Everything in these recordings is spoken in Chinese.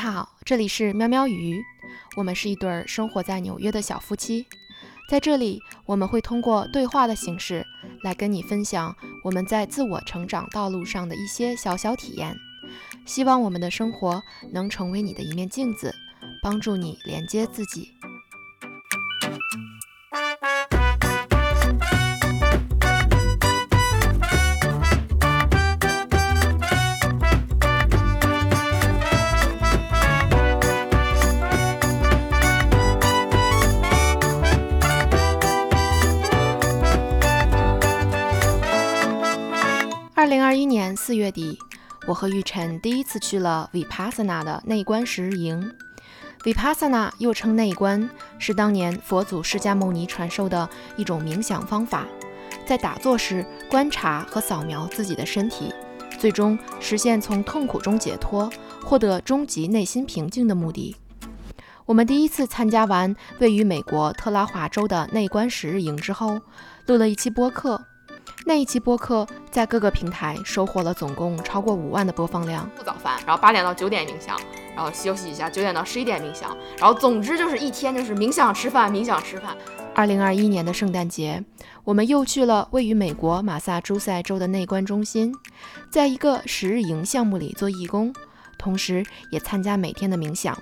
好，这里是喵喵鱼，我们是一对生活在纽约的小夫妻，在这里我们会通过对话的形式来跟你分享我们在自我成长道路上的一些小小体验，希望我们的生活能成为你的一面镜子，帮助你连接自己。我和玉晨第一次去了 Vipassana 的内观十日营。Vipassana 又称内观，是当年佛祖释迦牟尼传授的一种冥想方法，在打坐时观察和扫描自己的身体，最终实现从痛苦中解脱，获得终极内心平静的目的。我们第一次参加完位于美国特拉华州的内观十日营之后，录了一期播客。那一期播客在各个平台收获了总共超过五万的播放量。不早饭，然后八点到九点冥想，然后休息一下，九点到十一点冥想，然后总之就是一天就是冥想吃饭，冥想吃饭。二零二一年的圣诞节，我们又去了位于美国马萨诸塞州的内观中心，在一个十日营项目里做义工，同时也参加每天的冥想。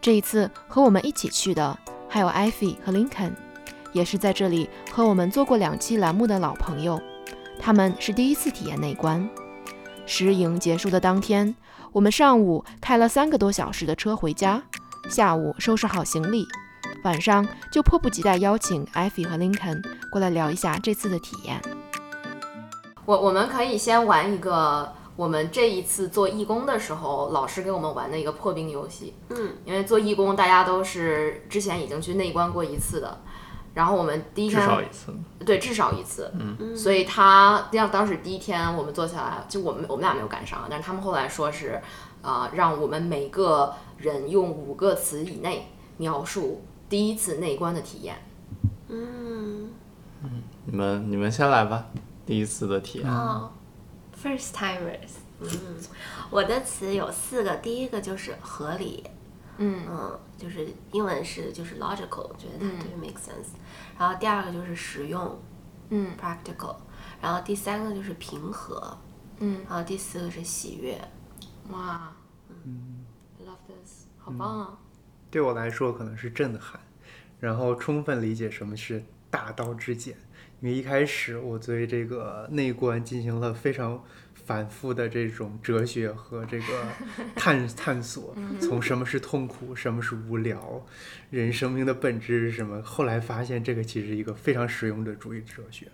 这一次和我们一起去的还有艾菲和林肯。也是在这里和我们做过两期栏目的老朋友，他们是第一次体验内观。十日营结束的当天，我们上午开了三个多小时的车回家，下午收拾好行李，晚上就迫不及待邀请艾菲和林肯过来聊一下这次的体验。我我们可以先玩一个我们这一次做义工的时候老师给我们玩的一个破冰游戏。嗯，因为做义工大家都是之前已经去内观过一次的。然后我们第一天至少一次，对，至少一次。嗯，所以他让当时第一天我们坐下来，就我们我们俩没有赶上，但是他们后来说是，啊，让我们每个人用五个词以内描述第一次内观的体验。嗯嗯，你们你们先来吧，第一次的体验。哦，first timers。嗯，我的词有四个，第一个就是合理。嗯嗯，就是英文是就是 logical，我觉得它特别 make sense。然后第二个就是实用，嗯，practical。然后第三个就是平和，嗯，然后第四个是喜悦。哇，嗯，love this，好棒啊！对我来说可能是震撼，然后充分理解什么是大道至简。因为一开始我对这个内观进行了非常。反复的这种哲学和这个 探探索，从什么是痛苦，什么是无聊，人生命的本质是什么？后来发现这个其实一个非常实用的主义哲学。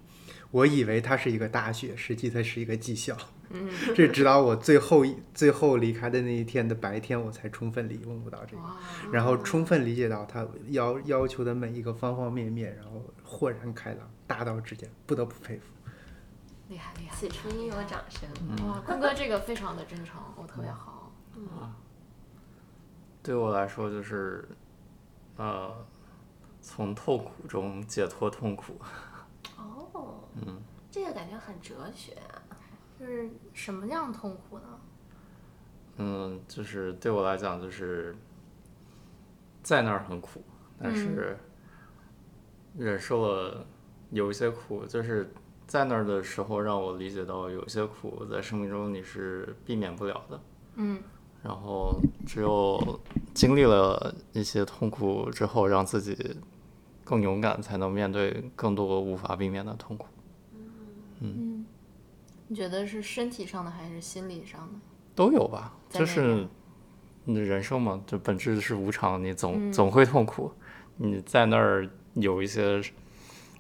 我以为它是一个大学，实际它是一个技校。嗯，这直到我最后最后离开的那一天的白天，我才充分理悟到这个，然后充分理解到它要要求的每一个方方面面，然后豁然开朗，大道至简，不得不佩服。厉害厉害！此处应有掌声。哇，坤哥这个非常的真诚，我特别好。嗯，对我来说就是，呃，从痛苦中解脱痛苦。哦，嗯，这个感觉很哲学啊。就是什么样痛苦呢？嗯，就是对我来讲，就是在那儿很苦，但是忍受了有一些苦，就是。在那儿的时候，让我理解到有些苦在生命中你是避免不了的。嗯。然后只有经历了一些痛苦之后，让自己更勇敢，才能面对更多无法避免的痛苦。嗯。你觉得是身体上的还是心理上的？都有吧。就是你的人生嘛，就本质是无常，你总总会痛苦。你在那儿有一些。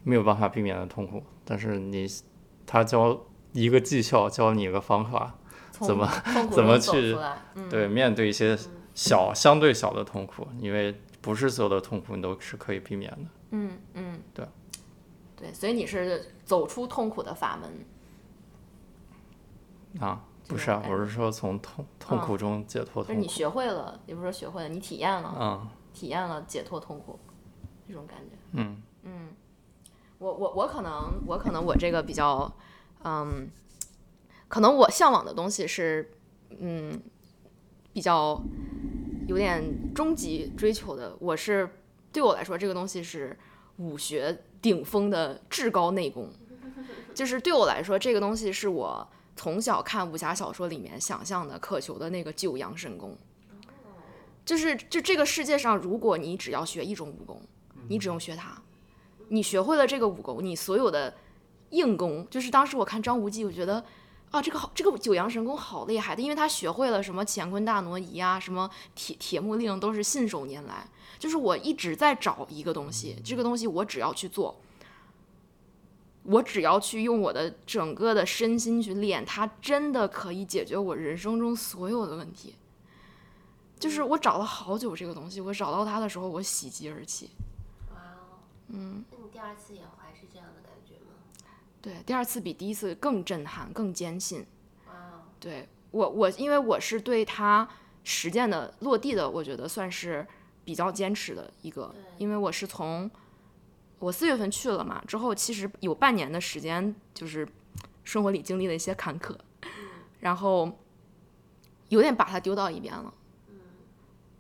没有办法避免的痛苦，但是你，他教一个技巧，教你一个方法，怎么怎么去对面对一些小相对小的痛苦，因为不是所有的痛苦你都是可以避免的。嗯嗯，对，对，所以你是走出痛苦的法门啊？不是啊，我是说从痛痛苦中解脱。就是你学会了，也不是说学会了，你体验了，嗯，体验了解脱痛苦这种感觉。嗯嗯。我我我可能我可能我这个比较，嗯，可能我向往的东西是，嗯，比较有点终极追求的，我是对我来说，这个东西是武学顶峰的至高内功。就是对我来说，这个东西是我从小看武侠小说里面想象的、渴求的那个九阳神功。就是就这个世界上，如果你只要学一种武功，你只用学它，你学会了这个武功，你所有的硬功，就是当时我看张无忌，我觉得啊，这个好，这个九阳神功好厉害的，因为他学会了什么乾坤大挪移啊，什么铁铁木令，都是信手拈来。就是我一直在找一个东西，这个东西我只要去做，我只要去用我的整个的身心去练，它真的可以解决我人生中所有的问题。就是我找了好久这个东西，我找到它的时候，我喜极而泣。哇哦，嗯，第二次也还是这样的感觉吗？对，第二次比第一次更震撼，更坚信。对我我因为我是对他实践的落地的，我觉得算是比较坚持的一个，因为我是从我四月份去了嘛，之后其实有半年的时间，就是生活里经历了一些坎坷，然后有点把它丢到一边了。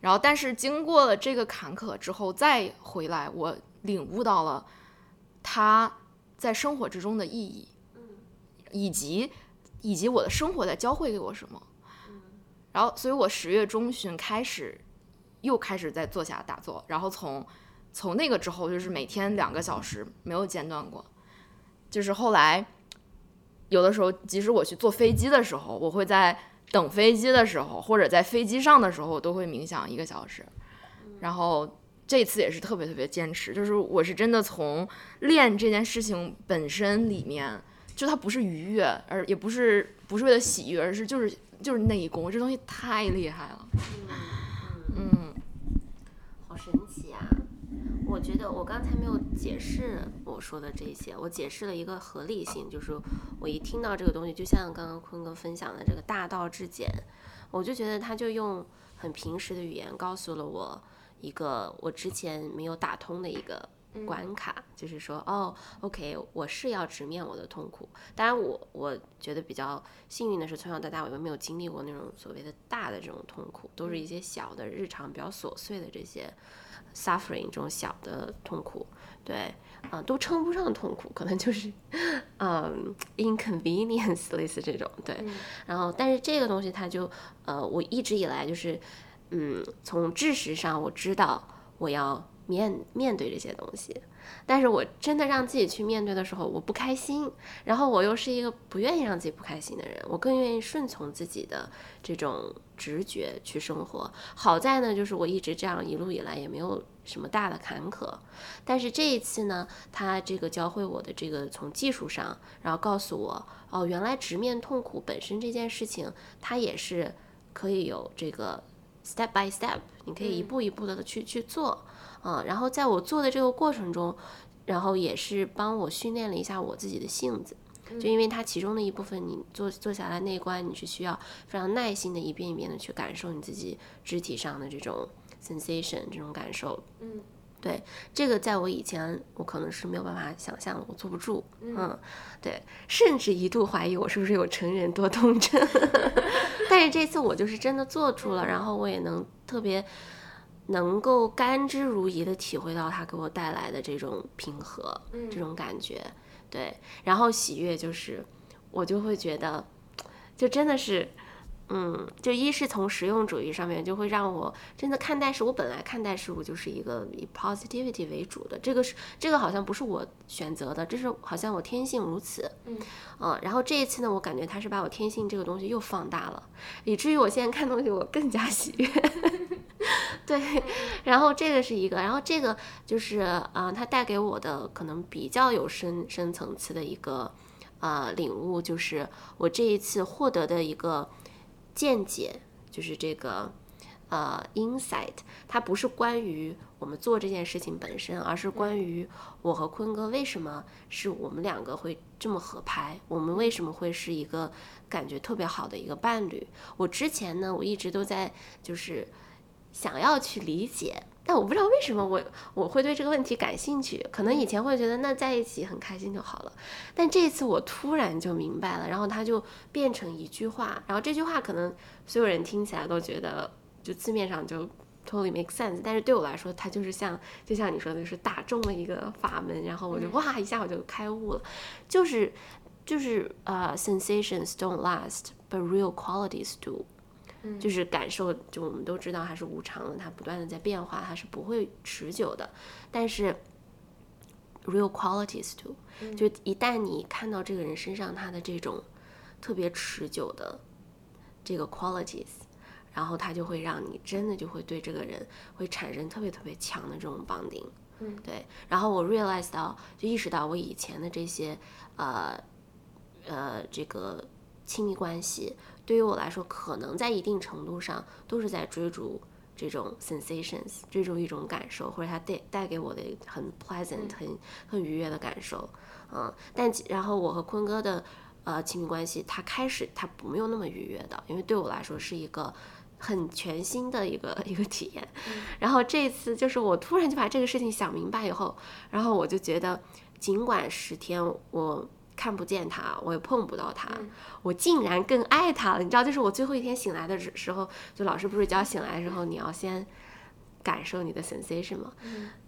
然后，但是经过了这个坎坷之后，再回来，我领悟到了他在生活之中的意义，以及以及我的生活在教会给我什么。然后，所以我十月中旬开始又开始在坐下打坐，然后从从那个之后，就是每天两个小时没有间断过。就是后来有的时候，即使我去坐飞机的时候，我会在。等飞机的时候，或者在飞机上的时候，我都会冥想一个小时。然后这次也是特别特别坚持，就是我是真的从练这件事情本身里面，就它不是愉悦，而也不是不是为了喜悦，而是就是就是内功，这东西太厉害了。嗯，嗯好神奇啊！我觉得我刚才没有解释我说的这些，我解释了一个合理性，就是我一听到这个东西，就像刚刚坤哥分享的这个大道至简，我就觉得他就用很平时的语言告诉了我一个我之前没有打通的一个关卡，就是说，哦，OK，我是要直面我的痛苦。当然，我我觉得比较幸运的是，从小到大我都没有经历过那种所谓的大的这种痛苦，都是一些小的日常比较琐碎的这些。suffering 这种小的痛苦，对，啊，都称不上痛苦，可能就是，嗯，inconvenience 类似这种，对。然后，但是这个东西它就，呃，我一直以来就是，嗯，从知识上我知道我要面面对这些东西。但是我真的让自己去面对的时候，我不开心。然后我又是一个不愿意让自己不开心的人，我更愿意顺从自己的这种直觉去生活。好在呢，就是我一直这样一路以来也没有什么大的坎坷。但是这一次呢，他这个教会我的这个从技术上，然后告诉我，哦，原来直面痛苦本身这件事情，它也是可以有这个 step by step，你可以一步一步的去去做。啊，然后在我做的这个过程中，然后也是帮我训练了一下我自己的性子，就因为它其中的一部分，你做做下来那关，你是需要非常耐心的一遍一遍的去感受你自己肢体上的这种 sensation 这种感受。嗯，对，这个在我以前我可能是没有办法想象的，我坐不住。嗯，对，甚至一度怀疑我是不是有成人多动症，但是这次我就是真的做出了，然后我也能特别。能够甘之如饴的体会到它给我带来的这种平和，这种感觉，对，然后喜悦就是，我就会觉得，就真的是，嗯，就一是从实用主义上面，就会让我真的看待事，我本来看待事物就是一个以 positivity 为主的，这个是这个好像不是我选择的，这是好像我天性如此，嗯，嗯，然后这一次呢，我感觉他是把我天性这个东西又放大了，以至于我现在看东西我更加喜悦。对，然后这个是一个，然后这个就是啊，它带给我的可能比较有深深层次的一个呃领悟，就是我这一次获得的一个见解，就是这个呃 insight，它不是关于我们做这件事情本身，而是关于我和坤哥为什么是我们两个会这么合拍，我们为什么会是一个感觉特别好的一个伴侣。我之前呢，我一直都在就是。想要去理解，但我不知道为什么我我会对这个问题感兴趣。可能以前会觉得那在一起很开心就好了，但这次我突然就明白了，然后它就变成一句话，然后这句话可能所有人听起来都觉得就字面上就 totally make sense，但是对我来说，它就是像就像你说的，是打中了一个法门，然后我就哇一下我就开悟了，就是就是呃、sensations don't last，but real qualities do。就是感受，就我们都知道它是无常的，它不断的在变化，它是不会持久的。但是 real qualities to、就一旦你看到这个人身上他的这种特别持久的这个 qualities，然后他就会让你真的就会对这个人会产生特别特别强的这种 bonding。嗯，对。然后我 realize 到，就意识到我以前的这些呃呃这个亲密关系，对于我来说，可能在一定程度上都是在追逐这种 sensations，追逐一种感受，或者它带带给我的很 pleasant、很很愉悦的感受。嗯，但其然后我和坤哥的呃亲密关系，他开始他不没有那么愉悦的，因为对我来说是一个很全新的一个 一个体验。然后这次就是我突然就把这个事情想明白以后，然后我就觉得，尽管十天我看不见他，我也碰不到他，我竟然更爱他了。你知道，就是我最后一天醒来的时时候，就老师不是教醒来的时候，你要先感受你的 sensation 吗？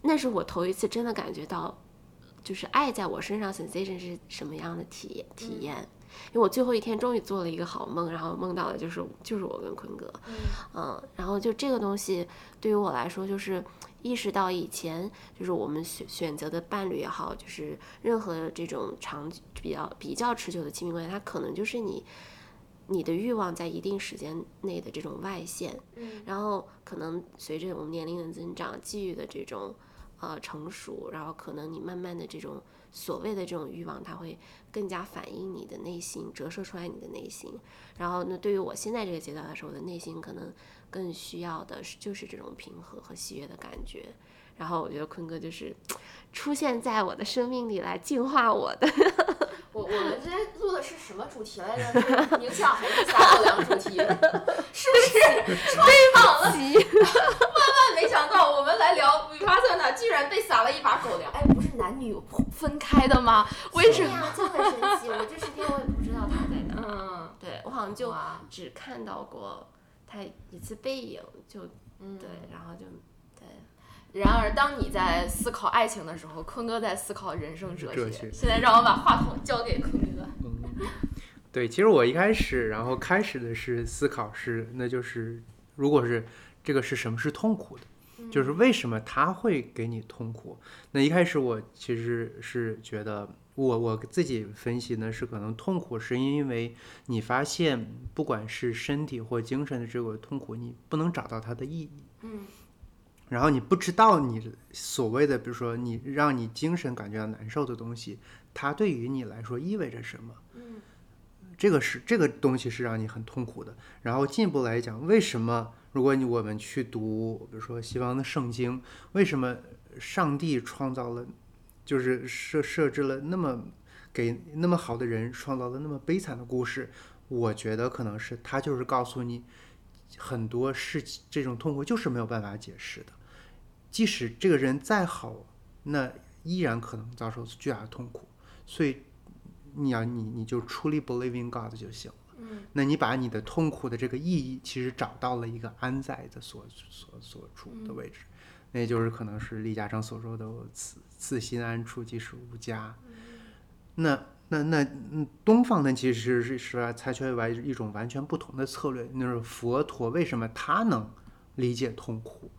那是我头一次真的感觉到，就是爱在我身上 sensation 是什么样的体验体验。因为我最后一天终于做了一个好梦，然后梦到的就是就是我跟坤哥，嗯，然后就这个东西对于我来说，就是意识到以前就是我们选选择的伴侣也好，就是任何这种长比较比较持久的亲密关系，它可能就是你你的欲望在一定时间内的这种外现，嗯。然后可能随着我们年龄的增长，际遇的这种呃成熟，然后可能你慢慢的这种所谓的这种欲望，它会更加反映你的内心，折射出来你的内心。然后那，对于我现在这个阶段来说，我的内心可能更需要的是就是这种平和和喜悦的感觉。然后我觉得坤哥就是 出现在我的生命里来净化我的。我我们今天录的是什么主题来着？是冥想还是撒狗粮主题？是不是 吹捧了？没想到，我们来聊米花特呢，居然被撒了一把狗粮。哎，不是男女分开的吗？为什么？呀，就很神奇。我这十天我也不知道他在哪。嗯，对我好像就只看到过他一次背影，就嗯对，然后就对。然而，当你在思考爱情的时候，坤哥在思考人生哲哲学现在让我把话筒交给坤哥。嗯，对，其实我一开始，然后开始的是思考是，那就是如果是这个是什么是痛苦的，就是为什么他会给你痛苦？那一开始我其实是觉得，我我自己分析呢是可能痛苦是因为你发现不管是身体或精神的这个痛苦，你不能找到它的意义。嗯然后你不知道你所谓的，比如说你让你精神感觉到难受的东西，它对于你来说意味着什么？嗯这个是这个东西是让你很痛苦的。然后进一步来讲，为什么如果你我们去读，比如说西方的圣经，为什么上帝创造了，就是设设置了那么给那么好的人创造了那么悲惨的故事？我觉得可能是他就是告诉你，很多事情这种痛苦就是没有办法解释的。即使这个人再好，那依然可能遭受巨大的痛苦。所以你要你你就 truly believe in God 就行。嗯那你把你的痛苦的这个意义，其实找到了一个安在的所所所处的位置，那也就是可能是李嘉诚所说的“此此心安处即是无家”那那那嗯，东方呢其实是是采取完一种完全不同的策略。那是佛陀为什么他能理解痛苦？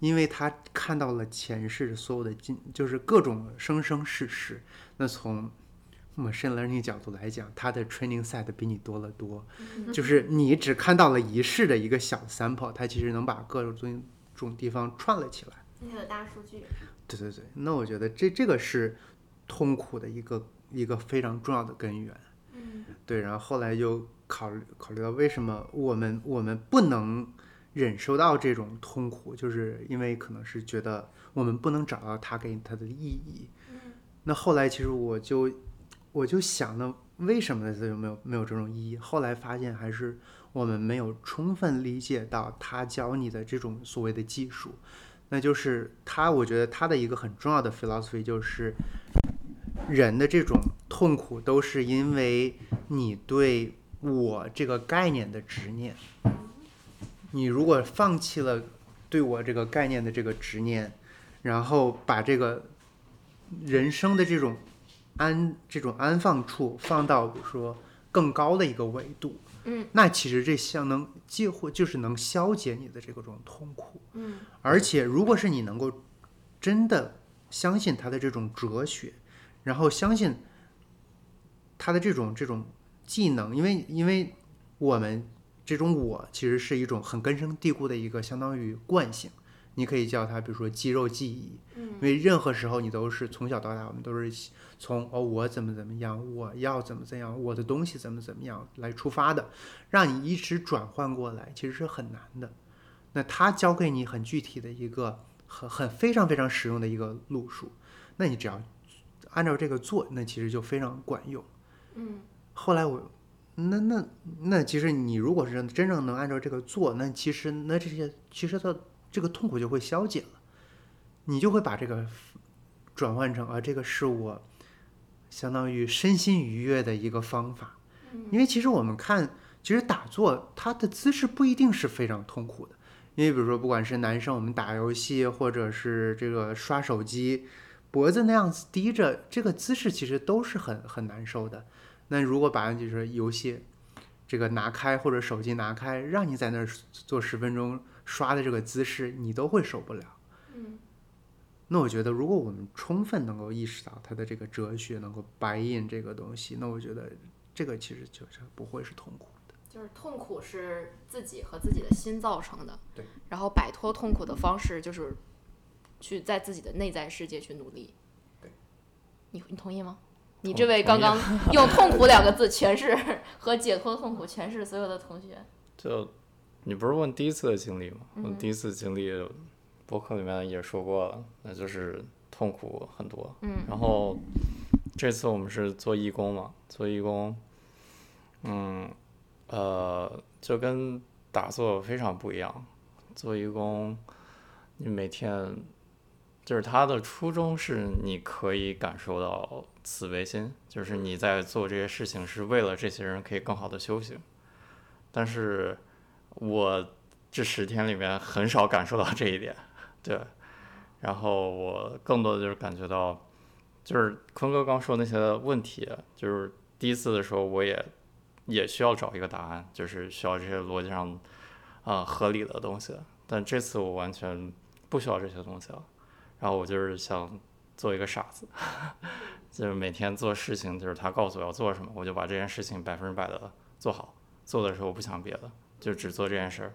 因为他看到了前世所有的经，就是各种生生世世。那从 machine learning 角度来讲，他的 training set 比你多了多。就是你只看到了一式的一个小 sample，它其实能把各种种地方串了起来。还有大数据，对对对，那我觉得这这个是痛苦的一个一个非常重要的根源。嗯对，然后后来又考虑考虑到为什么我们我们不能忍受到这种痛苦，就是因为可能是觉得我们不能找到它给它的意义。嗯那后来其实我就我就想呢，为什么它有没有没有这种意义？后来发现还是我们没有充分理解到他教你的这种所谓的技术，那就是他，我觉得他的一个很重要的 philosophy 就是人的这种痛苦都是因为你对我这个概念的执念。你如果放弃了对我这个概念的这个执念，然后把这个人生的这种安这种安放处放到比如说更高的一个维度，嗯，那其实这相能几乎就是能消解你的这个种痛苦，嗯，而且如果是你能够真的相信他的这种哲学，然后相信他的这种这种技能，因为因为我们这种我其实是一种很根深蒂固的一个相当于惯性，你可以叫它比如说肌肉记忆，嗯。因为任何时候你都是从小到大，我们都是从哦我怎么怎么样，我要怎么怎样，我的东西怎么怎么样来出发的，让你一直转换过来，其实是很难的。那他教给你很具体的一个很很非常非常实用的一个路数，那你只要按照这个做，那其实就非常管用。嗯后来我，那那那其实你如果是真正能按照这个做，那其实那这些其实它这个痛苦就会消解了，你就会把这个转换成啊，这个是我相当于身心愉悦的一个方法。因为其实我们看，其实打坐它的姿势不一定是非常痛苦的，因为比如说不管是男生我们打游戏或者是这个刷手机，脖子那样子低着，这个姿势其实都是很很难受的。那如果把就是游戏这个拿开或者手机拿开，让你在那儿做十分钟刷的这个姿势，你都会受不了。嗯那我觉得，如果我们充分能够意识到他的这个哲学，能够白印这个东西，那我觉得这个其实就是不会是痛苦的。就是痛苦是自己和自己的心造成的，对。然后摆脱痛苦的方式就是去在自己的内在世界去努力。对。你你同意吗？你这位刚刚 用“痛苦”两个字诠释和解脱痛苦诠释所有的同学，就你不是问第一次的经历吗？我嗯第一次经历，博客里面也说过了，那就是痛苦很多。嗯然后这次我们是做义工嘛，做义工，嗯，呃，就跟打坐非常不一样。做义工，你每天就是他的初衷是你可以感受到慈悲心，就是你在做这些事情是为了这些人可以更好的修行。但是我这十天里面很少感受到这一点，对。然后我更多的就是感觉到，就是坤哥刚说那些问题，就是第一次的时候我也也需要找一个答案，就是需要这些逻辑上啊、合理的东西。但这次我完全不需要这些东西了，然后我就是想做一个傻子，就是每天做事情，就是他告诉我要做什么，我就把这件事情百分之百的做好。做的时候我不想别的，就只做这件事儿。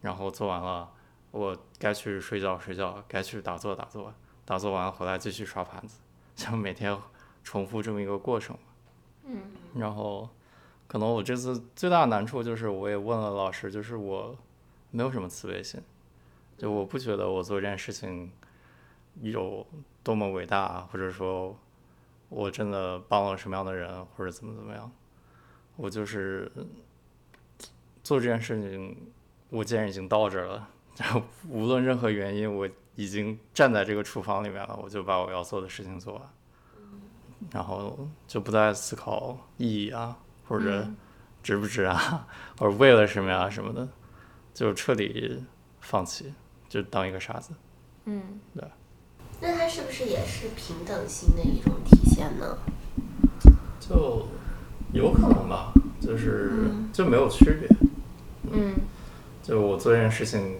然后做完了，我该去睡觉睡觉，该去打坐打坐，打坐完回来继续刷盘子，就每天重复这么一个过程。嗯然后，可能我这次最大的难处就是，我也问了老师，就是我没有什么慈悲心，就我不觉得我做这件事情有多么伟大，或者说我真的帮了什么样的人，或者怎么怎么样。我就是做这件事情，我既然已经到这儿了，无论任何原因，我已经站在这个厨房里面了，我就把我要做的事情做完，然后就不再思考意义啊，或者嗯值不值啊，或者为了什么呀、什么的，就彻底放弃，就当一个傻子。嗯对那它是不是也是平等心的一种体现呢？就有可能吧，就是嗯就没有区别。嗯就我做这件事情，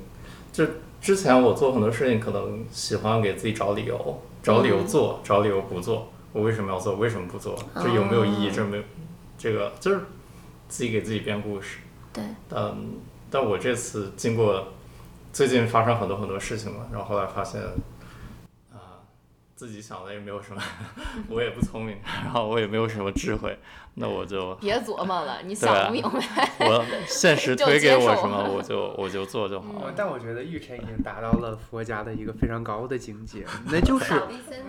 就之前我做很多事情，可能喜欢给自己找理由，找理由做，找理由不做。我为什么要做？为什么不做？这有没有意义？哦这没有，这个就是自己给自己编故事。对，嗯但我这次经过最近发生很多很多事情嘛，然后后来发现，啊、自己想的也没有什么，我也不聪明，然后我也没有什么智慧，那我就别琢磨了，你想不明白。我现实 推给我什么，我就我就做就好了。哦但我觉得玉晨已经达到了佛家的一个非常高的境界，那就是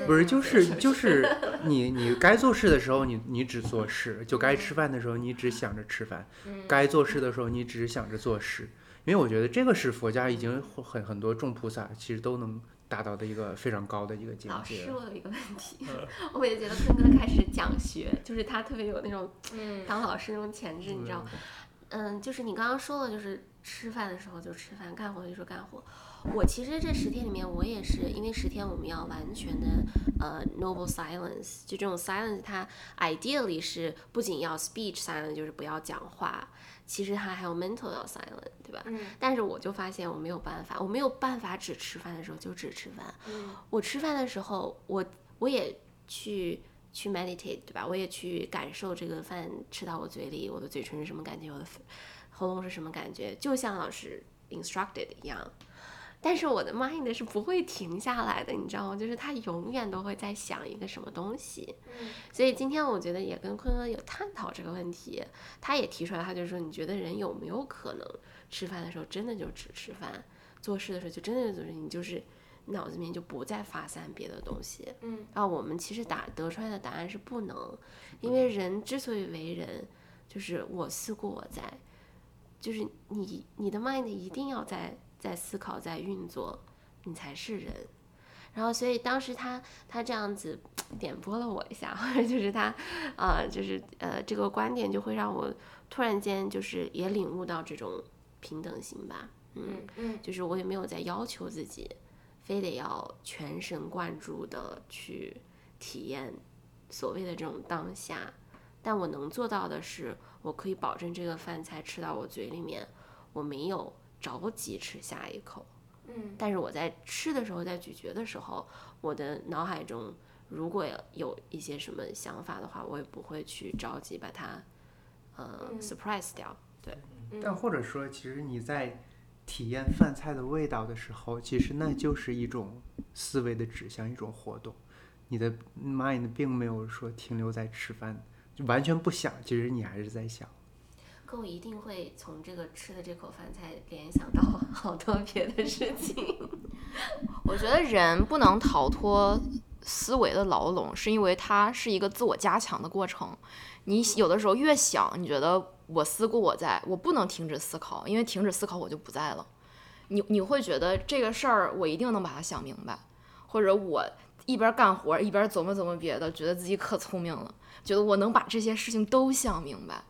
不是就是就是你你该做事的时候你你只做事，就该吃饭的时候你只想着吃饭，嗯该做事的时候你只想着做事，因为我觉得这个是佛家已经很很多众菩萨其实都能达到的一个非常高的一个境界老师，。我有一个问题，我也觉得坤哥开始讲学，就是他特别有那种嗯当老师那种潜质，你知道吗？嗯，就是你刚刚说了，就是吃饭的时候就吃饭，干活的时候干活。我其实这十天里面，我也是因为十天我们要完全的呃 noble silence，就这种 silence，它 ideally 是不仅要 speech silence，就是不要讲话，其实它还有 mental 要 silence，对吧？嗯但是我就发现我没有办法，我没有办法只吃饭的时候就只吃饭。我吃饭的时候，我我也去去 meditate，对吧？我也去感受这个饭吃到我嘴里，我的嘴唇是什么感觉，我的喉咙是什么感觉，就像老师 instructed 一样。但是我的 mind 是不会停下来的，你知道吗？就是他永远都会在想一个什么东西。所以今天我觉得也跟坤哥有探讨这个问题，他也提出来，他就说，你觉得人有没有可能吃饭的时候真的就只吃饭，做事的时候就真的就做事，你就是脑子里面就不再发散别的东西。嗯，然后我们其实答得出来的答案是不能，因为人之所以为人，就是我思故我在，就是你你的 mind 一定要在在思考在运作，你才是人。然后，所以当时他他这样子点拨了我一下，就是他，呃，就是呃，这个观点就会让我突然间就是也领悟到这种平等性吧，嗯，嗯就是我也没有在要求自己，非得要全神贯注的去体验所谓的这种当下，但我能做到的是，我可以保证这个饭菜吃到我嘴里面，我没有着急吃下一口，嗯但是我在吃的时候，在咀嚼的时候，我的脑海中如果有一些什么想法的话，我也不会去着急把它，呃、嗯 surprise 掉。对，但或者说，其实你在体验饭菜的味道的时候，其实那就是一种思维的指向，一种活动。你的 mind 并没有说停留在吃饭，就完全不想，其实你还是在想。可我一定会从这个吃的这口饭菜联想到 好多别的事情。我觉得人不能逃脱思维的牢笼，是因为它是一个自我加强的过程。你有的时候越想，你觉得我思故我在，我不能停止思考，因为停止思考我就不在了。你你会觉得这个事儿我一定能把它想明白，或者我一边干活一边琢磨琢磨别的，觉得自己可聪明了，觉得我能把这些事情都想明白。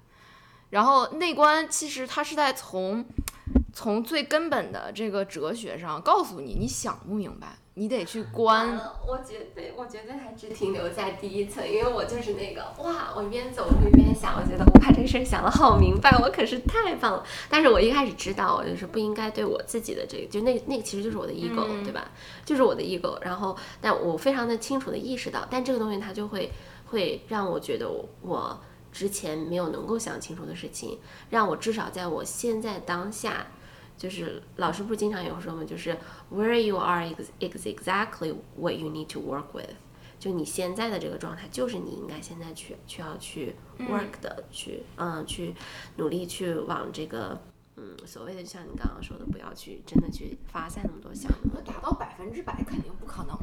然后内观其实它是在从从最根本的这个哲学上告诉你，你想不明白，你得去观。了，我绝对，我绝对还只停留在第一层，因为我就是那个哇，我一边走路一边想，我觉得我把这事儿想得好明白，我可是太棒了。但是我一开始知道，我就是不应该对我自己的这个，就那那个其实就是我的 ego，、嗯对吧？就是我的 ego。然后，但我非常的清楚的意识到，但这个东西它就会会让我觉得我之前没有能够想清楚的事情，让我至少在我现在当下。就是老师不是经常有说吗？就是 where you are is exactly what you need to work with。就你现在的这个状态，就是你应该现在去去要去 work 的，去嗯去努力去往这个嗯所谓的，就像你刚刚说的，不要去真的去发散那么多想那么多。达到百分之百肯定不可能，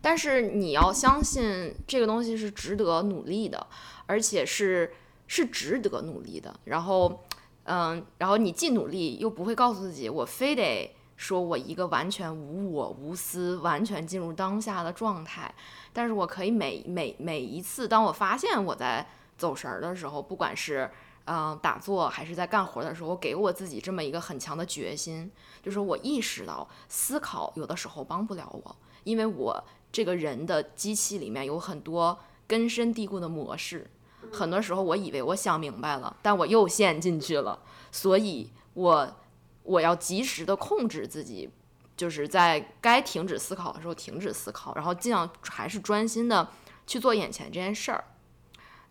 但是你要相信这个东西是值得努力的，而且是是值得努力的。然后，嗯，然后你既努力又不会告诉自己，我非得说我一个完全无我无私、完全进入当下的状态。但是我可以每每每一次，当我发现我在走神儿的时候，不管是嗯、打坐还是在干活的时候，我给我自己这么一个很强的决心，就是我意识到思考有的时候帮不了我，因为我这个人的机器里面有很多根深蒂固的模式，很多时候我以为我想明白了，但我又陷进去了，所以我我要及时的控制自己。就是在该停止思考的时候停止思考，然后尽量还是专心的去做眼前这件事儿。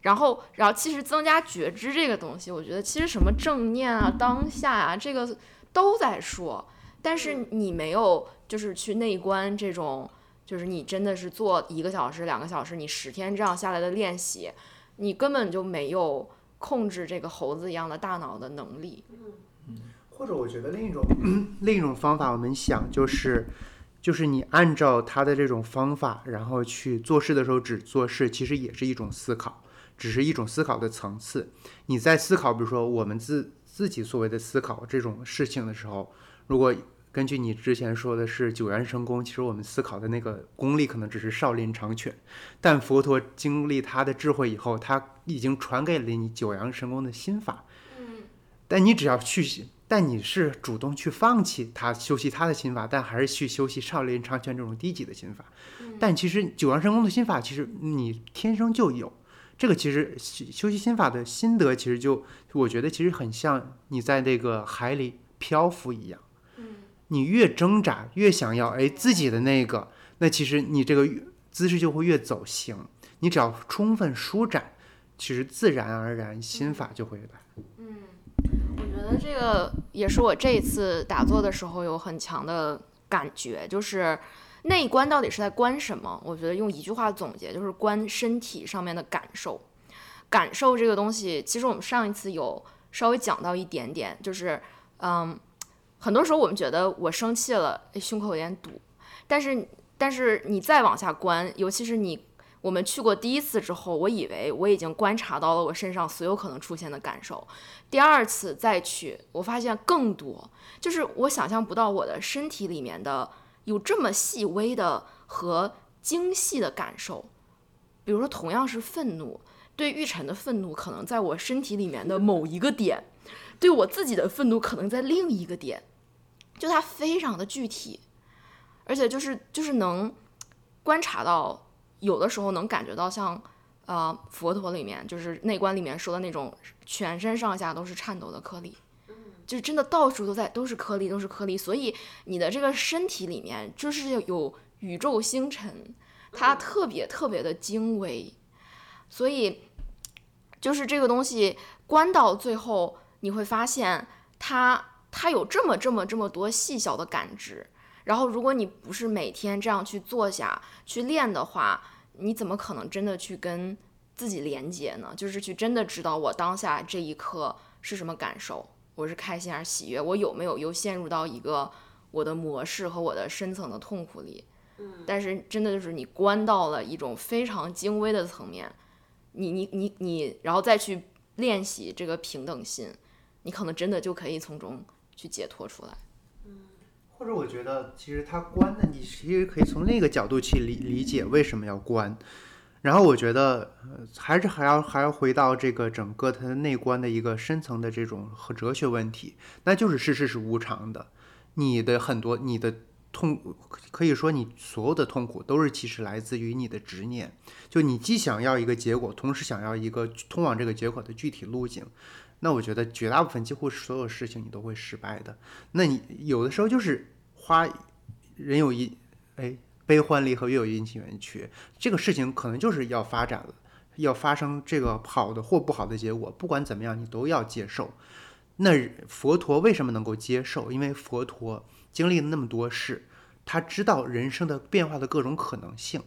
然后，然后其实增加觉知这个东西，我觉得其实什么正念啊、当下啊，这个都在说，但是你没有就是去内观这种，就是你真的是做一个小时、两个小时，你十天这样下来的练习，你根本就没有控制这个猴子一样的大脑的能力。嗯或者我觉得另一种另一种方法，我们想就是，就是你按照他的这种方法，然后去做事的时候只做事，其实也是一种思考，只是一种思考的层次。你在思考，比如说我们自自己所谓的思考这种事情的时候，如果根据你之前说的是九阳神功，其实我们思考的那个功力可能只是少林长拳，但佛陀经历他的智慧以后，他已经传给了你九阳神功的心法。嗯但你只要去，但你是主动去放弃他修习他的心法，但还是去修习少林长拳这种低级的心法。但其实九阳神功的心法，其实你天生就有。这个其实修习心法的心得，其实就我觉得其实很像你在那个海里漂浮一样。你越挣扎，越想要哎自己的那个，那其实你这个姿势就会越走形。你只要充分舒展，其实自然而然心法就会来。嗯，我觉得这个也是我这一次打坐的时候有很强的感觉，就是内观到底是在观什么？我觉得用一句话总结，就是观身体上面的感受。感受这个东西，其实我们上一次有稍微讲到一点点，就是嗯，很多时候我们觉得我生气了，胸口有点堵，但是但是你再往下观，尤其是你。我们去过第一次之后，我以为我已经观察到了我身上所有可能出现的感受。第二次再去，我发现更多，就是我想象不到我的身体里面的有这么细微的和精细的感受。比如说，同样是愤怒，对玉晨的愤怒可能在我身体里面的某一个点，对我自己的愤怒可能在另一个点，就它非常的具体，而且就是就是能观察到。有的时候能感觉到像，呃，佛陀里面就是内观里面说的那种，全身上下都是颤抖的颗粒，就是真的到处都在都是颗粒都是颗粒，所以你的这个身体里面就是有宇宙星辰，它特别特别的精微，所以就是这个东西关到最后，你会发现它它有这么这么这么多细小的感知。然后，如果你不是每天这样去坐下去练的话，你怎么可能真的去跟自己连接呢？就是去真的知道我当下这一刻是什么感受，我是开心还是喜悦？我有没有又陷入到一个我的模式和我的深层的痛苦里？嗯，但是真的就是你关到了一种非常精微的层面，你你你你，然后再去练习这个平等心，你可能真的就可以从中去解脱出来。嗯或者我觉得，其实它关的，你其实可以从另一个角度去理理解为什么要关。然后我觉得，还是还要还要回到这个整个它的内观的一个深层的这种和哲学问题，那就是世事是无常的。你的很多你的痛，可以说你所有的痛苦都是其实来自于你的执念。就你既想要一个结果，同时想要一个通往这个结果的具体路径。那我觉得绝大部分几乎所有事情你都会失败的。那你有的时候就是花人有一，哎，悲欢离合月有阴晴圆缺，这个事情可能就是要发展了，要发生这个好的或不好的结果，不管怎么样你都要接受。那佛陀为什么能够接受？因为佛陀经历了那么多事，他知道人生的变化的各种可能性。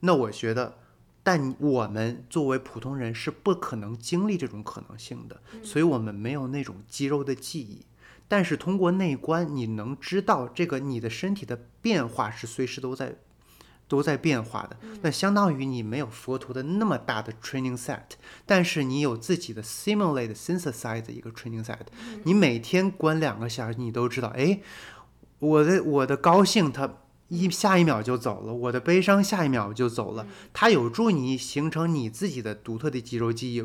那我觉得。但我们作为普通人是不可能经历这种可能性的，所以我们没有那种肌肉的记忆。但是通过内观，你能知道这个你的身体的变化是随时都在都在变化的。那相当于你没有佛陀的那么大的 training set，但是你有自己的 simulate synthesize 的一个 training set。你每天关两个小时，你都知道，哎，我的我的高兴它。一下一秒就走了，我的悲伤下一秒就走了。它有助你形成你自己的独特的肌肉记忆，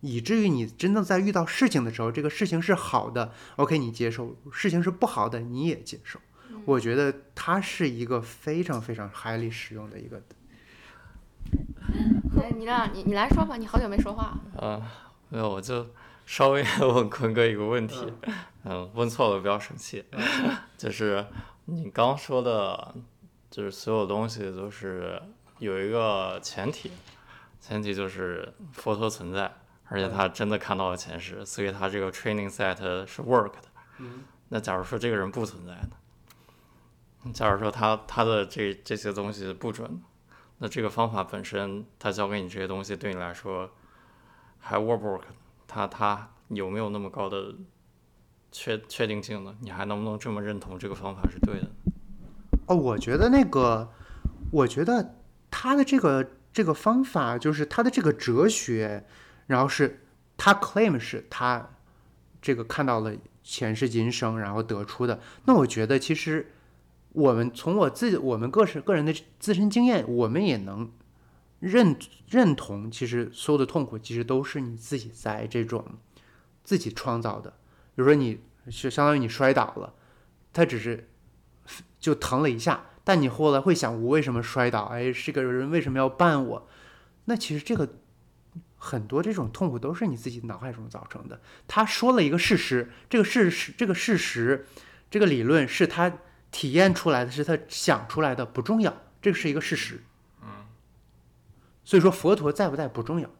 以至于你真的在遇到事情的时候，这个事情是好的，OK，你接受；事情是不好的，你也接受。我觉得它是一个非常非常 highly 实用的一个。哎，你俩，你你来说吧，你好久没说话。啊，没有，我就稍微 问坤哥一个问题，嗯，问错了不要生气，就是。你刚说的，就是所有东西都是有一个前提，前提就是佛陀存在，而且他真的看到了前世，所以他这个 training set 是 work 的。那假如说这个人不存在呢？假如说他他的这这些东西不准，那这个方法本身，他教给你这些东西对你来说还 work 不 work？他他有没有那么高的？确确定性的，你还能不能这么认同这个方法是对的？哦，我觉得那个，我觉得他的这个这个方法，就是他的这个哲学，然后是他 claim 是他这个看到了前世今生，然后得出的。那我觉得其实我们从我自己我们个是个人的自身经验，我们也能认认同，其实所有的痛苦其实都是你自己在这种自己创造的。比如说你就相当于你摔倒了，他只是就疼了一下，但你后来会想，我为什么摔倒？哎，这个人为什么要绊我？那其实这个很多这种痛苦都是你自己脑海中造成的。他说了一个事实，这个事实，这个事实，这个理论是他体验出来的，是他想出来的，不重要，这个是一个事实。嗯，所以说佛陀在不在不重要。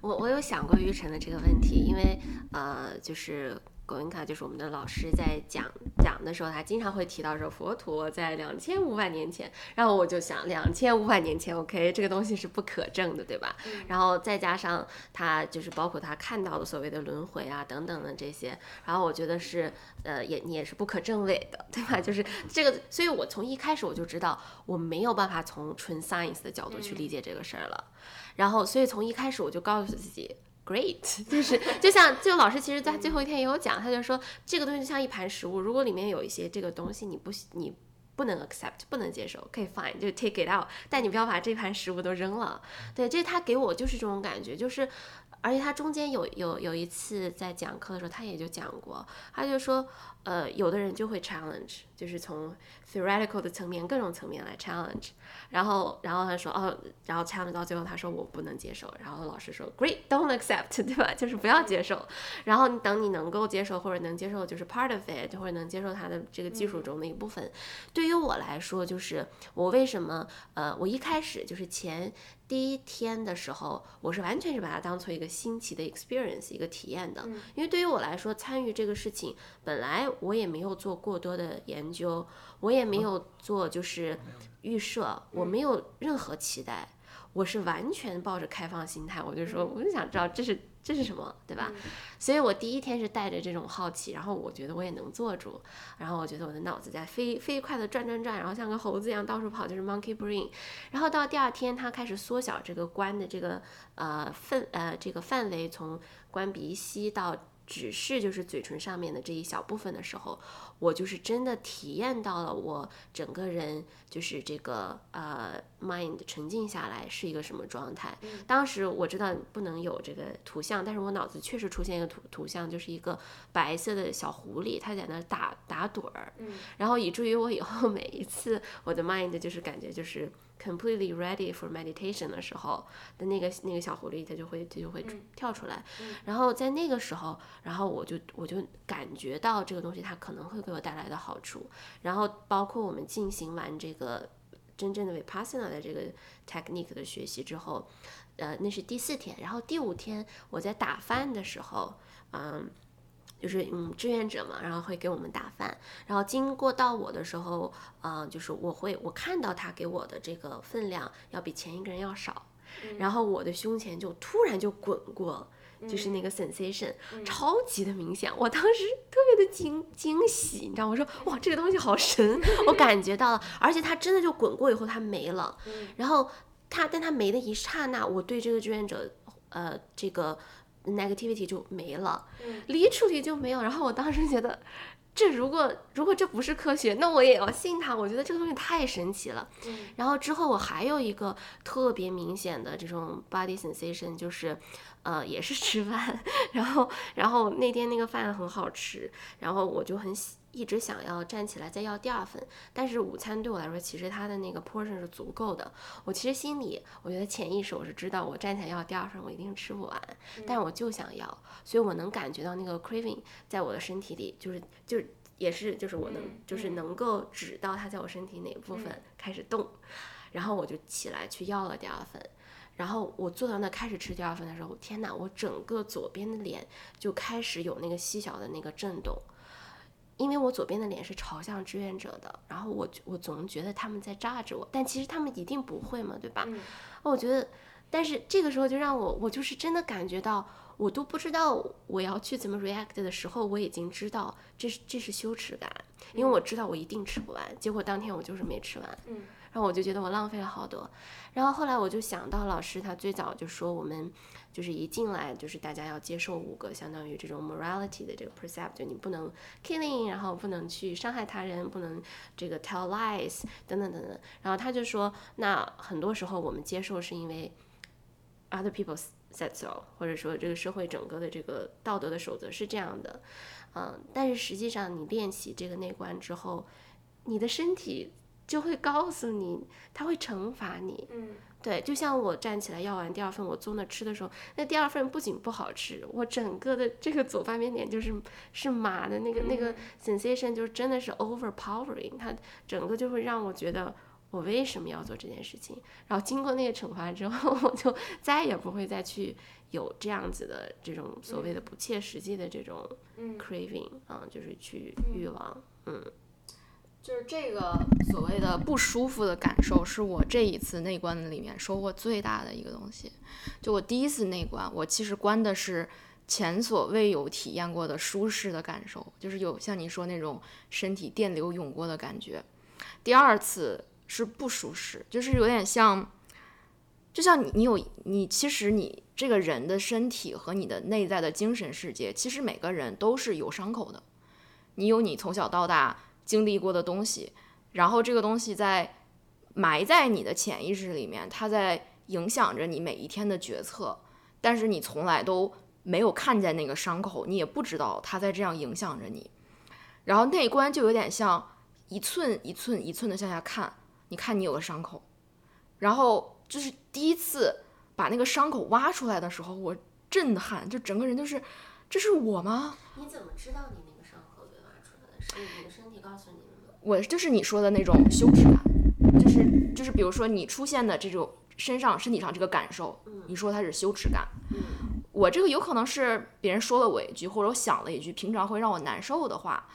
我我有想过于晨的这个问题，因为呃，就是狗云卡就是我们的老师在讲讲的时候，他经常会提到说佛陀在两千五百年前，然后我就想两千五百年前，OK，这个东西是不可证的，对吧？然后再加上他就是包括他看到的所谓的轮回啊等等的这些，然后我觉得是呃也你也是不可证伪的，对吧？就是这个，所以我从一开始我就知道我没有办法从纯 science 的角度去理解这个事儿了。然后，所以从一开始我就告诉自己，great，就是就像就老师其实在最后一天也有讲，他就说这个东西就像一盘食物，如果里面有一些这个东西你不你不能 accept 不能接受，可以 fine 就 take it out，但你不要把这盘食物都扔了。对，这他给我就是这种感觉，就是而且他中间有有有一次在讲课的时候，他也就讲过，他就说，呃，有的人就会 challenge，就是从 theoretical 的层面各种层面来 challenge。然后，然后他说，哦，然后 challenge 到最后，他说我不能接受。然后老师说，Great，don't accept，对吧？就是不要接受。然后等你能够接受或者能接受，就是 part of it，或者能接受他的这个技术中的一部分。对于我来说，就是我为什么，呃，我一开始就是前第一天的时候，我是完全是把它当做一个新奇的 experience，一个体验的。因为对于我来说，参与这个事情，本来我也没有做过多的研究，我也没有做就是预设，我没有任何期待，我是完全抱着开放心态，我就说，我就想知道这是这是什么，对吧？所以我第一天是带着这种好奇，然后我觉得我也能做住，然后我觉得我的脑子在飞飞快的转转转，然后像个猴子一样到处跑，就是 monkey brain。然后到第二天，它开始缩小这个关的这个呃范呃这个范围，从关鼻息到只是就是嘴唇上面的这一小部分的时候，我就是真的体验到了我整个人就是这个呃 mind 沉静下来是一个什么状态。当时我知道不能有这个图像，但是我脑子确实出现一个图图像，就是一个白色的小狐狸，它在那打打盹儿，然后以至于我以后 每一次我的 mind 就是感觉就是 completely ready for meditation 的时候的那个那个小狐狸，它就会它就会跳出来，然后在那个时候，然后我就我就感觉到这个东西它可能会给我带来的好处，然后包括我们进行完这个真正的 vipassana 的这个 technique 的学习之后，呃，那是第四天，然后第五天我在打饭的时候，嗯。就是嗯，志愿者嘛，然后会给我们打饭，然后经过到我的时候，呃，就是我会我看到他给我的这个分量要比前一个人要少，然后我的胸前就突然就滚过，就是那个 sensation 超级的明显，我当时特别的惊惊喜，你知道吗？我说哇，这个东西好神，我感觉到了，而且它真的就滚过以后它没了，然后它但它没的一刹那，我对这个志愿者，呃，这个。Negativity 就没了，literally 就没有。然后我当时觉得，这如果如果这不是科学，那我也要信它。我觉得这个东西太神奇了。然后之后我还有一个特别明显的这种 body sensation，就是呃也是吃饭，然后然后那天那个饭很好吃，然后我就很喜。一直想要站起来再要第二份，但是午餐对我来说，其实它的那个 portion 是足够的。我其实心里，我觉得潜意识我是知道，我站起来要第二份，我一定吃不完，但我就想要，所以我能感觉到那个 craving 在我的身体里，就是就是也是就是我能就是能够指到它在我身体哪部分开始动，然后我就起来去要了第二份，然后我坐到那开始吃第二份的时候，天哪，我整个左边的脸就开始有那个细小的那个震动。因为我左边的脸是朝向志愿者的，然后我我总觉得他们在炸着我，但其实他们一定不会嘛，对吧？我觉得，但是这个时候就让我，我就是真的感觉到，我都不知道我要去怎么 react 的时候，我已经知道这是这是羞耻感，因为我知道我一定吃不完，结果当天我就是没吃完。然后我就觉得我浪费了好多，然后后来我就想到老师他最早就说我们就是一进来就是大家要接受五个相当于这种 morality 的这个 percept，就你不能 killing，然后不能去伤害他人，不能这个 tell lies 等等等等。然后他就说，那很多时候我们接受是因为 other people said so，或者说这个社会整个的这个道德的守则是这样的，嗯，但是实际上你练习这个内观之后，你的身体就会告诉你，他会惩罚你，嗯，对，就像我站起来要完第二份，我坐那吃的时候，那第二份不仅不好吃，我整个的这个左半边脸就是是麻的，那个那个 sensation 就是真的是 overpowering，它整个就会让我觉得我为什么要做这件事情。然后经过那个惩罚之后，我就再也不会再去有这样子的这种所谓的不切实际的这种 craving 啊、就是去欲望，嗯就是这个所谓的不舒服的感受，是我这一次内观里面收获最大的一个东西。就我第一次内观，我其实观的是前所未有体验过的舒适的感受，就是有像你说那种身体电流涌过的感觉。第二次是不舒适，就是有点像，就像你你有你，其实你这个人的身体和你的内在的精神世界，其实每个人都是有伤口的。你有你从小到大经历过的东西，然后这个东西在埋在你的潜意识里面，它在影响着你每一天的决策，但是你从来都没有看见那个伤口，你也不知道它在这样影响着你。然后内观就有点像一寸一寸一寸的向下看，你看你有个伤口，然后就是第一次把那个伤口挖出来的时候，我震撼，就整个人就是，这是我吗？你怎么知道你那个伤口被挖出来的？是你的身体告诉你？我就是你说的那种羞耻感，就是就是比如说你出现的这种身上身体上这个感受，你说它是羞耻感，我这个有可能是别人说了我一句，或者我想了一句平常会让我难受的话，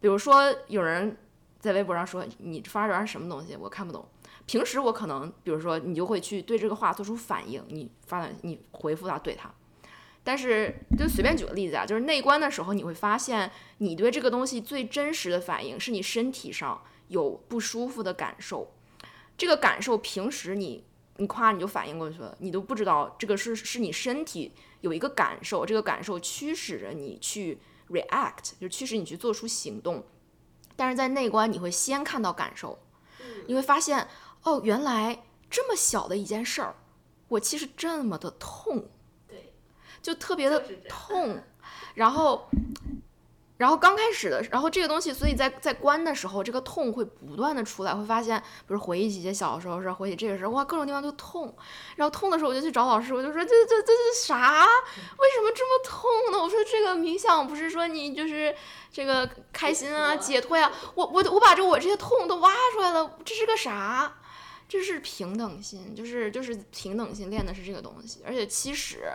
比如说有人在微博上说你发这玩意儿什么东西，我看不懂。平时我可能比如说你就会去对这个话做出反应，你发短你回复他怼他。但是，就随便举个例子啊，就是内观的时候，你会发现，你对这个东西最真实的反应是你身体上有不舒服的感受。这个感受平时你你夸你就反应过去了，你都不知道这个是是你身体有一个感受，这个感受驱使着你去 react，就驱使你去做出行动。但是在内观，你会先看到感受，你会发现，哦，原来这么小的一件事儿，我其实这么的痛。对，就特别的痛，然后，然后刚开始的，然后这个东西，所以在在关的时候，这个痛会不断的出来，会发现，比如回忆起一些小时候是回忆这个时候，哇，各种地方都痛，然后痛的时候我就去找老师，我就说这这这是啥？为什么这么痛呢？我说这个冥想不是说你就是这个开心啊、解脱解脱呀、我我我把这我这些痛都挖出来了，这是个啥？这是平等心，就是就是平等心练的是这个东西，而且其实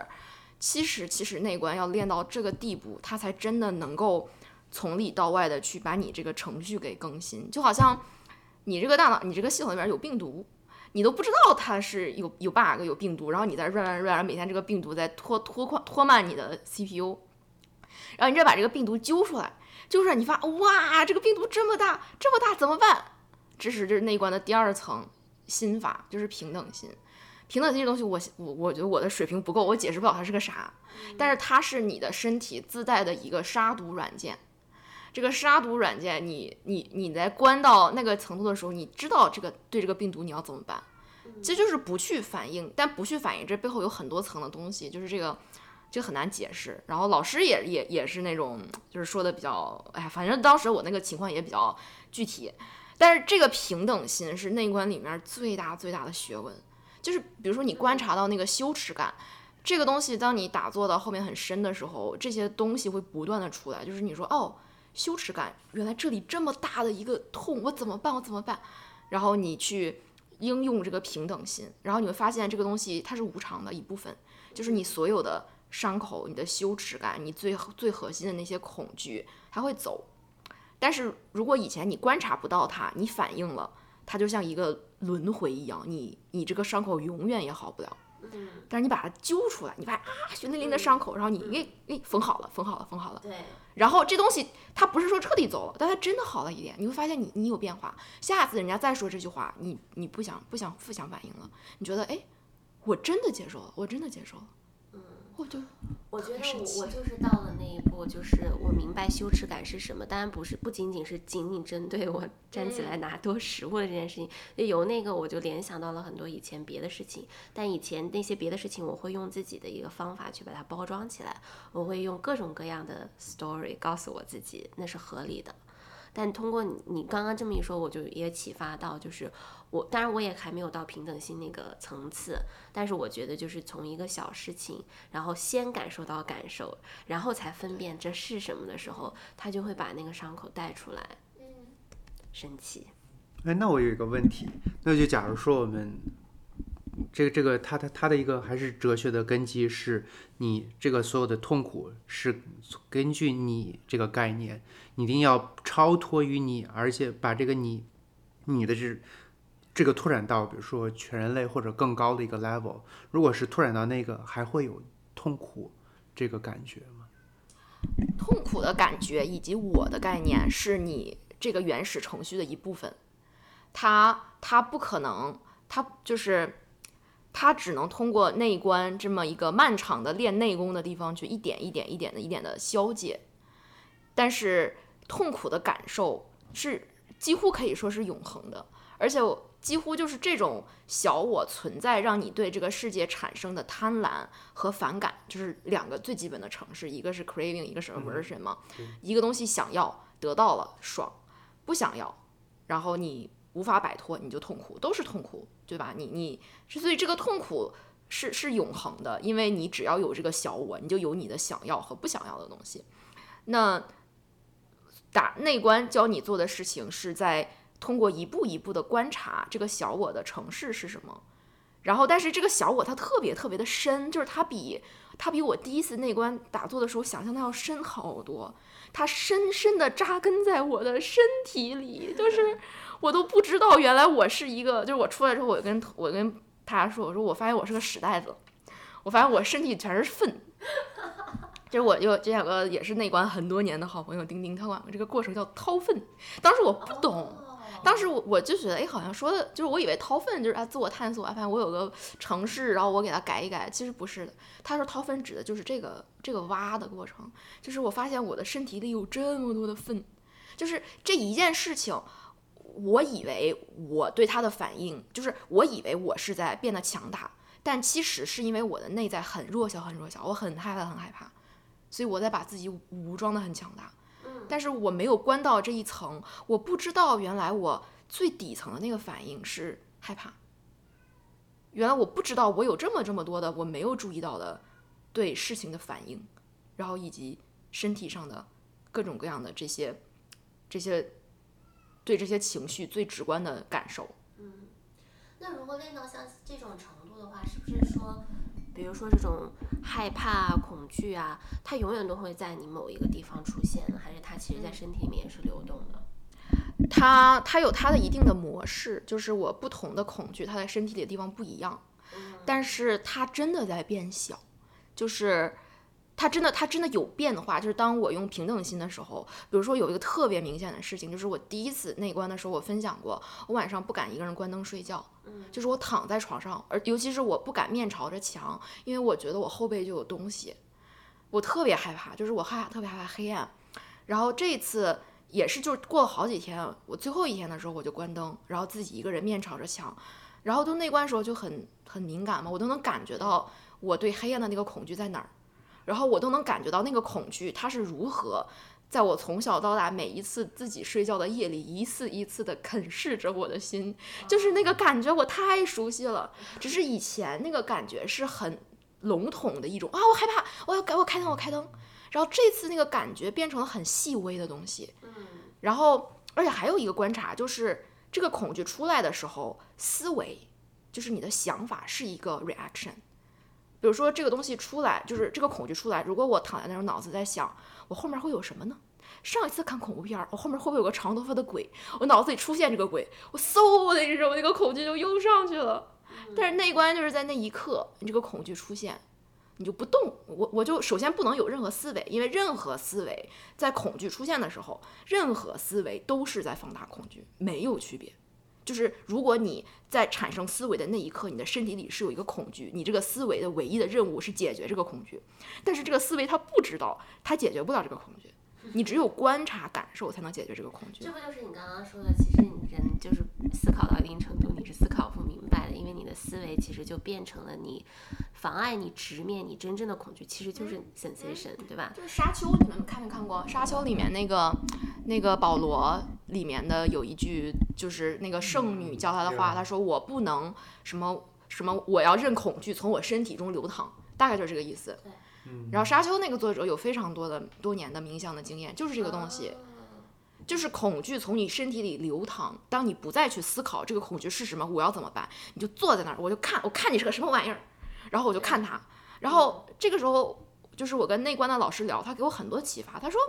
其实其实内观要练到这个地步，它才真的能够从里到外的去把你这个程序给更新，就好像你这个大脑，你这个系统里面有病毒。你都不知道它是有有 bug 有病毒，然后你在 run run run，然后每天这个病毒在拖拖快拖慢你的 CPU，然后你再把这个病毒揪出来，揪出来你发哇，这个病毒这么大这么大怎么办？这是这是内观的第二层心法，就是平等心。平等心这东西我，我我觉得我的水平不够，我解释不了它是个啥，但是它是你的身体自带的一个杀毒软件。这个杀毒软件你，你你在关到那个程度的时候，你知道这个对这个病毒你要怎么办，这就是不去反应。但不去反应，这背后有很多层的东西，就是这个这个很难解释。然后老师也也也是那种，就是说的比较，哎呀，反正当时我那个情况也比较具体。但是这个平等心是内观里面最大最大的学问，就是比如说你观察到那个羞耻感。这个东西，当你打坐到后面很深的时候，这些东西会不断的出来。就是你说，哦，羞耻感，原来这里这么大的一个痛，我怎么办？我怎么办？然后你去应用这个平等心，然后你会发现这个东西它是无常的一部分，就是你所有的伤口、你的羞耻感、你最最核心的那些恐惧，它会走。但是如果以前你观察不到它，你反应了，它就像一个轮回一样，你你这个伤口永远也好不了。嗯，但是你把它揪出来，你发现啊，血淋淋的伤口，然后你诶诶缝好了，缝好了，缝好了。对，然后这东西它不是说彻底走了，但它真的好了一点，你会发现你你有变化。下次人家再说这句话，你你不想不想不想反应了，你觉得哎，我真的接受了，我真的接受了。我就我觉得我我就是到了那一步，就是我明白羞耻感是什么。当然不是不仅仅是仅仅针对我站起来拿多食物的这件事情，由那个我就联想到了很多以前别的事情。但以前那些别的事情，我会用自己的一个方法去把它包装起来，我会用各种各样的 story 告诉我自己那是合理的。但通过你你刚刚这么一说，我就也启发到，就是我当然我也还没有到平等心那个层次，但是我觉得就是从一个小事情，然后先感受到感受，然后才分辨这是什么的时候，他就会把那个伤口带出来。嗯神奇。哎，那我有一个问题，那就假如说我们这个这个他的他的一个还是哲学的根基是你这个所有的痛苦是根据你这个概念，你一定要超脱于你，而且把这个你你的这这个拓展到比如说全人类或者更高的一个 level，如果是拓展到那个，还会有痛苦这个感觉吗？痛苦的感觉以及我的概念是你这个原始程序的一部分，它它不可能，它就是它只能通过内观这么一个漫长的练内功的地方去一点一点一点的一点的消解，但是痛苦的感受是几乎可以说是永恒的，而且我几乎就是这种小我存在，让你对这个世界产生的贪婪和反感，就是两个最基本的城市，一个是 craving，一个是 aversion 嘛。一个东西想要得到了爽，不想要，然后你无法摆脱，你就痛苦，都是痛苦，对吧？你你所以这个痛苦是是永恒的，因为你只要有这个小我，你就有你的想要和不想要的东西。那打内观教你做的事情是在通过一步一步的观察这个小我的城市是什么，然后但是这个小我它特别特别的深，就是它比它比我第一次内观打坐的时候想象的要深好多，它深深的扎根在我的身体里，就是我都不知道原来我是一个，就是我出来之后，我跟我跟大家说，我说我发现我是个屎袋子，我发现我身体全是粪。就是我就之前有个也是内观很多年的好朋友丁丁，他管这个过程叫掏粪。当时我不懂，当时我我就觉得，哎，好像说的就是我以为掏粪就是啊自我探索啊，反正我有个城市，然后我给它改一改，其实不是的。他说掏粪指的就是这个这个挖的过程，就是我发现我的身体里有这么多的粪，就是这一件事情，我以为我对它的反应，就是我以为我是在变得强大，但其实是因为我的内在很弱小，很弱小，我很害怕，很害怕，所以我在把自己武装的很强大。但是我没有关到这一层，我不知道原来我最底层的那个反应是害怕。原来我不知道我有这么这么多的我没有注意到的对事情的反应，然后以及身体上的各种各样的这些这些对这些情绪最直观的感受。嗯那如果练到像这种程度的话，是不是说，比如说这种害怕啊、恐惧啊，它永远都会在你某一个地方出现？还是它其实在身体里面也是流动的？它它有它的一定的模式，就是我不同的恐惧，它在身体里的地方不一样，但是它真的在变小，就是它真的它真的有变化。就是当我用平等心的时候，比如说有一个特别明显的事情，就是我第一次内观的时候，我分享过，我晚上不敢一个人关灯睡觉，就是我躺在床上，而尤其是我不敢面朝着墙，因为我觉得我后背就有东西，我特别害怕，就是我害怕特别害怕黑暗。然后这次也是，就是过了好几天，我最后一天的时候我就关灯，然后自己一个人面朝着墙，然后都内观的时候就很很敏感嘛，我都能感觉到我对黑暗的那个恐惧在哪儿，然后我都能感觉到那个恐惧它是如何在我从小到大每一次自己睡觉的夜里一次一次的啃噬着我的心，就是那个感觉我太熟悉了，只是以前那个感觉是很笼统的一种啊，我害怕，我要给我开灯，我开灯。然后这次那个感觉变成了很细微的东西，然后而且还有一个观察，就是这个恐惧出来的时候，思维就是你的想法是一个 reaction。比如说这个东西出来，就是这个恐惧出来，如果我躺在那儿脑子在想，我后面会有什么呢？上一次看恐怖片儿，我后面会不会有个长头发的鬼？我脑子里出现这个鬼，我嗖的一声，我那个恐惧就又上去了。但是内观就是在那一刻，你这个恐惧出现。你就不动，我我就首先不能有任何思维，因为任何思维在恐惧出现的时候，任何思维都是在放大恐惧，没有区别，就是如果你在产生思维的那一刻，你的身体里是有一个恐惧，你这个思维的唯一的任务是解决这个恐惧，但是这个思维它不知道，它解决不了这个恐惧，你只有观察感受才能解决这个恐惧这。不就是你刚刚说的？其实你人就是思考到一定程度，你是思考不明白的，因为你的思维其实就变成了你妨碍你直面你真正的恐惧，其实就是嗯 sensation，对吧？就是《沙丘》，你们看没看过？《沙丘》里面那个那个保罗里面的有一句，就是那个圣女教他的话，嗯他说：“我不能什么什么，我要任恐惧从我身体中流淌。”大概就是这个意思。嗯然后《沙丘》那个作者有非常多的多年的冥想的经验，就是这个东西。就是恐惧从你身体里流淌，当你不再去思考这个恐惧是什么，我要怎么办，你就坐在那儿，我就看，我看你是个什么玩意儿，然后我就看他，然后这个时候就是我跟内观的老师聊，他给我很多启发，他说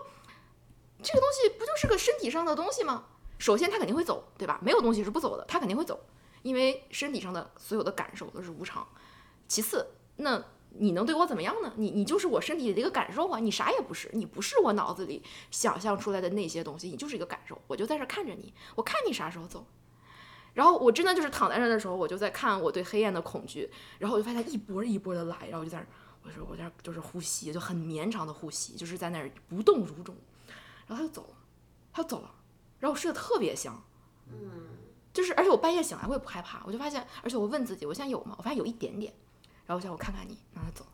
这个东西不就是个身体上的东西吗？首先他肯定会走，对吧？没有东西是不走的，他肯定会走，因为身体上的所有的感受都是无常。其次，那你能对我怎么样呢？你你就是我身体里的一个感受啊，你啥也不是，你不是我脑子里想象出来的那些东西，你就是一个感受，我就在这儿看着你，我看你啥时候走。然后我真的就是躺在那儿的时候，我就在看我对黑暗的恐惧，然后我就发现一波一波的来，然后我就在那儿，我说我在就是呼吸，就很绵长的呼吸，就是在那儿不动如钟。然后他就走了，他就走了，然后我睡得特别香，嗯，就是而且我半夜醒来我也不害怕，我就发现，而且我问自己，我现在有吗？我发现有一点点，然后我想我看看你，然后他走，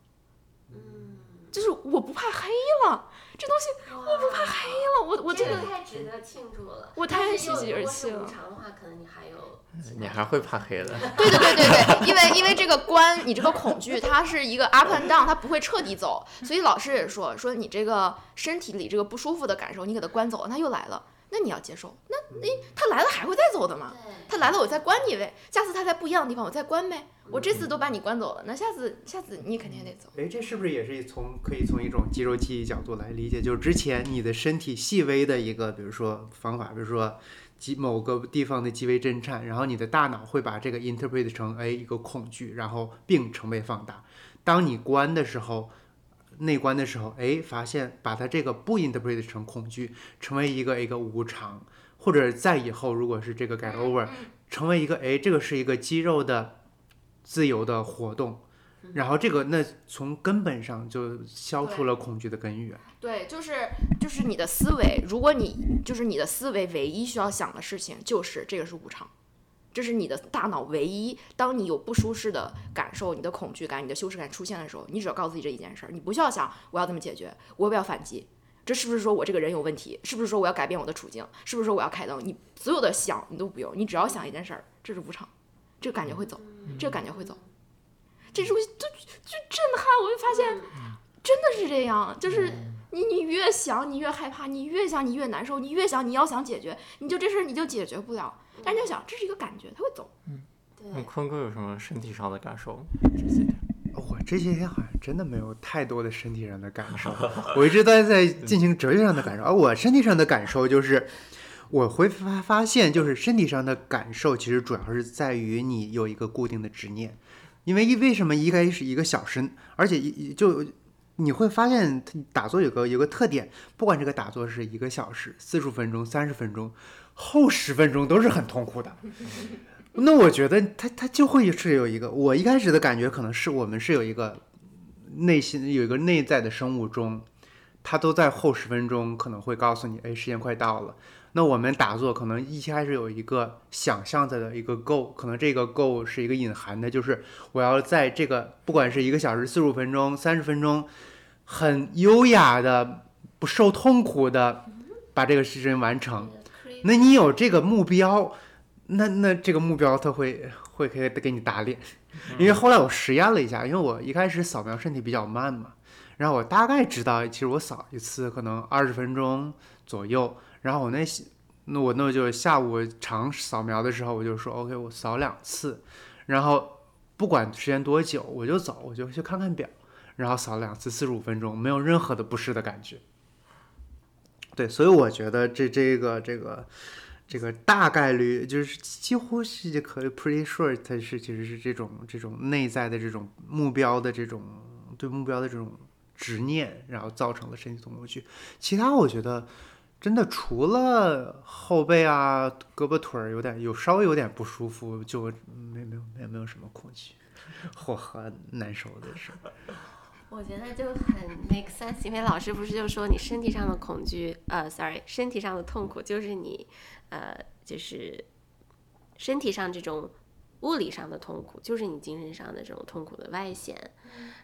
嗯，就是我不怕黑了，这东西我不怕黑了，我我这个真的太值得庆祝了。我太喜极而泣了无常的话，可能你还有你还会怕黑的。对对对对对，因为因为这个关，你这个恐惧它是一个 up and down，它不会彻底走，所以老师也说说你这个身体里这个不舒服的感受，你给它关走了，它又来了，那你要接受，那诶，他来了还会再走的嘛？对，它来了我再关你呗，下次他在不一样的地方我再关呗，我这次都把你关走了，那下次下次你肯定也得走。哎，这是不是也是从可以从一种肌肉记忆角度来理解？就是之前你的身体细微的一个，比如说方法，比如说肌某个地方的肌微震颤，然后你的大脑会把这个 interpret 成哎一个恐惧，然后并成倍放大。当你关的时候，内观的时候，哎，发现把它这个不 interpret 成恐惧，成为一个一个无常，或者在以后如果是这个 get over，成为一个哎，这个是一个肌肉的自由的活动。然后这个那从根本上就消除了恐惧的根源。对，就是就是你的思维，如果你就是你的思维唯一需要想的事情就是这个是无常，这是你的大脑唯一。当你有不舒适的感受、你的恐惧感、你的羞耻感出现的时候，你只要告诉自己这一件事儿，你不需要想我要怎么解决，我要不要反击，这是不是说我这个人有问题？是不是说我要改变我的处境？是不是说我要开灯？你所有的想你都不用，你只要想一件事儿，这是无常，这个感觉会走，这个感觉会走。这东西就就震撼，我就发现真的是这样，就是你你越想你越害怕，你越想你越难受，你越想你要想解决，你就这事儿你就解决不了。但是就想这是一个感觉，它会走。嗯对，坤哥有什么身体上的感受？这些天我这些天好像真的没有太多的身体上的感受，我一直都在进行哲学上的感受。而我身体上的感受就是，我会发发现，就是身体上的感受其实主要是在于你有一个固定的执念，因为一为什么一开始一个小时，而且一就你会发现打坐有个有个特点，不管这个打坐是一个小时、四十分钟、三十分钟，后十分钟都是很痛苦的。那我觉得他他就会是有一个，我一开始的感觉可能是我们是有一个内心有一个内在的生物钟，它都在后十分钟可能会告诉你，哎，时间快到了。那我们打坐可能一开始有一个想象的一个 go，可能这个 go 是一个隐含的，就是我要在这个不管是一个小时、四十五分钟、三十分钟，很优雅的、不受痛苦的把这个事情完成。那你有这个目标，那那这个目标它会会可以给你打脸，因为后来我实验了一下，因为我一开始扫描身体比较慢嘛，然后我大概知道，其实我扫一次可能二十分钟左右，然后我那那我那就下午长扫描的时候，我就说 OK，我扫两次，然后不管时间多久，我就走，我就去看看表，然后扫两次四十五分钟，没有任何的不适的感觉。对，所以我觉得这这个这个这个大概率就是几乎是可以 pretty sure 它是其实是这种这种内在的这种目标的这种对目标的这种执念，然后造成了身体痛恐惧。其他我觉得真的除了后背啊、胳膊腿儿有点有稍微有点不舒服，就没没有没有没有什么恐惧 或和难受的事。我觉得就很 make sense，因为老师不是就说你身体上的恐惧，呃，sorry，身体上的痛苦就是你，呃，就是身体上这种物理上的痛苦，就是你精神上的这种痛苦的外显。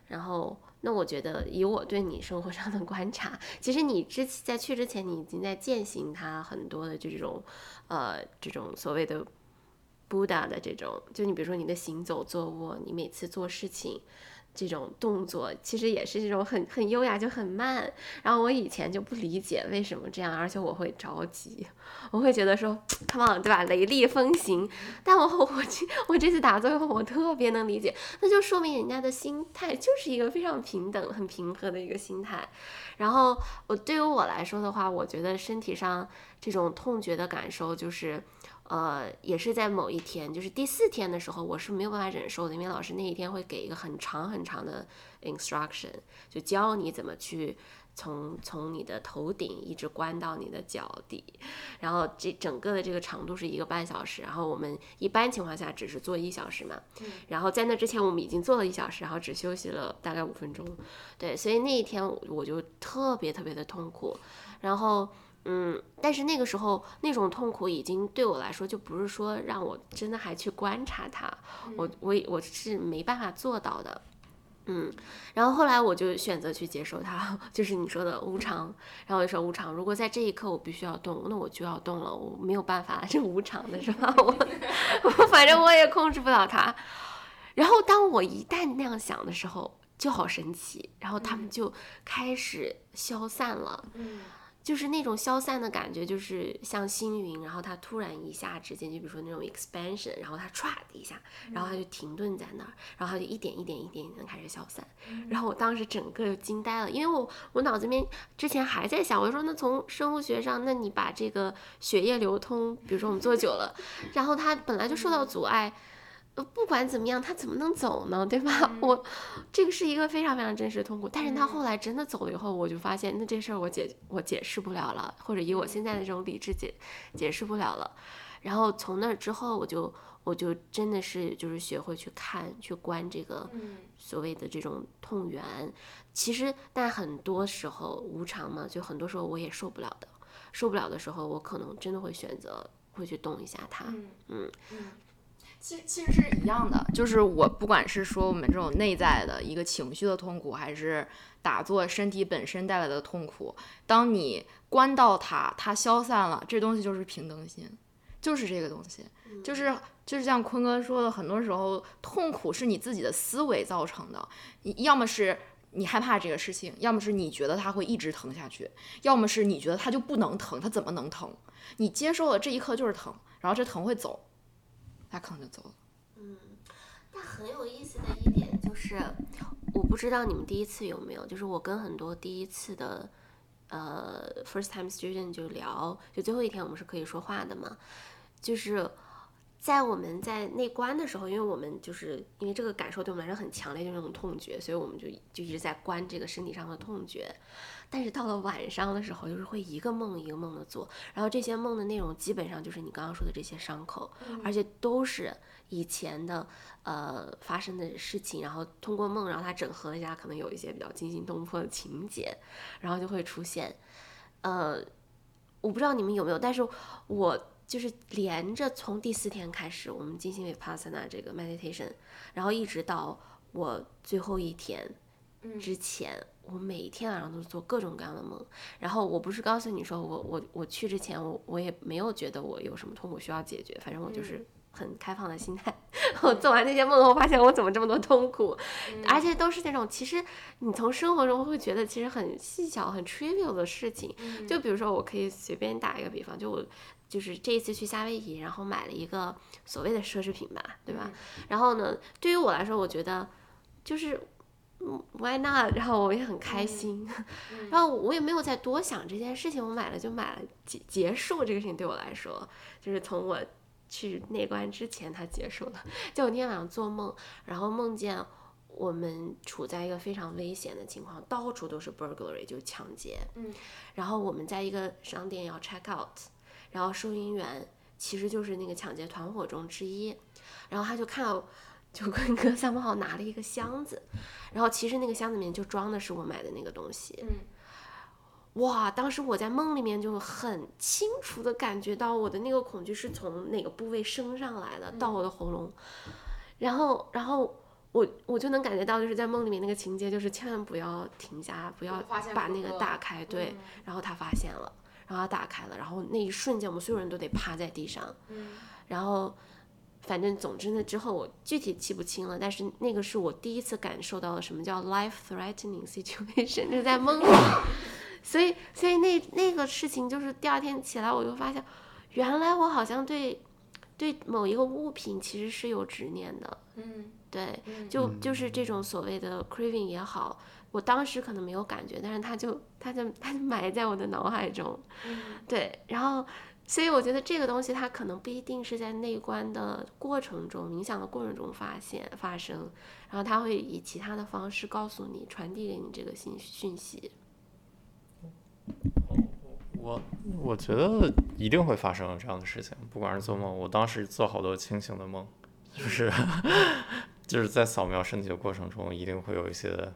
然后，那我觉得以我对你生活上的观察，其实你之在去之前，你已经在践行他很多的这种，呃，这种所谓的 Buddha 的这种，就你比如说你的行走、坐卧，你每次做事情。这种动作其实也是这种很很优雅，就很慢。然后我以前就不理解为什么这样，而且我会着急，我会觉得说，come on，对吧？雷厉风行。但我我这我这次打坐以后，我特别能理解，那就说明人家的心态就是一个非常平等、很平和的一个心态。然后我对于我来说的话，我觉得身体上这种痛觉的感受就是。呃，也是在某一天，就是第四天的时候，我是没有办法忍受的，因为老师那一天会给一个很长很长的 instruction，就教你怎么去从从你的头顶一直关到你的脚底，然后这整个的这个长度是一个半小时，然后我们一般情况下只是做一小时嘛，然后在那之前我们已经做了一小时，然后只休息了大概五分钟，对，所以那一天我就特别特别的痛苦，然后。嗯，但是那个时候那种痛苦已经对我来说就不是说让我真的还去观察它，我我我是没办法做到的，嗯，然后后来我就选择去接受它，就是你说的无常，然后我就说无常，如果在这一刻我必须要动，那我就要动了，我没有办法，这无常的是吧？我我反正我也控制不了它。然后当我一旦那样想的时候，就好神奇，然后他们就开始消散了，嗯。就是那种消散的感觉，就是像星云，然后它突然一下之间，就比如说那种 expansion，然后它唰的一下，然后它就停顿在那儿，然后它就一点一点一点一点开始消散，然后我当时整个就惊呆了，因为我我脑子里面之前还在想，我就说那从生物学上，那你把这个血液流通，比如说我们坐久了，然后它本来就受到阻碍。不管怎么样，他怎么能走呢？对吧？我这个是一个非常非常真实的痛苦。但是他后来真的走了以后，我就发现，那这事儿我解我解释不了了，或者以我现在的这种理智解解释不了了。然后从那之后，我就我就真的是就是学会去看去观这个所谓的这种痛源。其实，但很多时候无常嘛，就很多时候我也受不了的，受不了的时候，我可能真的会选择会去动一下它。嗯。其实其实是一样的，就是我不管是说我们这种内在的一个情绪的痛苦，还是打坐身体本身带来的痛苦，当你关到它，它消散了，这东西就是平等心，就是这个东西，就是就是像坤哥说的，很多时候痛苦是你自己的思维造成的，你要么是你害怕这个事情，要么是你觉得它会一直疼下去，要么是你觉得它就不能疼，它怎么能疼？你接受了这一刻就是疼，然后这疼会走。他可能就走了。嗯，但很有意思的一点就是，我不知道你们第一次有没有，就是我跟很多第一次的呃 first time student 就聊，就最后一天我们是可以说话的嘛，就是在我们在内观的时候，因为我们就是因为这个感受对我们来说很强烈，就是那种痛觉，所以我们就就一直在观这个身体上的痛觉。但是到了晚上的时候，就是会一个梦一个梦的做，然后这些梦的内容基本上就是你刚刚说的这些伤口，而且都是以前的呃发生的事情，然后通过梦，然后它整合一下，可能有一些比较惊心动魄的情节，然后就会出现。呃，我不知道你们有没有，但是我就是连着从第四天开始，我们进行 vipassana 这个 meditation，然后一直到我最后一天之前。我每天晚上都是做各种各样的梦，然后我不是告诉你说我我我去之前我我也没有觉得我有什么痛苦需要解决，反正我就是很开放的心态。我做完那些梦后，发现我怎么这么多痛苦，而且都是那种其实你从生活中会觉得其实很细小很 trivial 的事情。就比如说，我可以随便打一个比方，就我就是这一次去夏威夷，然后买了一个所谓的奢侈品吧，对吧？然后呢，对于我来说，我觉得就是。Why not？然后我也很开心，然后我也没有再多想这件事情。我买了就买了，结结束这个事情对我来说，就是从我去内观之前它结束了。就我那天晚上做梦，然后梦见我们处在一个非常危险的情况，到处都是 burglary，就是抢劫。嗯，然后我们在一个商店要 check out，然后收银员其实就是那个抢劫团伙中之一，然后他就看到。就坤哥三毛号拿了一个箱子，然后其实那个箱子里面就装的是我买的那个东西。嗯，哇！当时我在梦里面就很清楚的感觉到我的那个恐惧是从哪个部位升上来的，到我的喉咙，然后，然后我我就能感觉到，就是在梦里面那个情节，就是千万不要停下，不要把那个打开，对。嗯然后他发现了，然后他打开了，然后那一瞬间，我们所有人都得趴在地上，嗯然后。反正总之呢，之后我具体记不清了，但是那个是我第一次感受到了什么叫 life threatening situation，就是在梦里。所以，所以那那个事情就是第二天起来，我就发现，原来我好像对对某一个物品其实是有执念的。嗯对，嗯就就是这种所谓的 craving 也好，我当时可能没有感觉，但是它就它就它就埋在我的脑海中。嗯对，然后所以我觉得这个东西它可能不一定是在内观的过程中、冥想的过程中发现发生，然后它会以其他的方式告诉你、传递给你这个信讯息。我我觉得一定会发生这样的事情，不管是做梦，我当时做好多清醒的梦，就是 就是在扫描身体的过程中，一定会有一些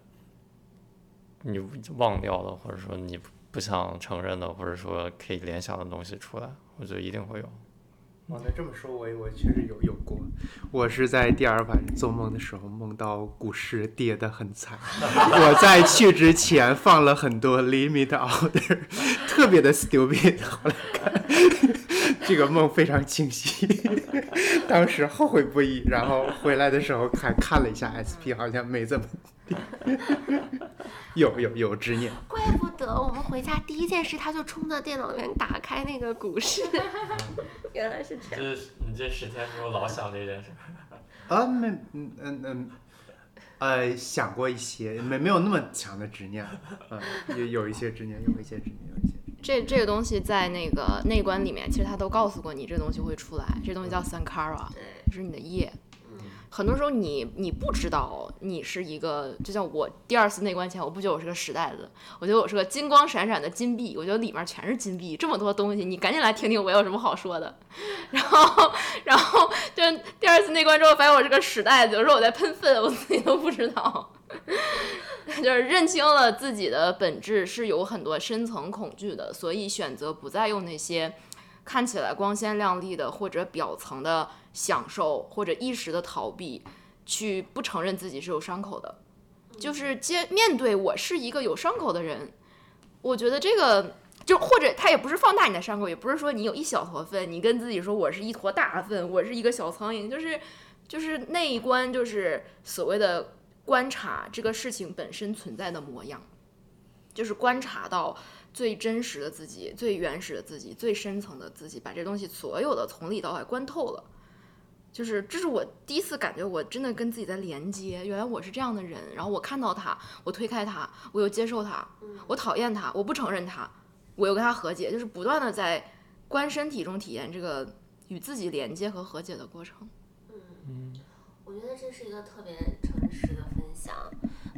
你忘掉的，或者说你不不想承认的，或者说可以联想的东西出来，我觉得一定会有。哦，那这么说，我我确实有有过。我是在第二晚做梦的时候，梦到股市跌得很惨。我在去之前放了很多 limit order，特别的 stupid。后来看这个梦非常清晰，当时后悔不已。然后回来的时候还看了一下 SP，好像没怎么跌。有有有执念。怪不得我们回家第一件事，他就冲到电脑里面打开那个股市，原来是这样。这你这十天之后老想这件事。啊，没，嗯嗯嗯，呃，想过一些，没没有那么强的执念，嗯，有有一些执念，有一些执念，有一些。这这个东西在那个内观里面，其实他都告诉过你，这东西会出来。这东西叫 sankara，就是你的业。很多时候你你不知道你是一个，就像我第二次内观前，我不觉得我是个石袋子，我觉得我是个金光闪闪的金币，我觉得里面全是金币，这么多东西，你赶紧来听听我有什么好说的。然后然后就第二次内观之后，发现我是个屎袋子，有时候我在喷粪，我自己都不知道。就是认清了自己的本质是有很多深层恐惧的，所以选择不再用那些看起来光鲜亮丽的或者表层的享受或者一时的逃避，去不承认自己是有伤口的，就是接面对我是一个有伤口的人，我觉得这个。就或者他也不是放大你的伤口，也不是说你有一小坨粪，你跟自己说我是一坨大粪，我是一个小苍蝇，就是就是那一关就是所谓的观察这个事情本身存在的模样，就是观察到最真实的自己、最原始的自己、最深层的自己，把这东西所有的从里到外观透了。就是这是我第一次感觉，我真的跟自己在连接。原来我是这样的人，然后我看到他，我推开他，我又接受他，我讨厌他，我不承认他，我又跟他和解，就是不断的在观身体中体验这个与自己连接和和解的过程。嗯我觉得这是一个特别诚实的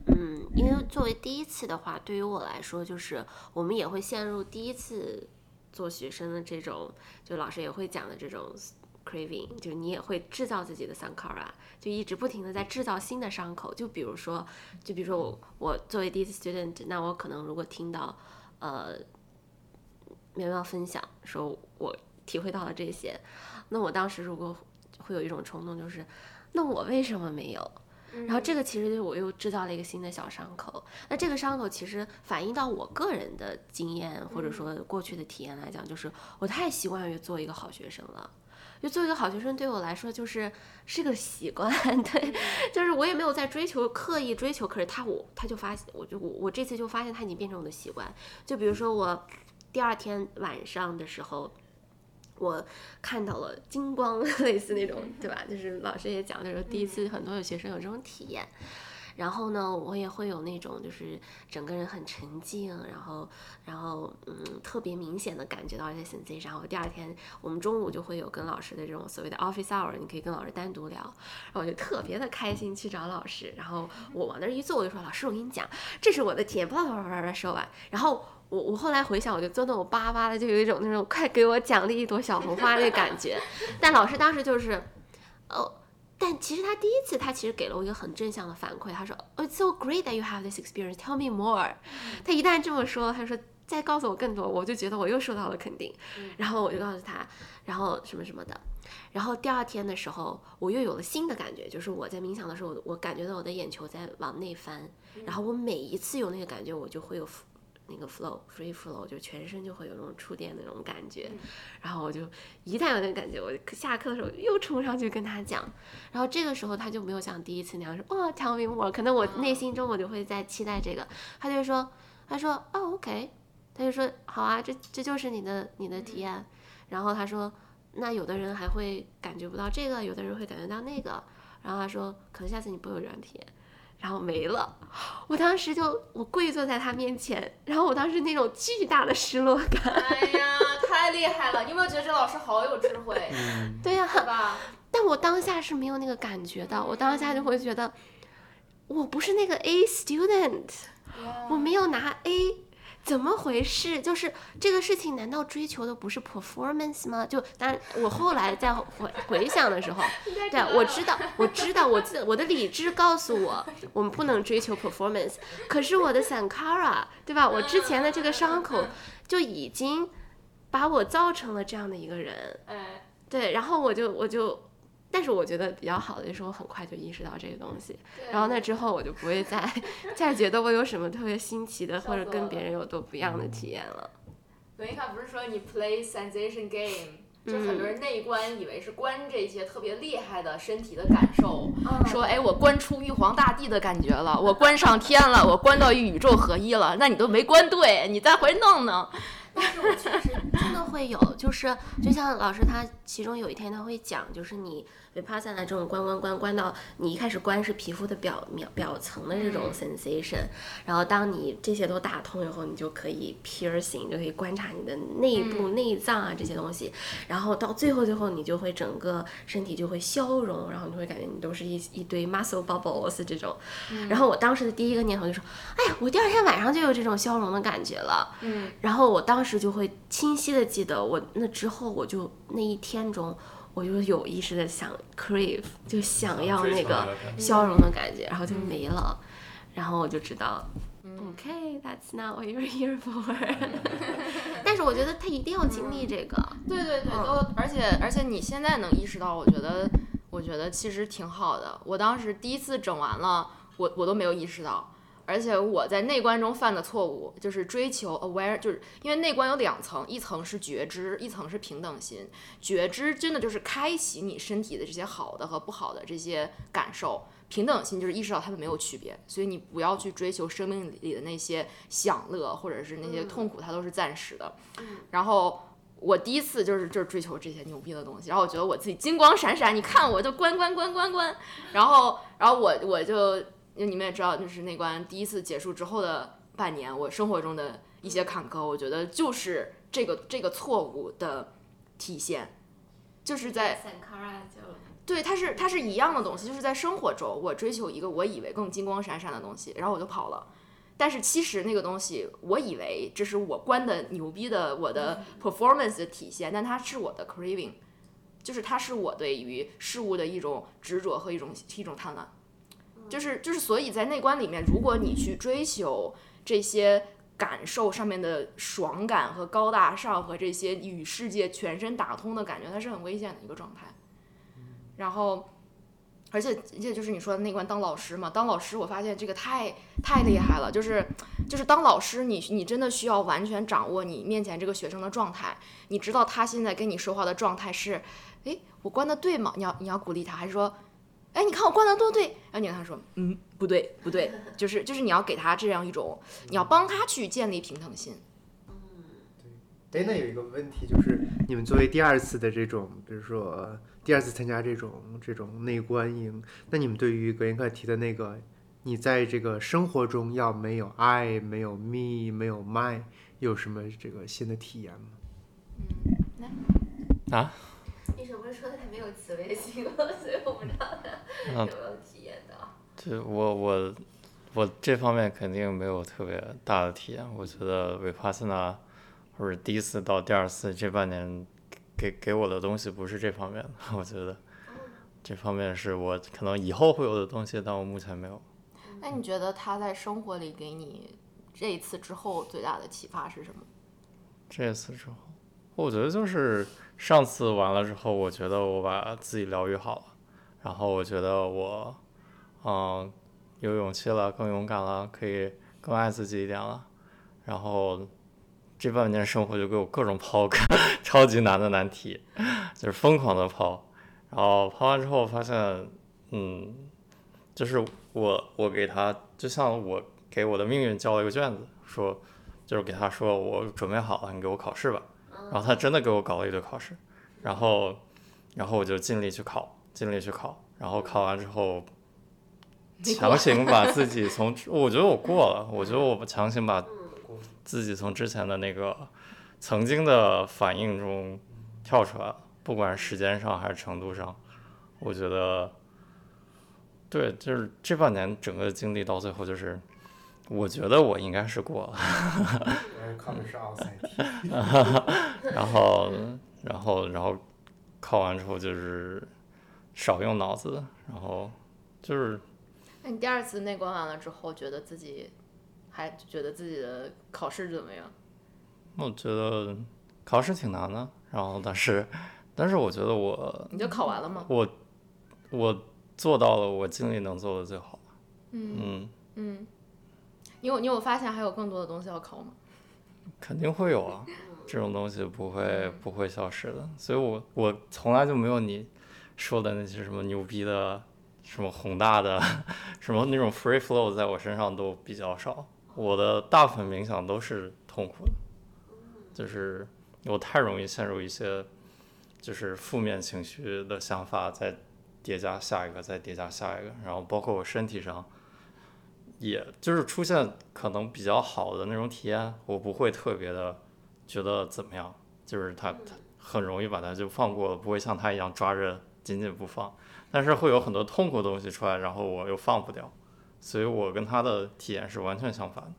嗯，因为作为第一次的话，对于我来说，就是我们也会陷入第一次做学生的这种，就老师也会讲的这种 craving，就你也会制造自己的 sankara，就一直不停的在制造新的伤口。就比如说，就比如说我我作为第一次 student，那我可能如果听到呃苗苗分享说我体会到了这些，那我当时如果会有一种冲动，就是那我为什么没有？然后这个其实就是我又制造了一个新的小伤口。那这个伤口其实反映到我个人的经验或者说过去的体验来讲，就是我太习惯于做一个好学生了。就做一个好学生对我来说就是是个习惯，对，就是我也没有在追求刻意追求，可是他我他就发现，我就我我这次就发现他已经变成我的习惯。就比如说我第二天晚上的时候。我看到了金光，类似那种，对吧？就是老师也讲，就是第一次很多有学生有这种体验。然后呢，我也会有那种就是整个人很沉静，然后然后嗯特别明显的感觉到一些 sensation。然后第二天我们中午就会有跟老师的这种所谓的 office hour，你可以跟老师单独聊。然后我就特别的开心去找老师，然后我往那儿一坐，我就说老师，我跟你讲，这是我的体验，叭叭叭叭叭说完，然后。我我后来回想，我就真的我巴巴的，就有一种那种快给我奖励一朵小红花那感觉。但老师当时就是，哦，但其实他第一次他其实给了我一个很正向的反馈，他说，It's so great that you have this experience. Tell me more. 他一旦这么说，他说再告诉我更多，我就觉得我又受到了肯定。然后我就告诉他，然后什么什么的。然后第二天的时候，我又有了新的感觉，就是我在冥想的时候，我感觉到我的眼球在往内翻。然后我每一次有那个感觉，我就会有。那个 flow free flow 就全身就会有那种触电的那种感觉，然后我就一旦有那个感觉，我下课的时候又冲上去跟他讲，然后这个时候他就没有像第一次那样说哦 tell me more，可能我内心中我就会在期待这个，他就说他说哦 OK，他就说好啊，这这就是你的你的体验，然后他说那有的人还会感觉不到这个，有的人会感觉到那个，然后他说可能下次你不会有这样体验。然后没了，我当时就我跪坐在他面前，然后我当时那种巨大的失落感。哎呀，太厉害了！你有没有觉得这老师好有智慧？对呀，是吧？但我当下是没有那个感觉的，我当下就会觉得，我不是那个 A student，我没有拿 A。怎么回事？就是这个事情，难道追求的不是 performance 吗？就当然，我后来在回回想的时候，对，我知道，我知道，我自我的理智告诉我，我们不能追求 performance。可是我的 sankara，对吧？我之前的这个伤口 就已经把我造成了这样的一个人。对，然后我就我就。但是我觉得比较好的就是我很快就意识到这个东西，然后那之后我就不会再再觉得我有什么特别新奇的或者跟别人有多不一样的体验了。等一看，不是说你 play sensation game，就很多人内观以为是观这些特别厉害的身体的感受，说哎我观出玉皇大帝的感觉了，我观上天了，我观到与宇宙合一了，那你都没观对，你再回弄弄。但是我确实真的会有，就是就像老师他其中有一天他会讲，就是你。Vipassana 这种关关关关到你一开始关是皮肤的表表表层的这种 sensation，然后当你这些都打通以后，你就可以 piercing，就可以观察你的内部内脏啊这些东西，然后到最后最后你就会整个身体就会消融，然后你会感觉你都是一一堆 muscle bubbles 这种，然后我当时的第一个念头就是，哎呀，我第二天晚上就有这种消融的感觉了，嗯，然后我当时就会清晰的记得我那之后我就那一天中。我就有意识的想 crave，就想要那个消融的感觉，然后就没了，然后我就知道，OK，that's not what you're here for。但是我觉得他一定要经历这个，对对对，都而且而且你现在能意识到，我觉得我觉得其实挺好的。我当时第一次整完了，我我都没有意识到。而且我在内观中犯的错误就是追求 aware，就是因为内观有两层，一层是觉知，一层是平等心。觉知真的就是开启你身体的这些好的和不好的这些感受，平等心就是意识到它们没有区别，所以你不要去追求生命里的那些享乐或者是那些痛苦，它都是暂时的。然后我第一次就是就是追求这些牛逼的东西，然后我觉得我自己金光闪闪，你看我就关关关关关，然后然后我我就。因为你们也知道，就是那关第一次结束之后的半年，我生活中的一些坎坷，我觉得就是这个这个错误的体现，就是在对，它是它是一样的东西，就是在生活中，我追求一个我以为更金光闪闪的东西，然后我就跑了，但是其实那个东西，我以为这是我关的牛逼的我的 performance 的体现，但它是我的 craving，就是它是我对于事物的一种执着和一种一种贪婪。就是就是，所以在内观里面，如果你去追求这些感受上面的爽感和高大上和这些与世界全身打通的感觉，它是很危险的一个状态。然后，而且而且就是你说的内观当老师嘛，当老师我发现这个太太厉害了。就是就是当老师，你你真的需要完全掌握你面前这个学生的状态，你知道他现在跟你说话的状态是，哎，我关的对吗？你要你要鼓励他，还是说？哎，你看我灌的多对，然后你跟他说，嗯，不对，不对，就是就是你要给他这样一种，你要帮他去建立平等心。嗯，对。哎，那有一个问题就是，你们作为第二次的这种，比如说第二次参加这种这种内观营，那你们对于格林克提的那个你在这个生活中要没有 I，没有 me，没有 my，有什么这个新的体验吗？啊？医生不是说他没有慈悲心吗？所以我不知道他有没有体验到。就我我我这方面肯定没有特别大的体验。我觉得维帕斯纳或者第一次到第二次这半年给给我的东西不是这方面的。我觉得这方面是我可能以后会有的东西，但我目前没有。那你觉得他在生活里给你这一次之后最大的启发是什么？这次之后，我觉得就是上次完了之后，我觉得我把自己疗愈好了，然后我觉得我，嗯，有勇气了，更勇敢了，可以更爱自己一点了，然后这半年生活就给我各种抛开 超级难的难题，就是疯狂的抛，然后抛完之后发现，嗯，就是我我给他就像我给我的命运交了一个卷子，说。就是给他说我准备好了，你给我考试吧。然后他真的给我搞了一堆考试，然后，然后我就尽力去考，尽力去考。然后考完之后，强行把 自己从，我觉得我过了，我觉得我强行把自己从之前的那个曾经的反应中跳出来了，不管是时间上还是程度上，我觉得，对，就是这半年整个经历到最后就是。我觉得我应该是过了，考的是奥赛题，然后，然后，然后考完之后就是少用脑子，然后就是。那你第二次内观完了之后，觉得自己还觉得自己的考试怎么样？我觉得考试挺难的，然后但是，但是我觉得我你就考完了吗？我我做到了我尽力能做的最好。嗯嗯嗯。你有你有发现还有更多的东西要考吗？肯定会有啊，这种东西不会不会消失的。所以我我从来就没有你说的那些什么牛逼的、什么宏大的、什么那种 free flow 在我身上都比较少。我的大部分冥想都是痛苦的，就是我太容易陷入一些就是负面情绪的想法，再叠加下一个，再叠加下一个，然后包括我身体上。也就是出现可能比较好的那种体验，我不会特别的觉得怎么样，就是他他很容易把它就放过了，不会像他一样抓着紧紧不放。但是会有很多痛苦的东西出来，然后我又放不掉，所以我跟他的体验是完全相反的。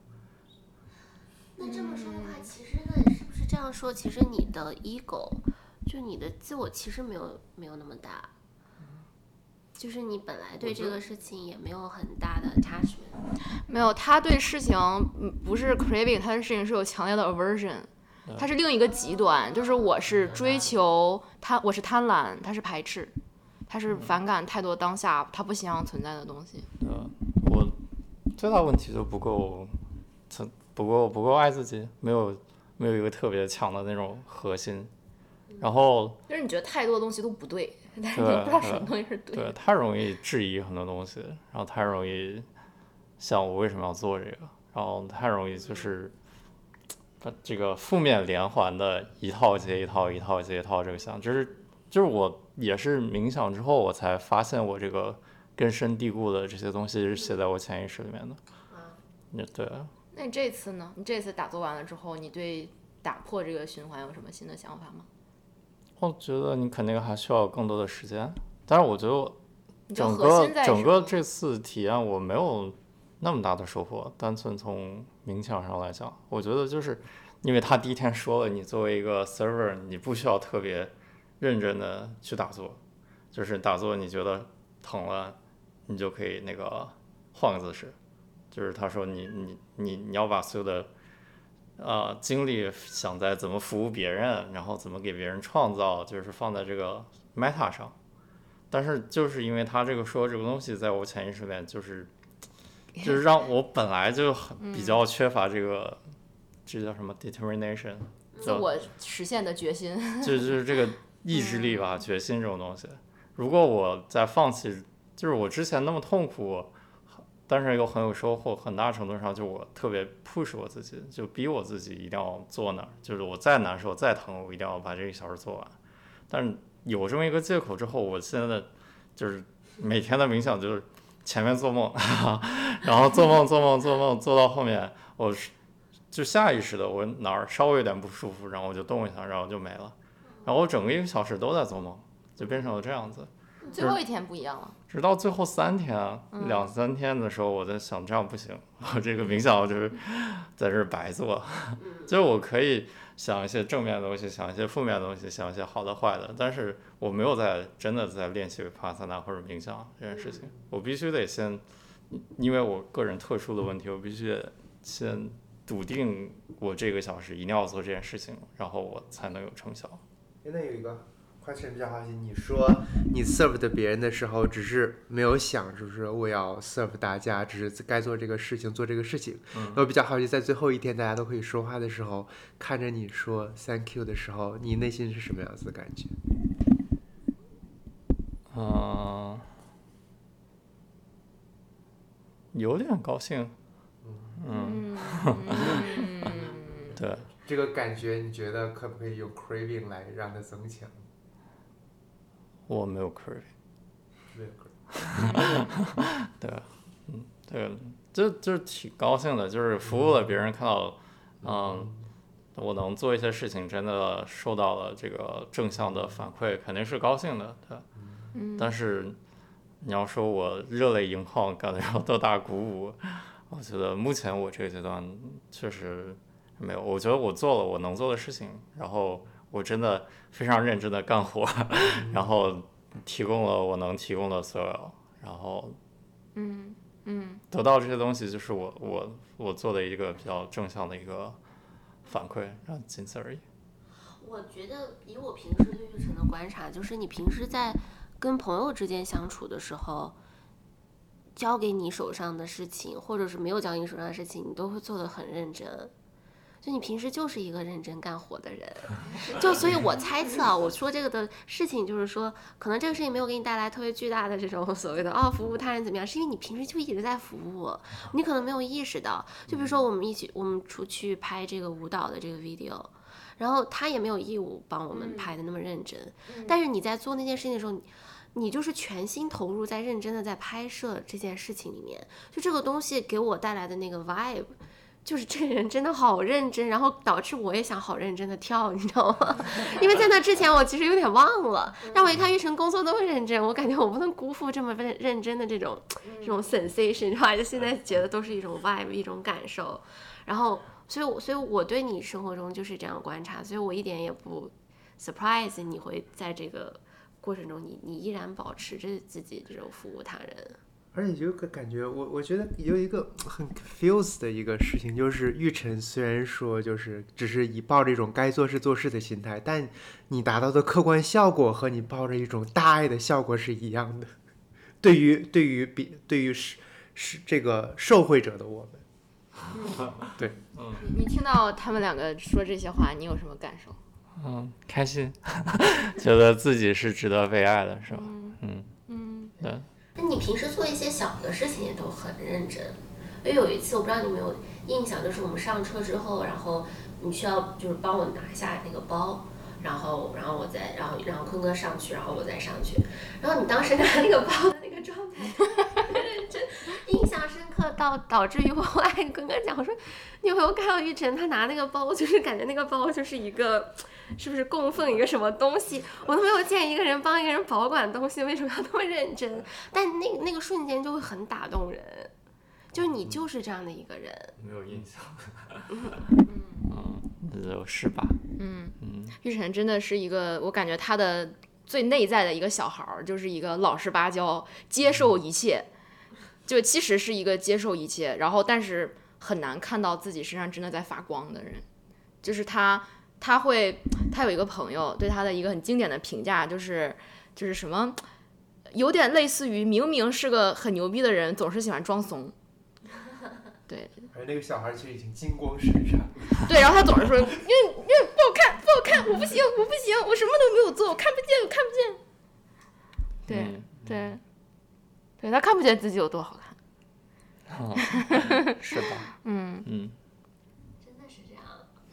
那这么说的话，其实呢，是不是这样说？其实你的 ego，就你的自我，其实没有没有那么大。就是你本来对这个事情也没有很大的 attachment，没有，他对事情不是 craving，他的事情是有强烈的 aversion，他是另一个极端，就是我是追求贪，我是贪婪，他是排斥，他是反感太多当下他不希望存在的东西。呃，我最大问题就不够，不够不够爱自己，没有没有一个特别强的那种核心，然后就是你觉得太多东西都不对。但是你不知道什么东西是对，对，太容易质疑很多东西，然后太容易想我为什么要做这个，然后太容易就是把这个负面连环的一套接一套，一套接一套这个想，就是就是我也是冥想之后，我才发现我这个根深蒂固的这些东西是写在我潜意识里面的。嗯，对。那你这次呢？你这次打坐完了之后，你对打破这个循环有什么新的想法吗？我觉得你肯定还需要更多的时间，但是我觉得整个整个这次体验我没有那么大的收获。单纯从冥想上来讲，我觉得就是因为他第一天说了，你作为一个 server，你不需要特别认真的去打坐，就是打坐你觉得疼了，你就可以那个换个姿势。就是他说你你你你要把所有的。呃，精力想在怎么服务别人，然后怎么给别人创造，就是放在这个 meta 上。但是就是因为他这个说这个东西，在我潜意识里面，就是 就是让我本来就很比较缺乏这个，这叫什么 determination，自我实现的决心，就就是这个意志力吧，决心这种东西。如果我在放弃，就是我之前那么痛苦。但是又很有收获，很大程度上就我特别 push 我自己，就逼我自己一定要做那儿，就是我再难受再疼，我一定要把这一小时做完。但是有这么一个借口之后，我现在就是每天的冥想就是前面做梦，然后做梦做梦做梦做到后面，我是就下意识的我哪儿稍微有点不舒服，然后我就动一下，然后就没了，然后我整个一个小时都在做梦，就变成了这样子。最后一天不一样了。直到最后三天、两三天的时候，我在想这样不行，我这个冥想就是在这儿白做，就是我可以想一些正面的东西，想一些负面的东西，想一些好的坏的，但是我没有在真的在练习帕萨纳或者冥想这件事情，我必须得先，因为我个人特殊的问题，我必须得先笃定我这个小时一定要做这件事情，然后我才能有成效。现在有一个。Question 比较好奇，你说你 serve 的别人的时候，只是没有想，就是我要 serve 大家，只是该做这个事情，做这个事情。我比较好奇，在最后一天大家都可以说话的时候，看着你说 thank you 的时候，你内心是什么样子的感觉？嗯，有点高兴。嗯，对。这个感觉，你觉得可不可以用 craving 来让它增强？我没有 craving，没有 craving，对，嗯，对，就就是挺高兴的，就是服务了别人，看到，嗯，我能做一些事情，真的受到了这个正向的反馈，肯定是高兴的，对，嗯，但是你要说我热泪盈眶，感觉到多大鼓舞，我觉得目前我这个阶段确实没有，我觉得我做了我能做的事情，然后。我真的非常认真的干活，然后提供了我能提供的所有，然后，嗯嗯，得到这些东西就是我我我做的一个比较正向的一个反馈，然后仅此而已。我觉得以我平时对玉成的观察，就是你平时在跟朋友之间相处的时候，交给你手上的事情，或者是没有交给你手上的事情，你都会做的很认真。就你平时就是一个认真干活的人，就所以，我猜测啊，我说这个的事情就是说，可能这个事情没有给你带来特别巨大的这种 所谓的哦，服务他人怎么样，是因为你平时就一直在服务，你可能没有意识到。就比如说我们一起，我们出去拍这个舞蹈的这个 video，然后他也没有义务帮我们拍的那么认真，但是你在做那件事情的时候，你就是全心投入在认真的在拍摄这件事情里面，就这个东西给我带来的那个 vibe。就是这个人真的好认真，然后导致我也想好认真的跳，你知道吗？因为在那之前我其实有点忘了。但我一看玉成工作那么认真，我感觉我不能辜负这么认认真的这种这种 sensation，你知道吧？就现在觉得都是一种 vibe，一种感受。然后，所以，所以我对你生活中就是这样观察，所以我一点也不 surprise 你会在这个过程中，你你依然保持着自己这种服务他人。而且有个感觉，我我觉得有一个很 confused 的一个事情，就是玉晨虽然说就是只是以抱着一种该做事做事的心态，但你达到的客观效果和你抱着一种大爱的效果是一样的。对于对于比对于是是这个受惠者的我们，对，嗯，你听到他们两个说这些话，你有什么感受？嗯，开心，觉得自己是值得被爱的，是吧？嗯嗯，对。那你平时做一些小的事情也都很认真。因为有一次我不知道你有没有印象，就是我们上车之后，然后你需要就是帮我拿下那个包，然后然后我再然后然后坤哥上去，然后我再上去，然后你当时拿那个包的那个状态，真 印象深刻到导致于我爱坤哥讲，我说你有没有看到玉晨他拿那个包，就是感觉那个包就是一个。是不是供奉一个什么东西？我都没有见一个人帮一个人保管东西，为什么要那么认真？但那那个瞬间就会很打动人，就是你就是这样的一个人。没有印象。嗯，那 就是吧。嗯嗯，玉晨真的是一个，我感觉他的最内在的一个小孩儿，就是一个老实巴交，接受一切，就其实是一个接受一切，然后但是很难看到自己身上真的在发光的人，就是他。他会，他有一个朋友对他的一个很经典的评价，就是就是什么，有点类似于明明是个很牛逼的人，总是喜欢装怂。对。而那个小孩其实已经金光闪闪。对，然后他总是说，因为因为不好看，不好看，我不行，我不行，我什么都没有做，我看不见，我看不见。对对，对他看不见自己有多好看。是吧？嗯嗯。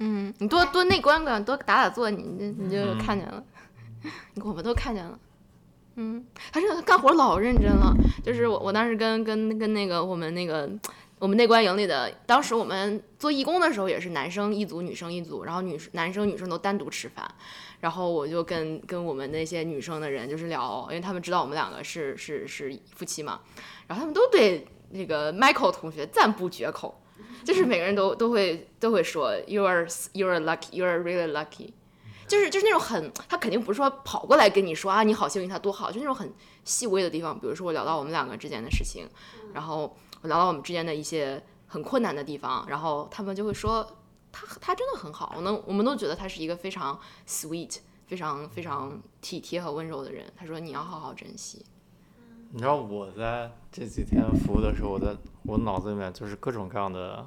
嗯，你多多内观观，多打打坐，你你你就看见了，我们都看见了。嗯，他这个干活老认真了。就是我，我当时跟跟跟那个我们那个我们内观营里的，当时我们做义工的时候也是男生一组，女生一组，然后女男生女生都单独吃饭。然后我就跟跟我们那些女生的人就是聊，因为他们知道我们两个是是是夫妻嘛，然后他们都对那个 Michael 同学赞不绝口，就是每个人都都会都会说 You are you are lucky, you are really lucky。就是就是那种很，他肯定不是说跑过来跟你说啊你好幸运他多好，就那种很细微的地方，比如说我聊到我们两个之间的事情，然后我聊到我们之间的一些很困难的地方，然后他们就会说他他真的很好，我能我们都觉得他是一个非常 sweet、非常非常体贴和温柔的人。他说你要好好珍惜。你知道我在这几天服务的时候，我在我脑子里面就是各种各样的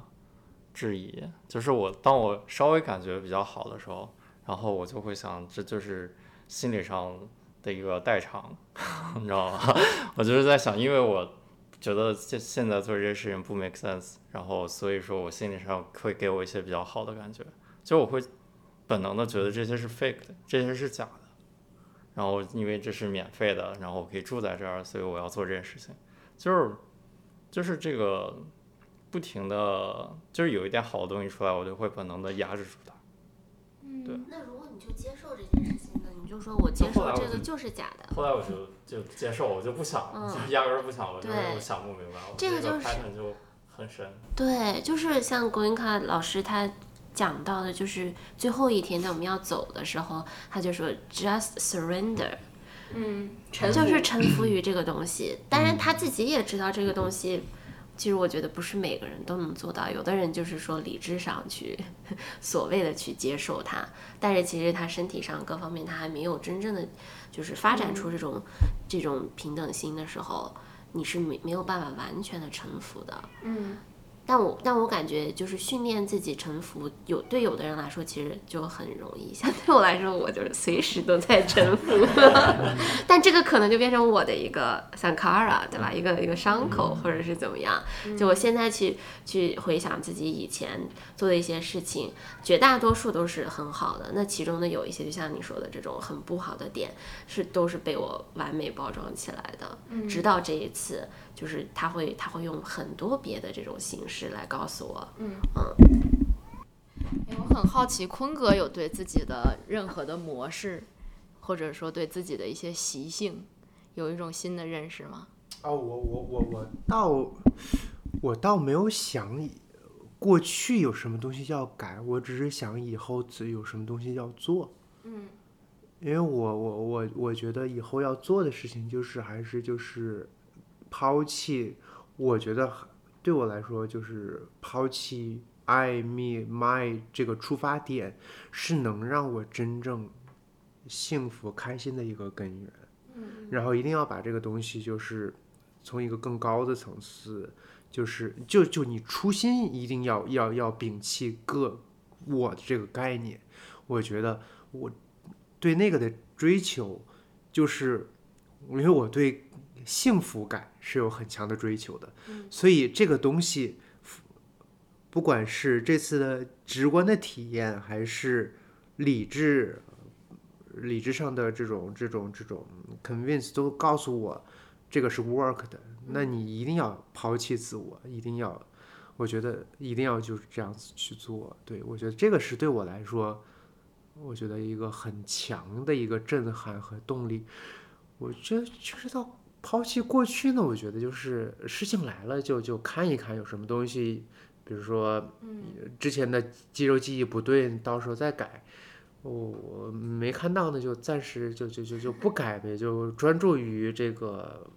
质疑，就是我当我稍微感觉比较好的时候。然后我就会想，这就是心理上的一个代偿，你知道吗？我就是在想，因为我觉得现现在做这些事情不 make sense，然后所以说我心理上会给我一些比较好的感觉，就我会本能的觉得这些是 fake 的，这些是假的。然后因为这是免费的，然后我可以住在这儿，所以我要做这件事情，就是就是这个不停的，就是有一点好的东西出来，我就会本能的压制住它。对，那如果你就接受这件事情呢？你就说我接受这个就是假的。后来我就就接受，我就不想，就压根儿不想，我就我想不明白。这个就是就很深。对，就是像郭云卡老师他讲到的，就是最后一天，当我们要走的时候，他就说 just surrender，嗯，就是臣服于这个东西。当然他自己也知道这个东西。其实我觉得不是每个人都能做到，有的人就是说理智上去，所谓的去接受它，但是其实他身体上各方面他还没有真正的就是发展出这种这种平等心的时候，你是没没有办法完全的臣服的。嗯。但我但我感觉就是训练自己臣服，有对有的人来说其实就很容易，像对我来说，我就是随时都在臣服。但这个可能就变成我的一个像 Kara 对吧？一个一个伤口或者是怎么样？就我现在去去回想自己以前做的一些事情，绝大多数都是很好的。那其中的，有一些就像你说的这种很不好的点，是都是被我完美包装起来的。直到这一次。就是他会，他会用很多别的这种形式来告诉我。嗯嗯。我很好奇，坤哥有对自己的任何的模式，或者说对自己的一些习性，有一种新的认识吗？哦，我我我我倒我倒没有想过去有什么东西要改，我只是想以后有什么东西要做。嗯。因为我我我我觉得以后要做的事情就是还是就是。抛弃，我觉得对我来说就是抛弃 I me my 这个出发点，是能让我真正幸福开心的一个根源。嗯，然后一定要把这个东西就是从一个更高的层次，就是就就你初心一定要要要摒弃个我的这个概念。我觉得我对那个的追求，就是因为我对。幸福感是有很强的追求的，所以这个东西，不管是这次的直观的体验，还是理智、理智上的这种、这种、这种 convince，都告诉我这个是 work 的。那你一定要抛弃自我，一定要，我觉得一定要就是这样子去做。对我觉得这个是对我来说，我觉得一个很强的一个震撼和动力。我觉得就是到。抛弃过去呢？我觉得就是事情来了就就看一看有什么东西，比如说，之前的肌肉记忆不对，到时候再改。我没看到呢，就暂时就就就就不改呗，就专注于这个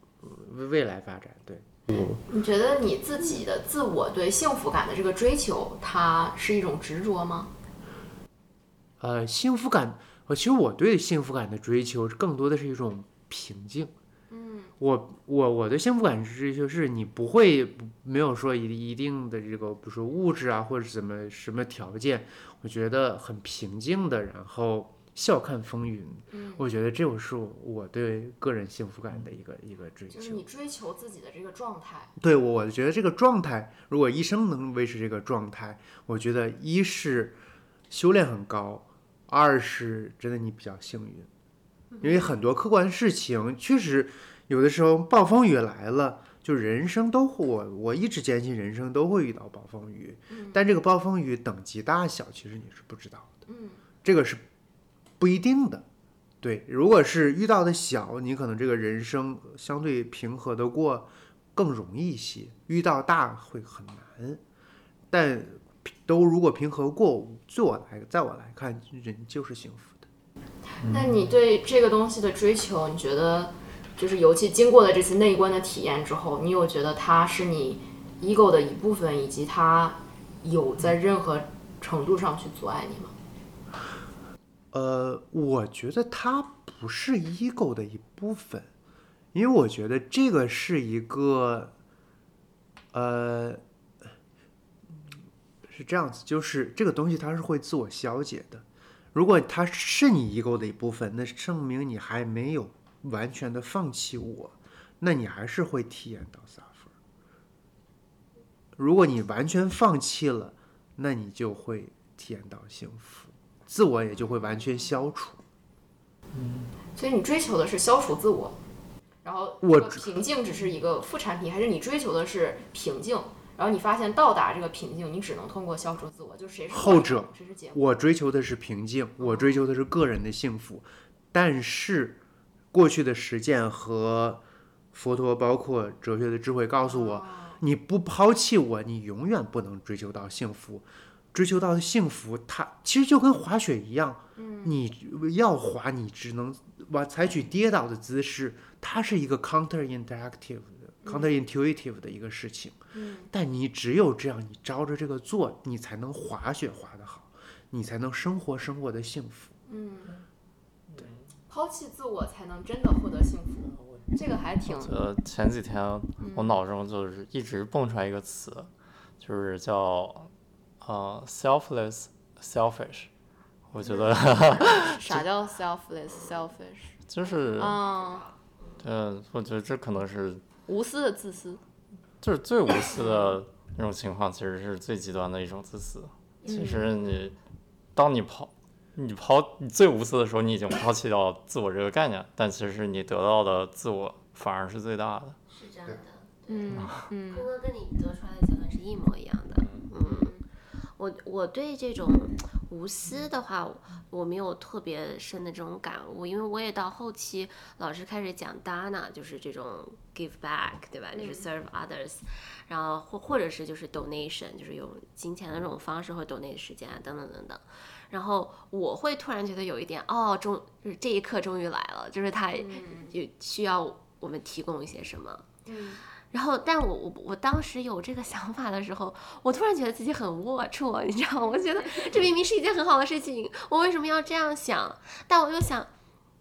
未来发展。对，你觉得你自己的自我对幸福感的这个追求，它是一种执着吗？呃，幸福感，呃，其实我对幸福感的追求更多的是一种平静。我我我的幸福感是就是你不会没有说一一定的这个，比如说物质啊或者怎么什么条件，我觉得很平静的，然后笑看风云。嗯，我觉得这种是我对个人幸福感的一个一个追求。就是你追求自己的这个状态。对，我觉得这个状态，如果一生能维持这个状态，我觉得一是修炼很高，二是真的你比较幸运。因为很多客观事情确实有的时候暴风雨来了，就人生都会我我一直坚信人生都会遇到暴风雨，但这个暴风雨等级大小其实你是不知道的，嗯，这个是不一定的。对，如果是遇到的小，你可能这个人生相对平和的过更容易一些；遇到大会很难。但都如果平和过，对我来，在我来看，人就是幸福的。那你对这个东西的追求，你觉得就是尤其经过了这次内观的体验之后，你有觉得它是你 ego 的一部分，以及它有在任何程度上去阻碍你吗？呃，我觉得它不是 ego 的一部分，因为我觉得这个是一个，呃，是这样子，就是这个东西它是会自我消解的。如果它是你 ego 的一部分，那证明你还没有完全的放弃我，那你还是会体验到 suffer。如果你完全放弃了，那你就会体验到幸福。自我也就会完全消除。嗯所以你追求的是消除自我，然后我平静只是一个副产品，还是你追求的是平静？然后你发现到达这个平静，你只能通过消除自我，就谁是后者谁是结果？我追求的是平静，我追求的是个人的幸福，但是过去的实践和佛陀，包括哲学的智慧告诉我，你不抛弃我，你永远不能追求到幸福。追求到的幸福，它其实就跟滑雪一样，你要滑，你只能往采取跌倒的姿势，它是一个 counter interactive 的、一个事情。嗯但你只有这样，你照着这个做，你才能滑雪滑得好，你才能生活生活的幸福。嗯，对，抛弃自我才能真的获得幸福，这个还挺呃，前几天我脑中就是一直蹦出来一个词，就是叫呃 selfless selfish，我觉得 啥叫 selfless selfish？就是嗯，呃，我觉得这可能是无私的自私。就是最无私的那种情况，其实是最极端的一种自私。其实你，当你抛你抛你最无私的时候，你已经抛弃掉自我这个概念，但其实你得到的自我反而是最大的。是这样的。嗯 嗯坤哥跟你得出来的结论是一模一样的。嗯，我我对这种无私的话，我没有特别深的这种感悟，因为我也到后期老师开始讲 dana，就是这种 give back，对吧？就是 serve others，然后或或者是就是 donation，就是用金钱的这种方式或 donate 时间啊等等等等。然后我会突然觉得有一点，哦，终就是这一刻终于来了，就是他有需要我们提供一些什么。嗯然后，但我我我当时有这个想法的时候，我突然觉得自己很龌龊，你知道吗？我觉得 这明明是一件很好的事情，我为什么要这样想？但我又想，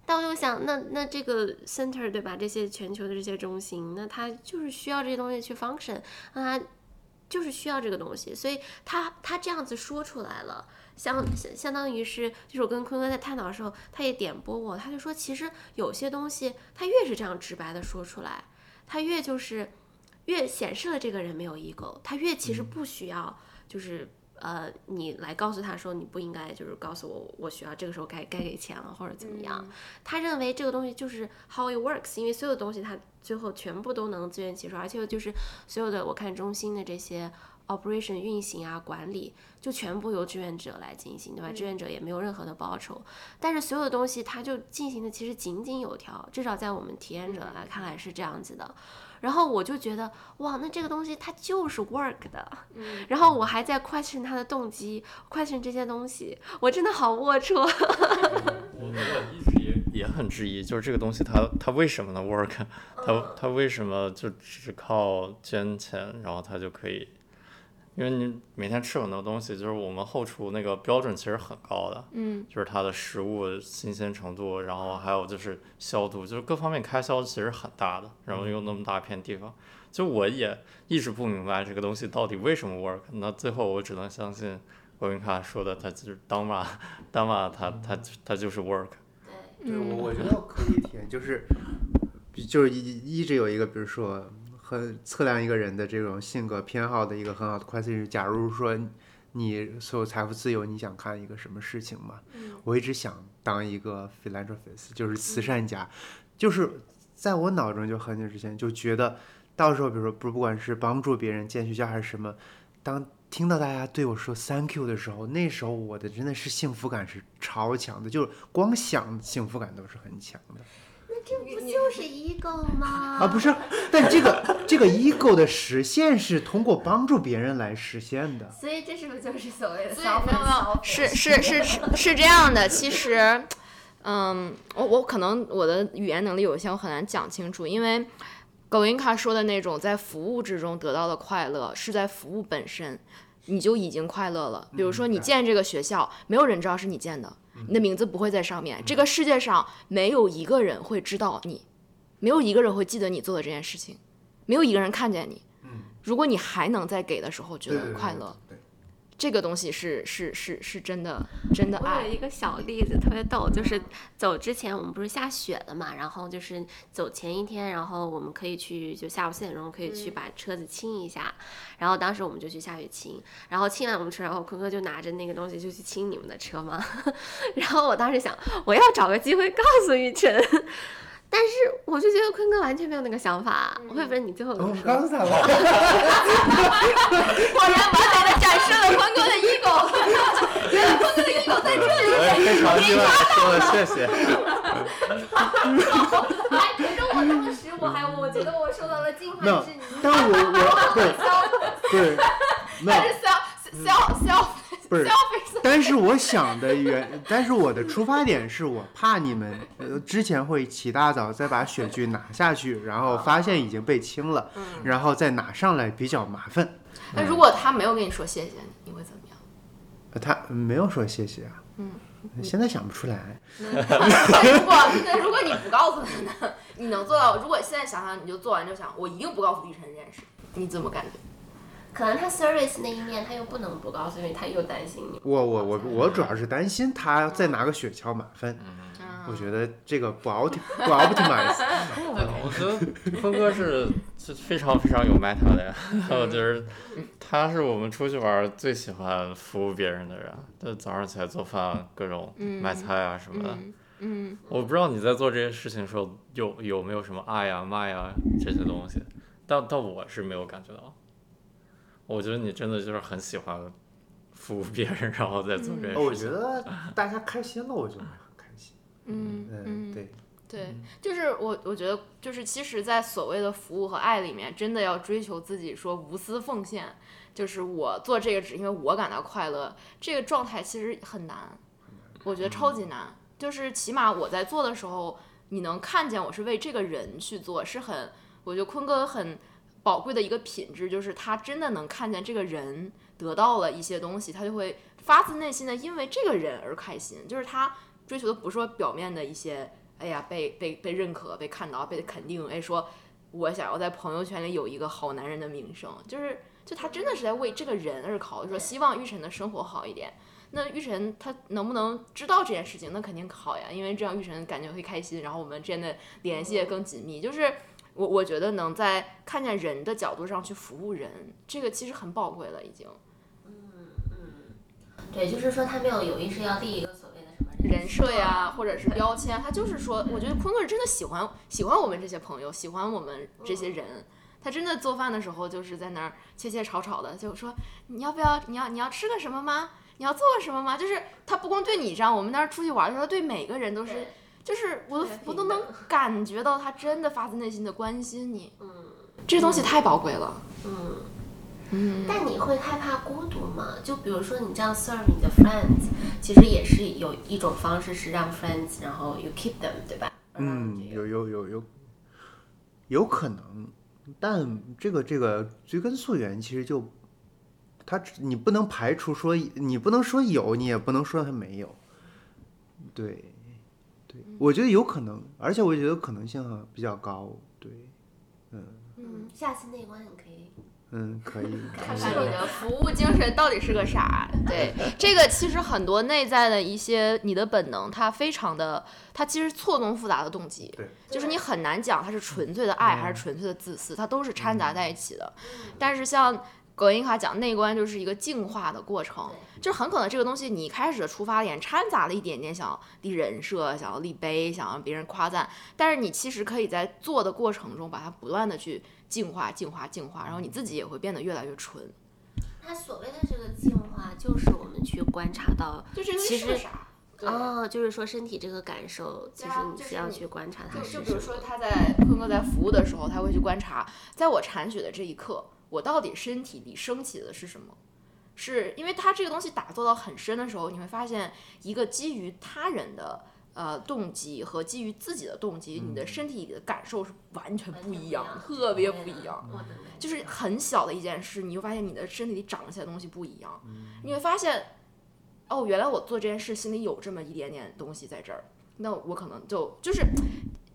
但我又想，那那这个 center 对吧？这些全球的这些中心，那它就是需要这些东西去 function，那它就是需要这个东西，所以他他这样子说出来了。相相相当于是，就是我跟坤哥在探讨的时候，他也点拨我，他就说，其实有些东西，他越是这样直白的说出来，他越就是越显示了这个人没有 ego，他越其实不需要就是呃你来告诉他说你不应该就是告诉我我需要这个时候该该给钱了或者怎么样，他认为这个东西就是 how it works，因为所有东西他最后全部都能自圆其说，而且就是所有的我看中心的这些 operation 运行啊管理就全部由志愿者来进行，对吧？志愿者也没有任何的报酬，但是所有的东西它就进行的其实井井有条，至少在我们体验者来看来是这样子的。然后我就觉得哇，那这个东西它就是 work 的。然后我还在 question 它的动机，question 这些东西，我真的好龌龊。我一直也也很质疑，就是这个东西它它为什么能 work？它它为什么就只靠捐钱，然后它就可以？因为你每天吃很多东西，就是我们后厨那个标准其实很高的，嗯就是它的食物新鲜程度，然后还有就是消毒，就是各方面开销其实很大的，然后又那么大片地方，就我也一直不明白这个东西到底为什么 work。那最后我只能相信欧云卡说的，他就是当嘛当嘛，它它它就是 work。对我，我觉得可以体验，就是就是一一直有一个，比如说很测量一个人的这种性格偏好的一个很好的 question 是，假如说你所有财富自由，你想看一个什么事情嘛？嗯我一直想当一个 philanthropist，就是慈善家，就是在我脑中就很久之前就觉得，到时候比如说不不管是帮助别人建学校还是什么，当听到大家对我说 thank you 的时候，那时候我的真的是幸福感是超强的，就是光想幸福感都是很强的。这不就是 ego 吗？啊，不是，但这个这个 ego 的实现是通过帮助别人来实现的。所以这是不是就是所谓的所以消费没有没有？是是是是是这样的，其实，嗯，我我可能我的语言能力有限，我很难讲清楚，因为 g o i n k a 说的那种在服务之中得到的快乐，是在服务本身。你就已经快乐了。比如说，你建这个学校，没有人知道是你建的，你的名字不会在上面。这个世界上没有一个人会知道你，没有一个人会记得你做的这件事情，没有一个人看见你。如果你还能在给的时候觉得快乐，对这个东西是是是是真的真的我有爱。一个小例子特别逗，就是走之前我们不是下雪了嘛，然后就是走前一天，然后我们可以去就下午四点钟可以去把车子清一下，然后当时我们就去下雪清，然后清完我们车，然后坤哥就拿着那个东西就去清你们的车嘛，然后我当时想我要找个机会告诉雨辰。但是我就觉得坤哥完全没有那个想法，我会不会你最后怎么说？告诉他了，果然完美的展示了坤哥的 ego，原来坤哥的 ego 在这里。我也非常意外，说了谢谢。哎，可是我当时我还我觉得我受到了净化，没有是你，但我我对但是 self self self 不是但是我想的原，但是我的出发点是我怕你们呃之前会起大早再把雪具拿下去，然后发现已经被清了，然后再拿上来比较麻烦。那如果他没有跟你说谢谢，你会怎么样？呃他没有说谢谢啊，嗯，现在想不出来。那如果那如果你不告诉他呢？你能做到？如果现在想想，你就做完就想，我一定不告诉玉晨这件事，你怎么感觉？可能他 service 那一面他又不能不告诉，因为他又担心你。我我我我主要是担心他再拿个雪橇满分，我觉得这个不 opt 不 optimize。我觉得坤哥是是非常非常有 meta 的呀，我觉得他是我们出去玩最喜欢服务别人的人。就早上起来做饭，各种买菜啊什么的。嗯，我不知道你在做这些事情的时候有有没有什么爱呀、卖呀这些东西，但但我是没有感觉到。我觉得你真的就是很喜欢服务别人，然后再做这些事情。我觉得大家开心了，我就会很开心。嗯嗯，对，对，就是我我觉得就是其实，在所谓的服务和爱里面，真的要追求自己说无私奉献，就是我做这个只因为我感到快乐，这个状态其实很难，我觉得超级难。就是起码我在做的时候，你能看见我是为这个人去做，是很我觉得坤哥很宝贵的一个品质，就是他真的能看见这个人得到了一些东西，他就会发自内心的因为这个人而开心，就是他追求的不是说表面的一些，哎呀被被被认可、被看到、被肯定，哎说我想要在朋友圈里有一个好男人的名声，就是就他真的是在为这个人而考虑，说希望玉晨的生活好一点。那玉晨他能不能知道这件事情？那肯定好呀，因为这样玉晨感觉会开心，然后我们之间的联系也更紧密。就是我我觉得能在看见人的角度上去服务人，这个其实很宝贵了，已经。嗯嗯对，就是说他没有有意识要立一个所谓的什么人设呀，或者是标签，他就是说，我觉得坤哥是真的喜欢喜欢我们这些朋友，喜欢我们这些人。他真的做饭的时候就是在那儿切切炒炒的，就说你要不要，你要你要吃个什么吗？你要做个什么吗？就是他不光对你这样，我们那儿出去玩的时候，他对每个人都是，就是我都我都能 感觉到他真的发自内心的关心你，嗯这东西太宝贵了。嗯。嗯，但你会害怕孤独吗？就比如说你这样 serve 你的 friends，其实也是有一种方式是让 friends，然后 you keep them，对吧？嗯，有有有有有可能，但这个这个追根溯源，其实就他你不能排除说你不能说有，你也不能说他没有。对，我觉得有可能，而且我觉得可能性哈比较高。对，嗯嗯，下次内观你可以嗯，可以。看看你的服务精神到底是个啥？对，这个其实很多内在的一些你的本能，它非常的，它其实错综复杂的动机，对，就是你很难讲它是纯粹的爱还是纯粹的自私，它都是掺杂在一起的。但是像葛印卡讲内观就是一个净化的过程，就是很可能这个东西你一开始的出发点掺杂了一点点想要立人设、想要立碑、想要别人夸赞，但是你其实可以在做的过程中把它不断的去净化、净化、净化，然后你自己也会变得越来越纯。它所谓的这个净化，就是我们去观察到，就这个其实啥？哦，就是说身体这个感受，其对实你需要去观察它就是就比。如说他在坤哥在服务的时候，他会去观察，在我铲雪的这一刻，我到底身体里升起的是什么？是因为他这个东西打坐到很深的时候，你会发现一个基于他人的呃动机和基于自己的动机，你的身体里的感受是完全不一样，特别不一样。就是很小的一件事，你就发现你的身体里长起来的东西不一样，你会发现，哦，原来我做这件事心里有这么一点点东西在这儿，那我可能就就是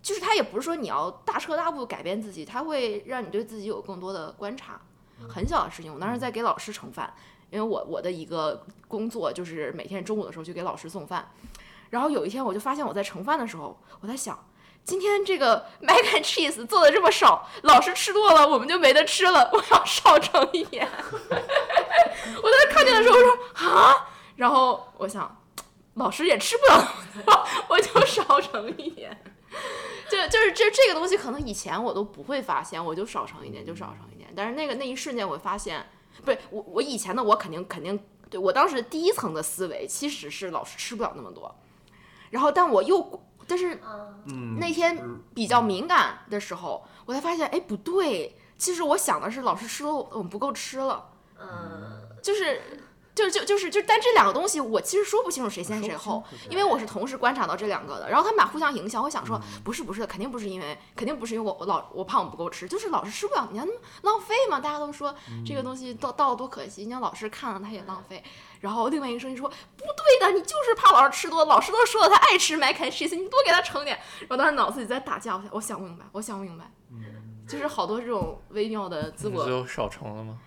就是他也不是说你要大彻大悟改变自己，他会让你对自己有更多的观察，很小的事情。我当时在给老师盛饭，因为我我的一个工作就是每天中午的时候去给老师送饭，然后有一天我就发现我在盛饭的时候，我在想。今天这个 mac and cheese 做的这么少，老师吃多了，我们就没得吃了。我要少盛一点。我当时看见的时候，我说啊，然后我想，老师也吃不了 我就少盛一点。就就是这这个东西，可能以前我都不会发现，我就少盛一点，就少盛一点。但是那个那一瞬间，我发现，不是我我以前的我肯定肯定，对我当时第一层的思维其实是老师吃不了那么多，然后但我又但是嗯，那天比较敏感的时候，我才发现，哎，不对，其实我想的是老师吃了我们不够吃了，嗯，就是。就就就是就，但这两个东西我其实说不清楚谁先谁后，因为我是同时观察到这两个的，然后他们俩互相影响。我想说，不是不是的，肯定不是因为，肯定不是因为我我老我怕我不够吃，就是老师吃不了，你看那么浪费嘛。大家都说这个东西到到了多可惜，你让老师看了他也浪费。然后另外一个声音说，不对的，你就是怕老师吃多，老师都说了他爱吃 mac and cheese，你多给他盛点。然后当时脑子里在打架，我想我想不明白，我想不明白，就是好多这种微妙的自我你最后少盛了吗？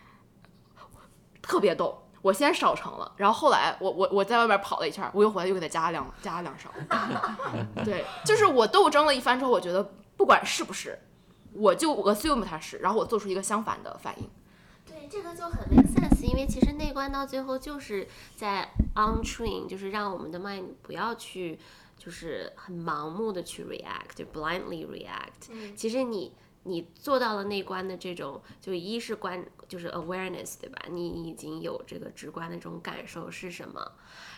特别逗。我先少盛了，然后后来我我我在外边跑了一圈，我又回来又给他加了两加了两勺。对，就是我斗争了一番之后，我觉得不管是不是，我就 assume 它是，然后我做出一个相反的反应。对，这个就很 make sense，因为其实内观到最后就是在 on train，就是让我们的 mind 不要去，就是很盲目的去 react，就 blindly react。其实你你做到了内观的这种，就一是观，就是 awareness，对吧？你已经有这个直观的这种感受是什么？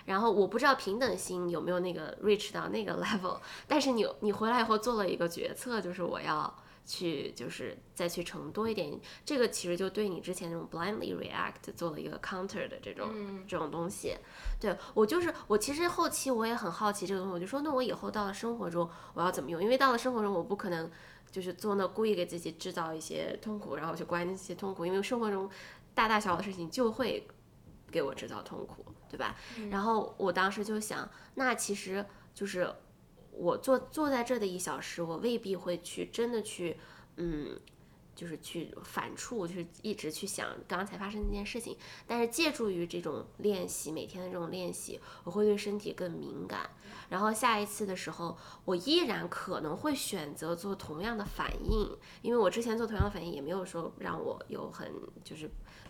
然后我不知道平等心有没有那个 reach 到那个 level，但是你你回来以后做了一个决策，就是我要。去就是再去盛多一点，这个其实就对你之前那种 blindly react 做了一个 counter 的这种、这种东西。对我就是我其实后期我也很好奇这个东西，我就说那我以后到了生活中我要怎么用？因为到了生活中我不可能就是做那故意给自己制造一些痛苦，然后去关一些痛苦，因为生活中大大小小的事情就会给我制造痛苦，对吧？然后我当时就想，那其实就是。我坐坐在这的一小时，我未必会去真的去，嗯，就是去反触，就是一直去想刚才发生那件事情。但是借助于这种练习，每天的这种练习，我会对身体更敏感。然后下一次的时候，我依然可能会选择做同样的反应，因为我之前做同样的反应也没有说让我有很就是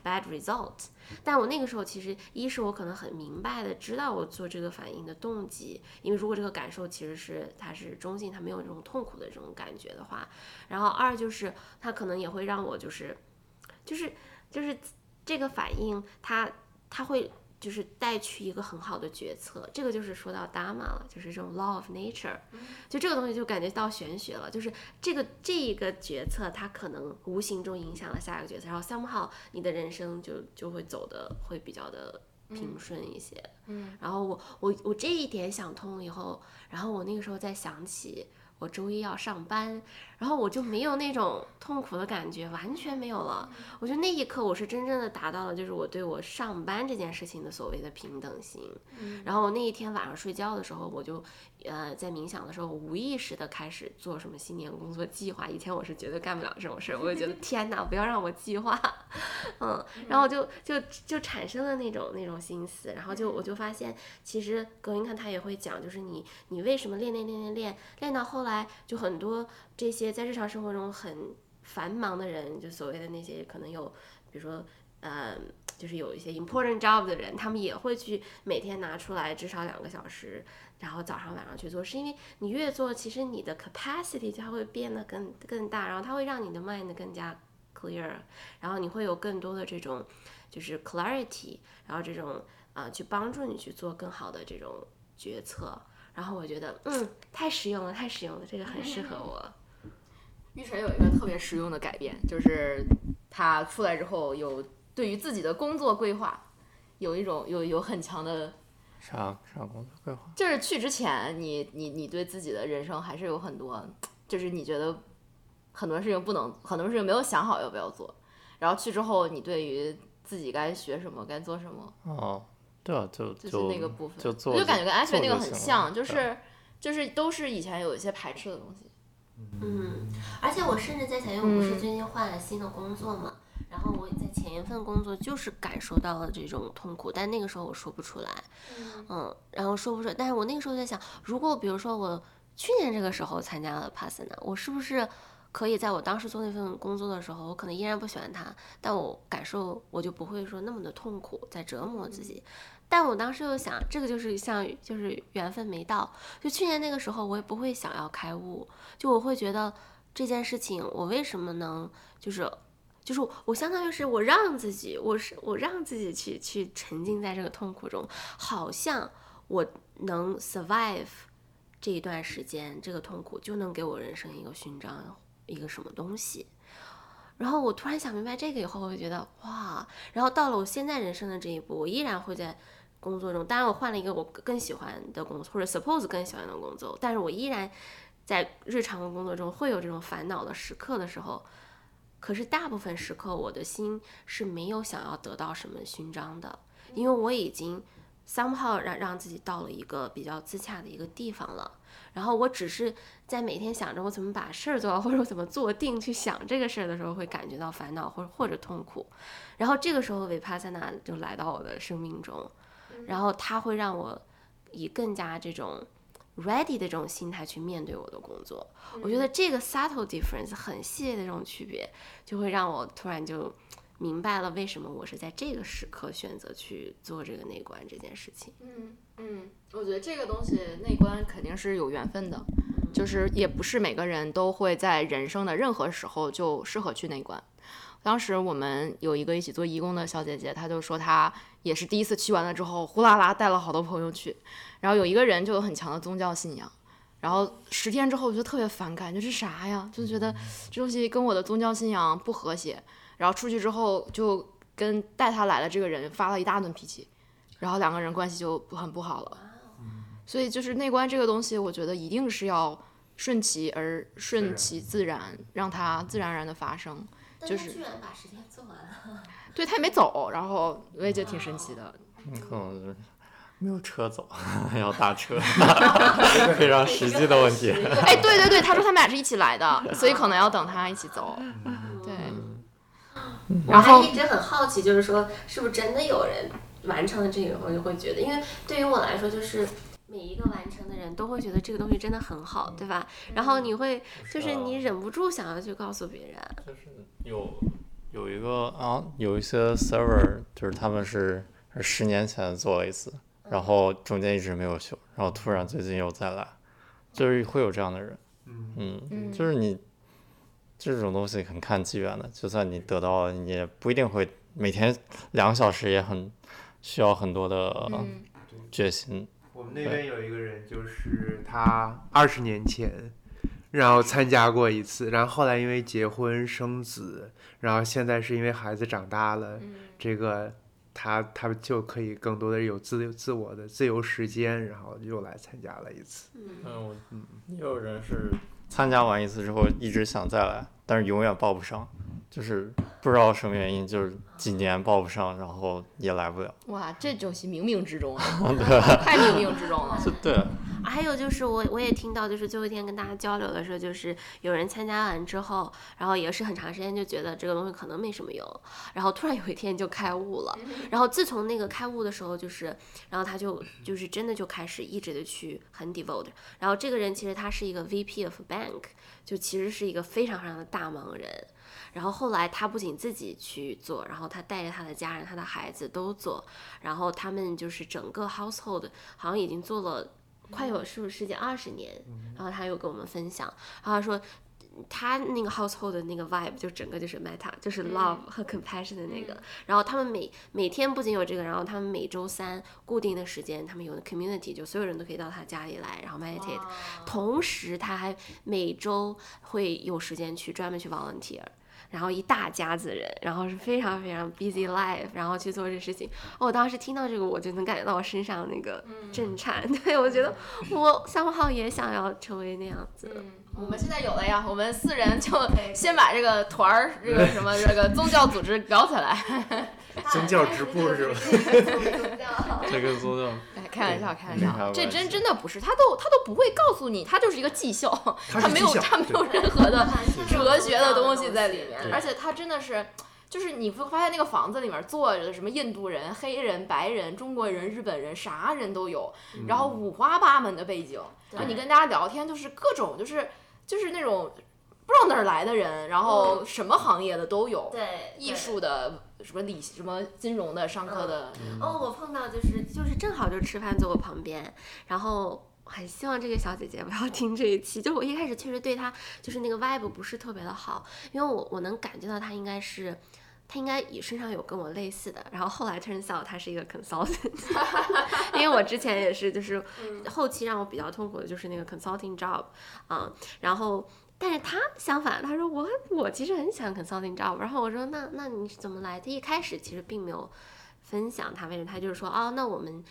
bad result。但我那个时候其实一是我可能很明白的知道我做这个反应的动机，因为如果这个感受其实是它是中性，它没有这种痛苦的这种感觉的话，然后二就是它可能也会让我就是就是就是这个反应它它会。就是带去一个很好的决策，这个就是说到 Dharma 了，就是这种 law of nature，就这个东西就感觉到玄学了，就是这个这一个决策它可能无形中影响了下一个决策，然后 somehow 你的人生就就会走的会比较的平顺一些。嗯，然后我我我这一点想通了以后，然后我那个时候再想起我周一要上班，然后我就没有那种痛苦的感觉，完全没有了。我觉得那一刻我是真正的达到了，就是我对我上班这件事情的所谓的平等心。然后我那一天晚上睡觉的时候，我就呃在冥想的时候，无意识的开始做什么新年工作计划。以前我是绝对干不了这种事儿，我就觉得 天哪，不要让我计划，嗯，然后就就就产生了那种那种心思，然后就我就发现，其实葛云看他也会讲，就是你你为什么练练练练练练到后来，就很多这些在日常生活中很繁忙的人，就所谓的那些可能有，比如说呃，就是有一些 important job 的人，他们也会去每天拿出来至少两个小时，然后早上晚上去做，是因为你越做，其实你的 capacity 就会变得更更大，然后它会让你的 mind 更加 clear，然后你会有更多的这种就是 clarity，然后这种啊、去帮助你去做更好的这种决策。然后我觉得，嗯，太实用了，太实用了，这个很适合我。玉晨有一个特别实用的改变，就是他出来之后有对于自己的工作规划有一种有有很强的，啥啥工作规划？就是去之前你你你对自己的人生还是有很多，就是你觉得很多事情不能，很多事情没有想好要不要做，然后去之后你对于自己该学什么该做什么，哦，对啊，就就是那个部分，就做我就感觉跟安全那个很像，就是就是都是以前有一些排斥的东西。嗯，而且我甚至在想，因为我不是最近换了新的工作嘛，然后我在前一份工作就是感受到了这种痛苦，但那个时候我说不出来，嗯，然后说不出来，但是我那个时候在想，如果比如说我去年这个时候参加了 Pasana，我是不是可以在我当时做那份工作的时候，我可能依然不喜欢它，但我感受我就不会说那么的痛苦，在折磨自己。但我当时又想，这个就是像就是缘分没到，就去年那个时候我也不会想要开悟，就我会觉得这件事情我为什么能就是就是我相当于是我让自己，我是我让自己去去沉浸在这个痛苦中，好像我能 survive 这一段时间，这个痛苦就能给我人生一个勋章，一个什么东西。然后我突然想明白这个以后，我就觉得哇，然后到了我现在人生的这一步，我依然会在工作中，当然我换了一个我更喜欢的工作，或者 suppose 更喜欢的工作，但是我依然在日常的工作中会有这种烦恼的时刻的时候，可是大部分时刻我的心是没有想要得到什么勋章的，因为我已经 somehow 让让自己到了一个比较自洽的一个地方了。然后我只是在每天想着我怎么把事儿做好，或者我怎么坐定去想这个事儿的时候，会感觉到烦恼或者或者痛苦。然后这个时候维帕萨纳就来到我的生命中，然后它会让我以更加这种 ready 的这种心态去面对我的工作。我觉得这个 subtle difference 很细微的这种区别，就会让我突然就明白了为什么我是在这个时刻选择去做这个内观这件事情。嗯嗯，我觉得这个东西内观肯定是有缘分的，就是也不是每个人都会在人生的任何时候就适合去内观。当时我们有一个一起做义工的小姐姐，她就说她也是第一次去完了之后，呼啦啦带了好多朋友去，然后有一个人就有很强的宗教信仰，然后十天之后我就特别反感，这是啥呀？就觉得这东西跟我的宗教信仰不和谐，然后出去之后就跟带她来的这个人发了一大顿脾气，然后两个人关系就很不好了。所以就是内观这个东西，我觉得一定是要顺其而顺其自然，让它自然而然的发生。就是居然把时间做完了。对他也没走，然后我也觉得挺神奇的。可能就是没有车走，要打车，非常实际的问题。哎，对对对，他说他们俩是一起来的，所以可能要等他一起走。对，我然后还一直很好奇，就是说是不是真的有人完成了这个，我就会觉得，因为对于我来说，就是每一个完成的人都会觉得这个东西真的很好，对吧？然后你会就是你忍不住想要去告诉别人，就是有有一个啊，有一些 server 就是他们是是十年前做了一次，然后中间一直没有修，然后突然最近又再来，就是会有这样的人。嗯。嗯。就是你这种东西很看机缘的，就算你得到了，你也不一定会每天两个小时，也很需要很多的嗯。决心。我们那边有一个人，就是他二十年前，然后参加过一次，然后后来因为结婚生子，然后现在是因为孩子长大了，这个他他就可以更多的有自自我的自由时间，然后又来参加了一次。嗯，我也有人是参加完一次之后一直想再来，但是永远报不上，就是不知道什么原因，就是几年报不上，然后也来不了。哇，这东西冥冥之中啊，太冥冥之中了。就对，还有就是我我也听到，就是最后一天跟大家交流的时候，就是有人参加完之后，然后也是很长时间就觉得这个东西可能没什么用，然后突然有一天就开悟了。然后自从那个开悟的时候，就是然后他就就是真的就开始一直的去很 devote。然后这个人其实他是一个 VP of bank，就其实是一个非常非常的大忙人。然后后来他不仅自己去做，然后他带着他的家人、他的孩子都做，然后他们就是整个 household 好像已经做了快有是不是十几二十年。然后他又跟我们分享，然后他说他那个 household 的那个 vibe 就整个就是 meta，就是 love 和 compassion 的那个。然后他们每每天不仅有这个，然后他们每周三固定的时间，他们有的 community 就所有人都可以到他家里来，然后 meditate。同时他还每周会有时间去专门去 volunteer。然后一大家子人，然后是非常非常 busy life，然后去做这事情。我当时听到这个，我就能感觉到我身上那个震颤。对我觉得我三号也想要成为那样子。我们现在有了呀，我们四人就先把这个团儿，这个什么这个宗教组织搞起来。宗教直播是吧？这个宗教。哎，开玩笑，开玩笑，这真真的不是，他都他都不会告诉你，他就是一个技校，他没有他没有任何的 哲学的东西在里面，而且他真的是，就是你会发现那个房子里面坐着的什么印度人、黑人、白人、中国人、日本人，啥人都有，然后五花八门的背景，就你跟大家聊天就是各种就是就是那种。不知道哪儿来的人，然后什么行业的都有，对，艺术的什么理什么金融的上课的。哦，我碰到就是就是正好就吃饭坐我旁边，然后很希望这个小姐姐不要听这一期。就我一开始确实对她就是那个 vibe 不是特别的好，因为我我能感觉到她应该是她应该也身上有跟我类似的。然后后来 turns out 她是一个 consultant，因为我之前也是就是后期让我比较痛苦的就是那个 consulting job 啊，然后。但是他相反，他说我我其实很喜欢 consulting job，然后我说那那你是怎么来？他一开始其实并没有分享他为什么，他就是说哦，那我们。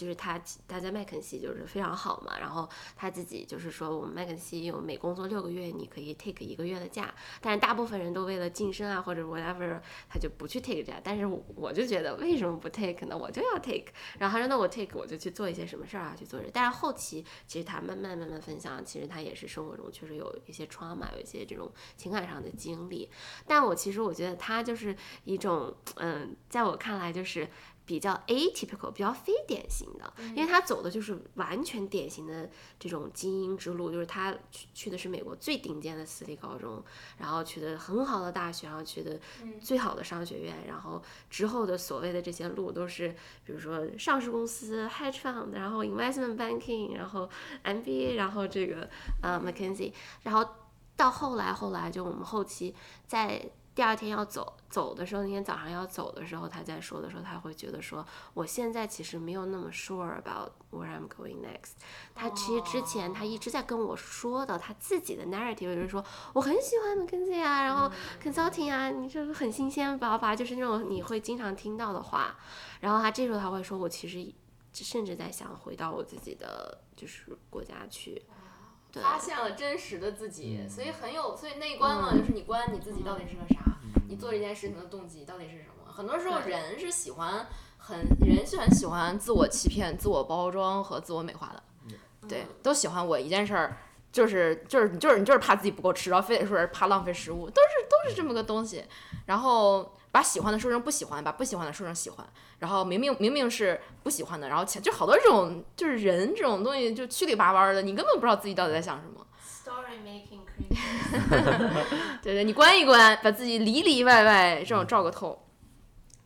就是他，他在麦肯锡就是非常好嘛。然后他自己就是说，我们麦肯锡有每工作六个月，你可以 take 一个月的假。但是大部分人都为了晋升啊，或者 whatever，他就不去 take 假。但是我就觉得，为什么不 take 呢？我就要 take。然后他说，那我 take，我就去做一些什么事儿啊？去做。但是后期其实他慢慢慢慢分享，其实他也是生活中确实有一些 trauma，有一些这种情感上的经历。但我其实我觉得他就是一种，嗯，在我看来就是。比较 atypical，比较非典型的，因为他走的就是完全典型的这种精英之路，就是他去去的是美国最顶尖的私立高中，然后去的很好的大学，然后去的最好的商学院，然后之后的所谓的这些路都是，比如说上市公司、hedge fund，然后 investment banking，然后 MBA，然后这个呃 McKinsey，然后到后来后来就我们后期在。第二天要走走的时候，那天早上要走的时候，他在说的时候，他会觉得说，我现在其实没有那么 sure about where I'm going next。他其实之前他一直在跟我说的他自己的 narrative，就是说我很喜欢 McKinsey 啊，然后 consulting 啊，你这个很新鲜，吧吧，就是那种你会经常听到的话。然后他这时候他会说，我其实甚至在想回到我自己的就是国家去。发现了真实的自己，所以很有，所以内观嘛，就是你观你自己到底是个啥，你做这件事情的动机到底是什么？很多时候人是喜欢很人是很喜欢自我欺骗、自我包装和自我美化的，对，都喜欢我一件事儿，就是就是就是你就是怕自己不够吃，然后非得说是怕浪费食物，都是都是这么个东西，然后。把喜欢的说成不喜欢，把不喜欢的说成喜欢，然后明明明明是不喜欢的，然后前就好多这种就是人这种东西就曲里八弯的，你根本不知道自己到底在想什么。Story making creepy。对对，你关一关，把自己里里外外这种照个透。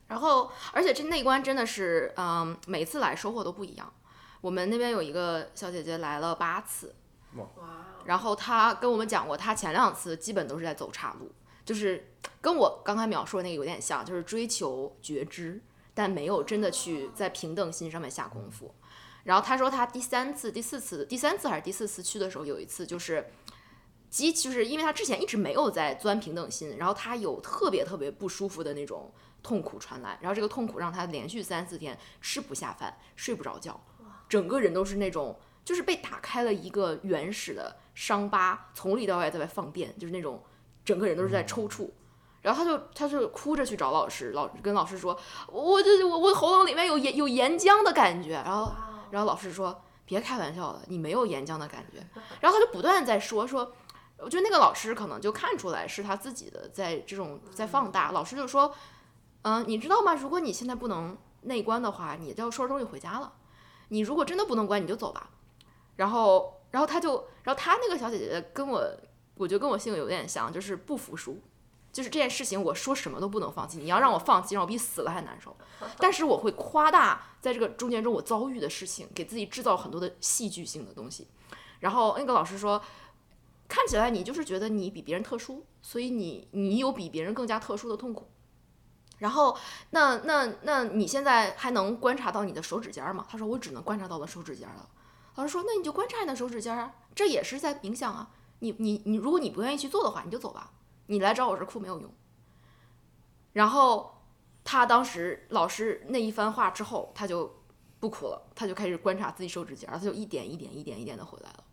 然后，而且这内观真的是，嗯，每次来收获都不一样。我们那边有一个小姐姐来了八次，哇！然后她跟我们讲过，她前两次基本都是在走岔路。就是跟我刚才描述的那个有点像，就是追求觉知，但没有真的去在平等心上面下功夫。然后他说他第三次、第四次、第三次还是第四次去的时候，有一次就是即，就是因为他之前一直没有在钻平等心，然后他有特别特别不舒服的那种痛苦传来，然后这个痛苦让他连续三四天吃不下饭、睡不着觉，整个人都是那种就是被打开了一个原始的伤疤，从里到外在外放电，就是那种。整个人都是在抽搐，然后他就他就哭着去找老师，老跟老师说，我这我我喉咙里面有岩有岩浆的感觉，然后然后老师说别开玩笑了，你没有岩浆的感觉。然后他就不断在说说，我觉得那个老师可能就看出来是他自己的在这种在放大。老师就说，嗯、你知道吗？如果你现在不能内观的话，你就要收拾东西回家了。你如果真的不能关，你就走吧。然后，然后他就，然后他那个小姐姐跟我，我觉得跟我性格有点像，就是不服输。就是这件事情，我说什么都不能放弃。你要让我放弃，让我比死了还难受。但是我会夸大在这个中间中我遭遇的事情，给自己制造很多的戏剧性的东西。然后那个老师说，看起来你就是觉得你比别人特殊，所以你你有比别人更加特殊的痛苦。然后那那那你现在还能观察到你的手指尖吗？他说我只能观察到了手指尖了。老师说那你就观察你的手指尖啊，这也是在冥想啊。你你你，如果你不愿意去做的话，你就走吧。你来找我这哭没有用。然后他当时老师那一番话之后，他就不哭了，他就开始观察自己手指尖，他就一点一点一点一点的回来了。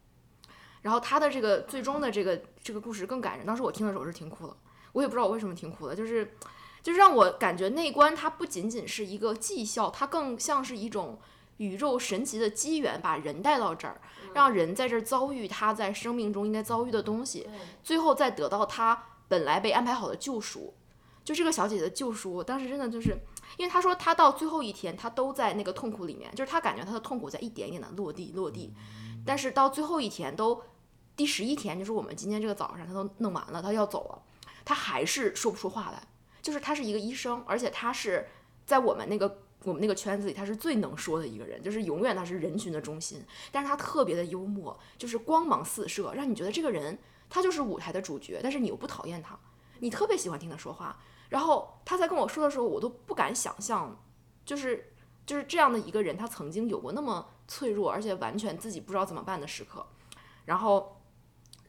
然后他的这个最终的这个这个故事更感人，当时我听的时候是听哭了，我也不知道我为什么听哭了，就是就是让我感觉内观它不仅仅是一个绩效，它更像是一种宇宙神奇的机缘，把人带到这儿，让人在这儿遭遇他在生命中应该遭遇的东西，最后再得到他本来被安排好的救赎。就这个小姐姐的救赎，我当时真的就是，因为她说她到最后一天，她都在那个痛苦里面，就是她感觉她的痛苦在一点一点的落地落地，但是到最后一天都第十一天，就是我们今天这个早上，她都弄完了，她要走了，她还是说不出话来。就是她是一个医生，而且她是在我们那个我们那个圈子里，他是最能说的一个人，就是永远他是人群的中心。但是他特别的幽默，就是光芒四射，让你觉得这个人他就是舞台的主角，但是你又不讨厌他，你特别喜欢听他说话。然后他在跟我说的时候，我都不敢想象，就是就是这样的一个人，他曾经有过那么脆弱，而且完全自己不知道怎么办的时刻。然后。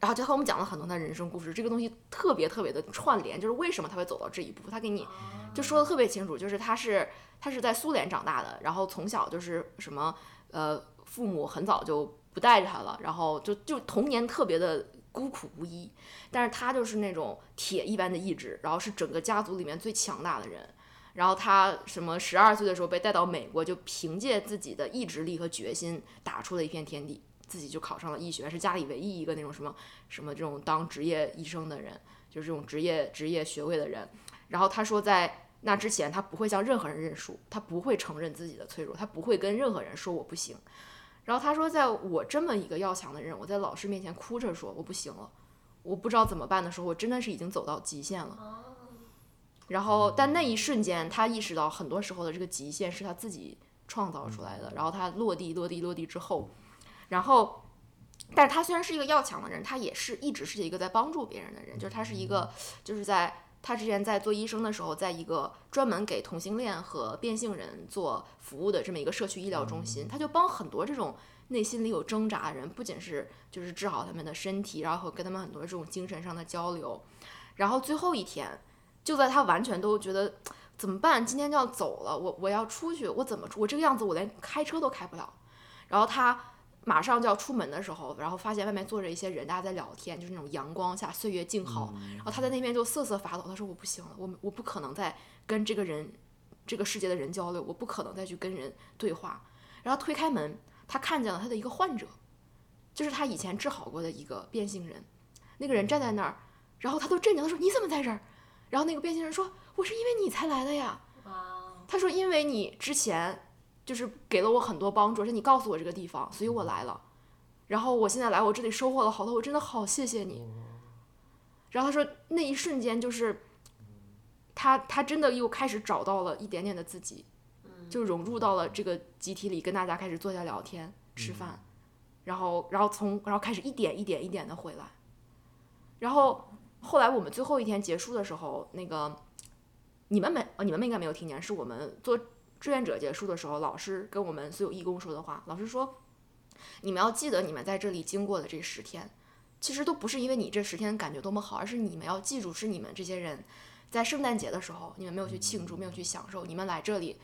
然后就和我们讲了很多他人生故事，这个东西特别特别的串联，就是为什么他会走到这一步，他给你就说的特别清楚，就是他是他是在苏联长大的，然后从小就是什么呃父母很早就不带着他了，然后就就童年特别的孤苦无依，但是他就是那种铁一般的意志，然后是整个家族里面最强大的人，然后他什么十二岁的时候被带到美国，就凭借自己的意志力和决心打出了一片天地。自己就考上了医学院，是家里唯一一个那种什么什么这种当职业医生的人，就是这种职业职业学位的人。然后他说，在那之前，他不会向任何人认输，他不会承认自己的脆弱，他不会跟任何人说我不行。然后他说，在我这么一个要强的人，我在老师面前哭着说我不行了，我不知道怎么办的时候，我真的是已经走到极限了。然后，但那一瞬间，他意识到很多时候的这个极限是他自己创造出来的。然后他落地，落地，落地之后。然后，但是他虽然是一个要强的人，他也是一直是一个在帮助别人的人。就是他是一个，就是在他之前在做医生的时候，在一个专门给同性恋和变性人做服务的这么一个社区医疗中心，他就帮很多这种内心里有挣扎的人，不仅是就是治好他们的身体，然后跟他们很多这种精神上的交流。然后最后一天，就在他完全都觉得怎么办，今天就要走了，我我要出去，我怎么出？我这个样子，我连开车都开不了。然后他。马上就要出门的时候，然后发现外面坐着一些人，大家在聊天，就是那种阳光下岁月静好。然后他在那边就瑟瑟发抖，他说：“我不行了，我我不可能再跟这个人，这个世界的人交流，我不可能再去跟人对话。”然后推开门，他看见了他的一个患者，就是他以前治好过的一个变性人。那个人站在那儿，然后他都震惊，他说：“你怎么在这儿？”然后那个变性人说：“我是因为你才来的呀。”他说：“因为你之前。”就是给了我很多帮助，而且你告诉我这个地方，所以我来了。然后我现在来我这里收获了好多，我真的好谢谢你。然后他说那一瞬间就是他他真的又开始找到了一点点的自己，就融入到了这个集体里，跟大家开始坐下聊天吃饭，然后然后从然后开始一点一点一点的回来。然后后来我们最后一天结束的时候，那个你们没你们应该没有听见，是我们做。志愿者结束的时候，老师跟我们所有义工说的话，老师说：“你们要记得你们在这里经过的这十天，其实都不是因为你这十天感觉多么好，而是你们要记住，是你们这些人在圣诞节的时候，你们没有去庆祝，没有去享受，你们来这里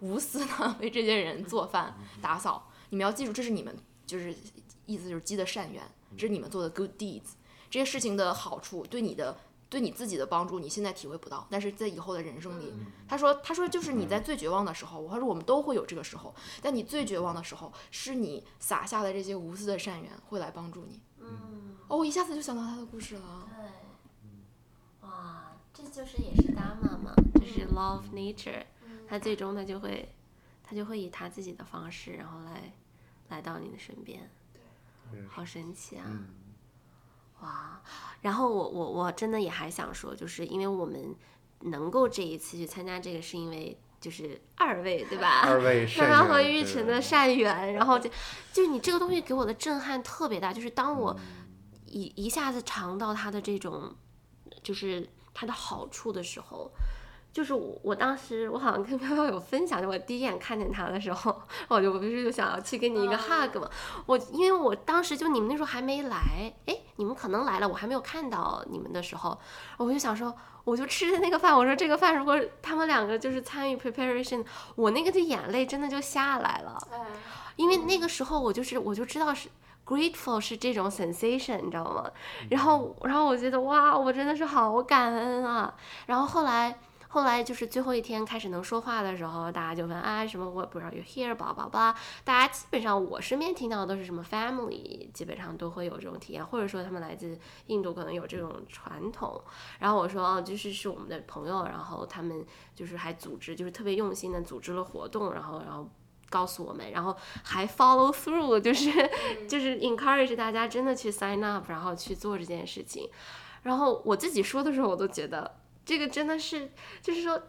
无私的 为这些人做饭、打扫。你们要记住，这是你们就是意思就是积的善缘，这是你们做的 good deeds。这些事情的好处，对你的对你自己的帮助，你现在体会不到，但是在以后的人生里，他说，他说就是你在最绝望的时候，他说我们都会有这个时候，但你最绝望的时候，是你撒下的这些无私的善缘会来帮助你。嗯，哦，我一下子就想到他的故事了。对，哇，这就是也是 Dharma 嘛，就是 Love Nature，他最终他就会，他就会以他自己的方式，然后来来到你的身边，对。好神奇啊！嗯哇，然后我我我真的也还想说，就是因为我们能够这一次去参加这个，是因为就是二位对吧？二位 善然后和玉成的善缘，然后就就是你这个东西给我的震撼特别大，就是当我一一下子尝到它的这种，就是它的好处的时候。就是我，我当时我好像跟飘飘有分享，就我第一眼看见他的时候，我就我不是就想要去给你一个 hug 嘛。我因为我当时就你们那时候还没来，哎，你们可能来了，我还没有看到你们的时候，我就想说，我就吃的那个饭，我说这个饭如果他们两个就是参与 preparation，我那个的眼泪真的就下来了，因为那个时候我就是我就知道是 grateful 是这种 sensation，你知道吗？然后然后我觉得哇，我真的是好感恩啊。然后后来后来就是最后一天开始能说话的时候，大家就问啊什么我也不知道 you here 吧吧吧，大家基本上我身边听到的都是什么 family，基本上都会有这种体验，或者说他们来自印度可能有这种传统。然后我说哦，就是是我们的朋友，然后他们就是还组织，就是特别用心的组织了活动，然后然后。告诉我们，然后还 follow through，就是、就是 encourage 大家真的去 sign up，然后去做这件事情。然后我自己说的时候，我都觉得这个真的是，就是说，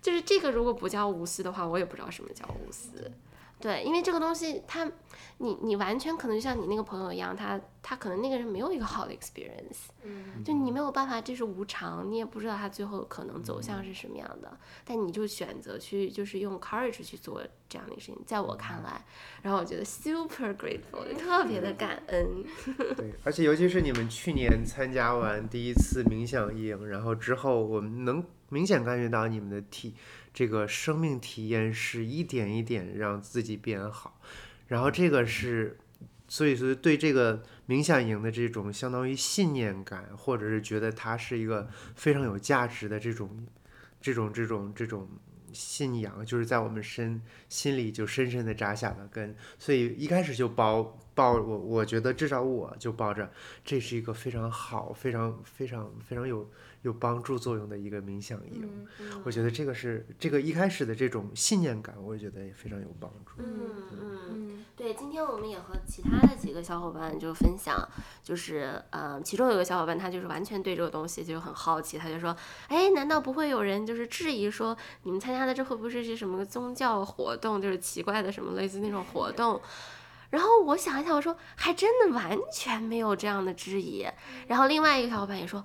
就是这个如果不叫无私的话，我也不知道什么叫无私。对，因为这个东西它，你你完全可能就像你那个朋友一样，他他可能那个人没有一个好的 experience，嗯。就你没有办法，这是无常，你也不知道他最后可能走向是什么样的，但你就选择去就是用 courage 去做这样的事情，在我看来，然后我觉得 super grateful，就特别的感恩。对，而且尤其是你们去年参加完第一次冥想营，然后之后，我们能明显感觉到你们的体这个生命体验是一点一点让自己变好，然后这个是，所以说对这个冥想营的这种相当于信念感，或者是觉得它是一个非常有价值的这种这种这种这种信仰，就是在我们身心里就深深的扎下了根，所以一开始就抱抱我，我觉得至少我就抱着这是一个非常好、非常非常非常有有帮助作用的一个冥想营。我觉得这个是这个一开始的这种信念感，我觉得也非常有帮助。嗯嗯，对，今天我们也和其他的几个小伙伴就分享，就是呃，其中有个小伙伴他就是完全对这个东西就很好奇，他就说，哎，难道不会有人就是质疑说你们参加的这会不会是些什么宗教活动，就是奇怪的什么类似那种活动？然后我想一想，我说还真的完全没有这样的质疑。然后另外一个小伙伴也说。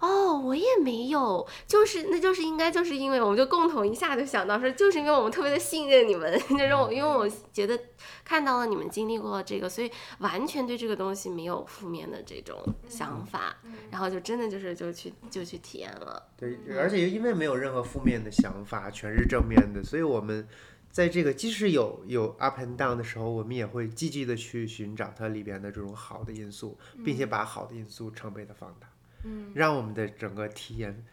哦，我也没有，就是那就是应该就是因为我们就共同一下就想到说，就是因为我们特别的信任你们，就是我因为我觉得看到了你们经历过这个，所以完全对这个东西没有负面的这种想法，然后就真的就是就去就去体验了。对，而且因为没有任何负面的想法，全是正面的，所以我们在这个即使有有 up and down 的时候，我们也会积极的去寻找它里边的这种好的因素，并且把好的因素成倍的放大，嗯，让我们的整个体验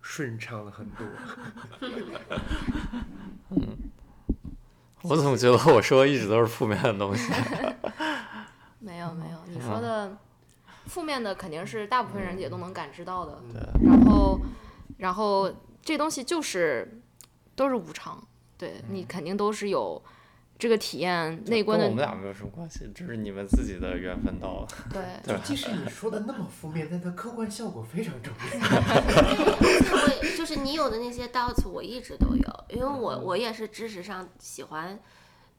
顺畅了很多。我怎么觉得我说的一直都是负面的东西？没有没有，你说的负面的肯定是大部分人也都能感知到的。对，然后，然后这东西就是都是无常，对你肯定都是有这个体验内观的跟我们俩没有什么关系，只是你们自己的缘分到了。对。就即使你说的那么负面，但它客观效果非常正面。我也就是你有的那些 doubts，我一直都有，因为我我也是知识上喜欢，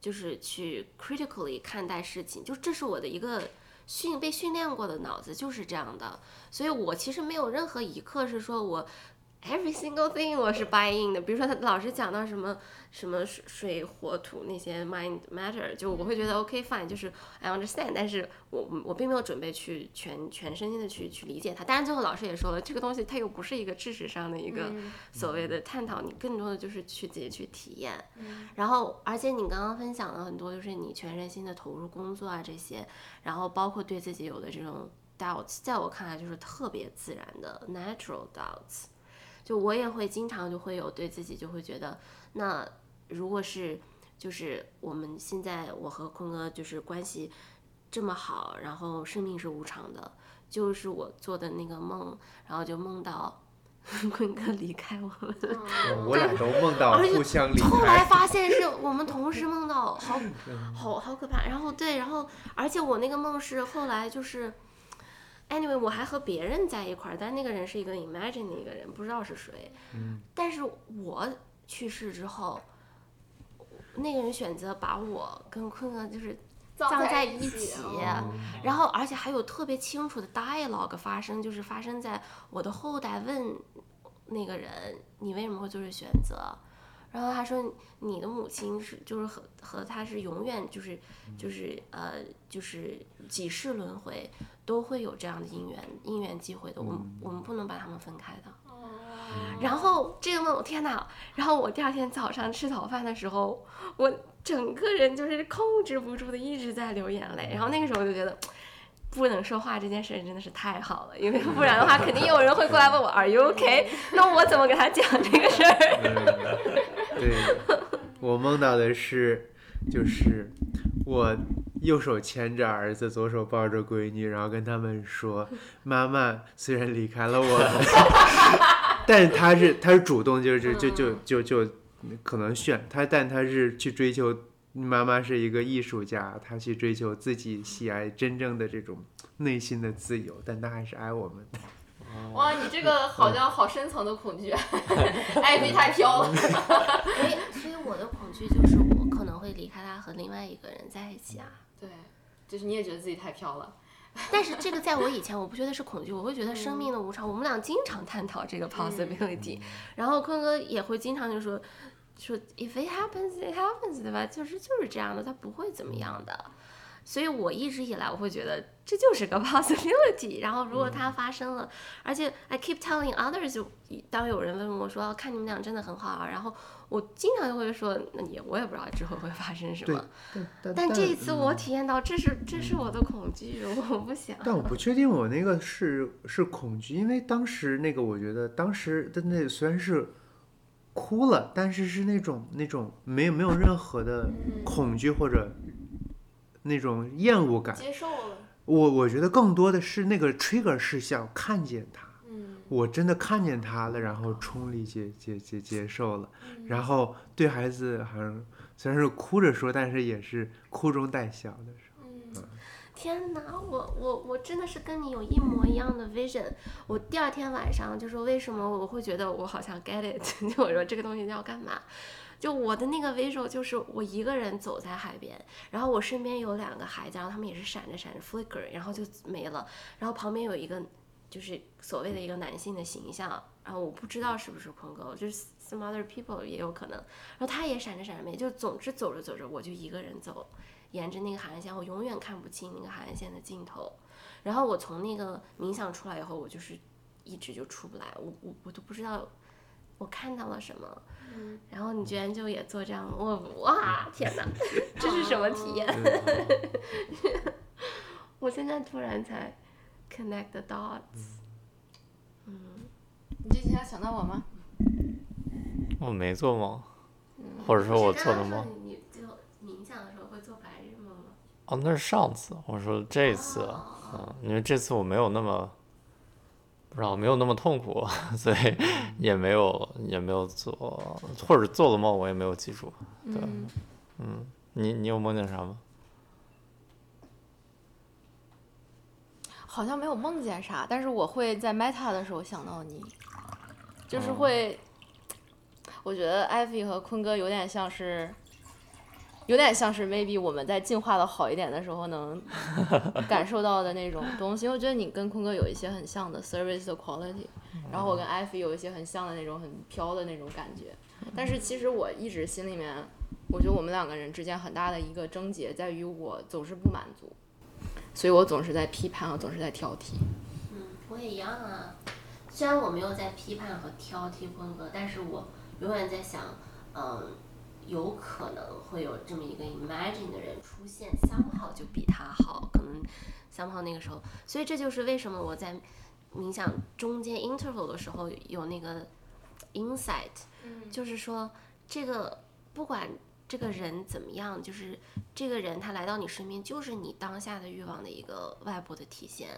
就是去 critically 看待事情，就这是我的一个训被训练过的脑子就是这样的，所以我其实没有任何一刻是说我 every single thing 我是 buy in 的，比如说他老是讲到什么什么水水火土那些 mind matter，就我会觉得 OK fine，就是 I understand，但是我我并没有准备去全全身心的去去理解它。当然最后老师也说了，这个东西它又不是一个知识上的一个所谓的探讨，你更多的就是去自己去体验。然后而且你刚刚分享了很多，就是你全身心的投入工作啊这些，然后包括对自己有的这种 doubts，在我看来就是特别自然的 natural doubts。就我也会经常就会有对自己就会觉得，那如果是就是我们现在我和坤哥就是关系这么好，然后生命是无常的，就是我做的那个梦，然后就梦到 坤哥离开我们。哦我俩都梦到而且互相离后来。发现是我们同时梦到，好 好好可怕。然后对，然后而且我那个梦是后来就是，anyway，我还和别人在一块儿，但那个人是一个 imagine 的一个人，不知道是谁。嗯。但是我去世之后，那个人选择把我跟坤哥就是葬在一起，哦。然后而且还有特别清楚的 dialogue 发生，就是发生在我的后代问那个人你为什么会做这选择，然后他说你的母亲是就是和和他是永远就是就是呃就是几世轮回都会有这样的因缘因缘机会的，我们我们不能把他们分开的。然后这个梦，天哪！然后我第二天早上吃早饭的时候，我整个人就是控制不住的一直在流眼泪。然后那个时候我就觉得，不能说话这件事真的是太好了，因为不然的话，肯定有人会过来问我 Are you OK？那我怎么给他讲这个事儿？对，我梦到的是，就是我右手牵着儿子，左手抱着闺女，然后跟他们说：“ 妈妈虽然离开了我们，但是她是他是主动，就是就就就就可能炫他，但他是去追求。”妈妈是一个艺术家，他去追求自己喜爱真正的这种内心的自由，但他还是爱我们的。哇，你这个好像好深层的恐惧，艾菲太飘了。所以，所以我的恐惧就是我可能会离开他和另外一个人在一起啊。对，就是你也觉得自己太飘了。但是这个在我以前，我不觉得是恐惧，我会觉得生命的无常。我们俩经常探讨这个 possibility，、然后坤哥也会经常就说说 if it happens, it happens，对吧？就是就是这样的，他不会怎么样的。所以我一直以来我会觉得这就是个 possibility。然后如果它发生了，而且 I keep telling others，就当有人问我说看你们俩真的很好啊，然后我经常就会说，那也我也不知道之后会发生什么。但但这一次我体验到，这是这是我的恐惧，我不想。但我不确定我那个是是恐惧，因为当时那个我觉得当时的那虽然是哭了，但是是那种那种没有没有任何的恐惧或者那种厌恶感。接受了，我我觉得更多的是那个 trigger 是想看见他，嗯，我真的看见他了，然后冲力接接接接受了，然后对孩子好像虽然是哭着说，但是也是哭中带笑的时候。嗯天哪，我我我真的是跟你有一模一样的 vision。我第二天晚上就说，为什么我会觉得我好像 get it？就我说这个东西要干嘛？就我的那个 visual 就是我一个人走在海边，然后我身边有两个孩子，然后他们也是闪着闪着 flicker，然后就没了。然后旁边有一个就是所谓的一个男性的形象，然后我不知道是不是坤哥，就是 some other people 也有可能。然后他也闪着闪着没，就总之走着走着我就一个人走。沿着那个海岸线，我永远看不清那个海岸线的尽头。然后我从那个冥想出来以后，我就是一直就出不来，我我我都不知道我看到了什么。然后你居然就也做这样，我哇天哪，这是什么体验？我现在突然才 connect the dots。你这几天想到我吗？我没做梦，或者说我做的梦。你就冥想的时候会做白日梦吗？哦，那是上次。我说这次，嗯，因为这次我没有那么不知道没有那么痛苦，所以也没有也没有做，或者做了梦我也没有记住。对，嗯，你你有梦见啥吗？好像没有梦见啥，但是我会在 Meta 的时候想到你，就是会，我觉得艾菲和坤哥有点像是，有点像是 maybe 我们在进化的好一点的时候能 感受到的那种东西。我觉得你跟坤哥有一些很像的 service 的 quality，然后我跟艾菲有一些很像的那种很飘的那种感觉。但是其实我一直心里面，我觉得我们两个人之间很大的一个症结在于我总是不满足。所以我总是在批判，我总是在挑剔。嗯，我也一样啊。虽然我没有在批判和挑剔坤哥，但是我永远在想，嗯，有可能会有这么一个 imagine 的人出现，somehow 就比他好，可能 somehow 那个时候，所以这就是为什么我在冥想中间 interval 的时候有那个 insight，就是说这个不管这个人怎么样，就是这个人他来到你身边，就是你当下的欲望的一个外部的体现。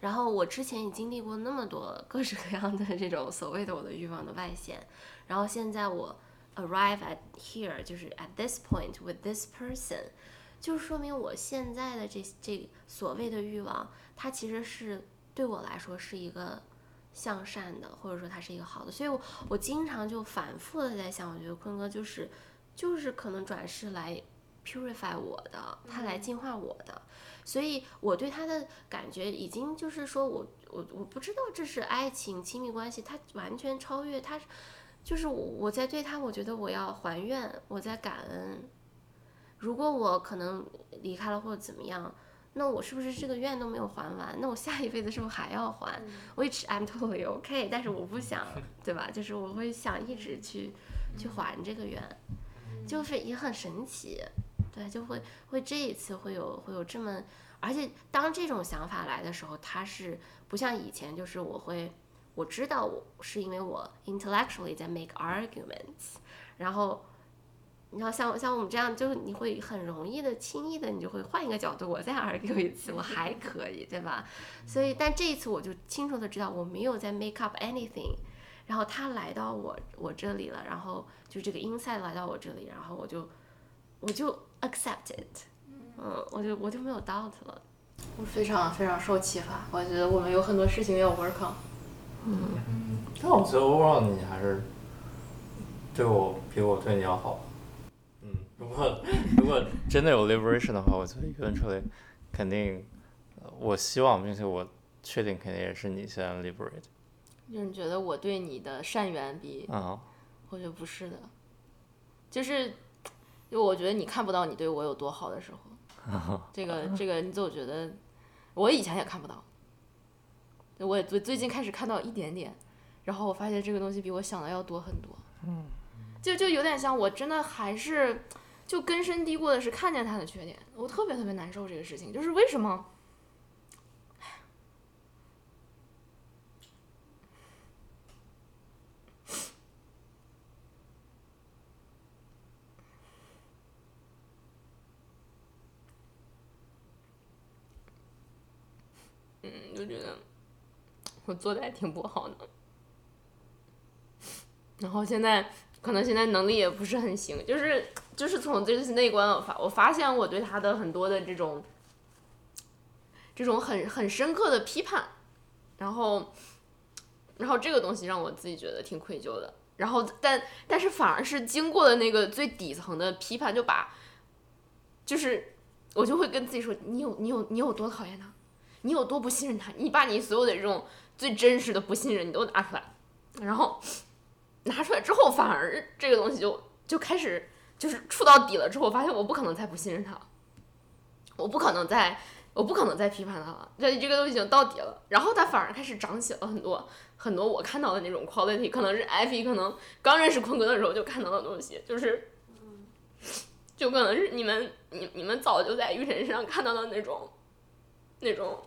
然后我之前也经历过那么多各式各样的这种所谓的我的欲望的外显，然后现在我 arrive at here，就是 at this point with this person，就说明我现在的这这所谓的欲望，它其实是对我来说是一个向善的，或者说它是一个好的，所以我我经常就反复的在想，我觉得坤哥就是就是可能转世来 purify 我的，他来净化我的。所以我对他的感觉已经就是说我我我不知道这是爱情亲密关系，他完全超越他，就是我我在对他，我觉得我要还愿，我在感恩。如果我可能离开了或者怎么样，那我是不是这个愿都没有还完？那我下一辈子是不是还要还？Which I'm totally okay，但是我不想，对吧？就是我会想一直去去还这个愿，就是也很神奇。对，就会会这一次会有会有这么，而且当这种想法来的时候，它是不像以前，就是我会我知道我是因为我 intellectually 在 make arguments，然后，你知道像像我们这样，就是你会很容易的、轻易的，你就会换一个角度，我再 argue 一次，我还可以，对吧？所以，但这一次我就清楚的知道我没有在 make up anything，然后他来到我我这里了，然后就这个 inside 来到我这里，然后我就我就。accept it，嗯，我就我就没有 doubt 了。我非常非常受启发，我觉得我们有很多事情要 work on。嗯，但我觉得 overall 你还是对我比我对你要好。嗯，如果如果真的有 liberation 的话，我觉得 eventually 肯定，我希望并且我确定肯定也是你先 liberate。就是你觉得我对你的善缘比？啊，我觉得不是的，就是。就我觉得你看不到你对我有多好的时候，这个这个你总觉得我以前也看不到，我我最最近开始看到一点点，然后我发现这个东西比我想的要多很多，嗯，就就有点像我真的还是就根深蒂固的是看见他的缺点，我特别特别难受这个事情，就是为什么？嗯就觉得我做的还挺不好的，然后现在可能现在能力也不是很行，就是就是从这次内观我发我发现我对他的很多的这种这种很很深刻的批判，然后然后这个东西让我自己觉得挺愧疚的，然后但但是反而是经过了那个最底层的批判，就把就是我就会跟自己说，你有你有你有多讨厌他。你有多不信任他？你把你所有的这种最真实的不信任你都拿出来，然后拿出来之后，反而这个东西就就开始就是触到底了。之后发现我不可能再不信任他了，我不可能再我不可能再批判他了。这这个东西已经到底了，然后他反而开始长起了很多很多我看到的那种 quality，可能是艾菲可能刚认识坤哥的时候就看到的东西，就是就可能是你们你你们早就在玉晨身上看到的那种那种。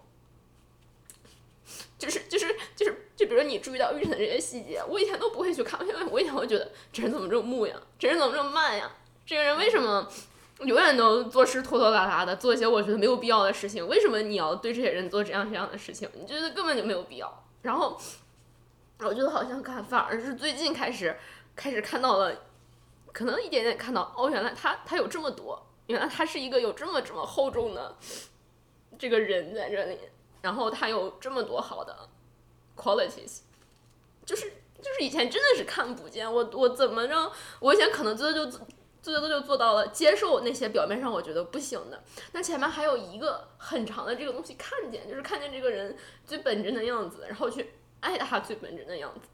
就是就是就是就比如你注意到玉成的这些细节，我以前都不会去看，因为我以前会觉得这人怎么这么木呀，这人怎么这么慢呀，这个人为什么永远都做事拖拖拉拉的，做一些我觉得没有必要的事情？为什么你要对这些人做这样这样的事情？你觉得根本就没有必要。然后我觉得好像看反而是最近开始开始看到了，可能一点点看到哦，原来他他有这么多，原来他是一个有这么这么厚重的这个人在这里。然后他有这么多好的 qualities，就是就是以前真的是看不见我我怎么着，我以前可能最多就最多就做到了接受那些表面上我觉得不行的，那前面还有一个很长的这个东西看见，就是看见这个人最本真的样子，然后去爱他最本真的样子，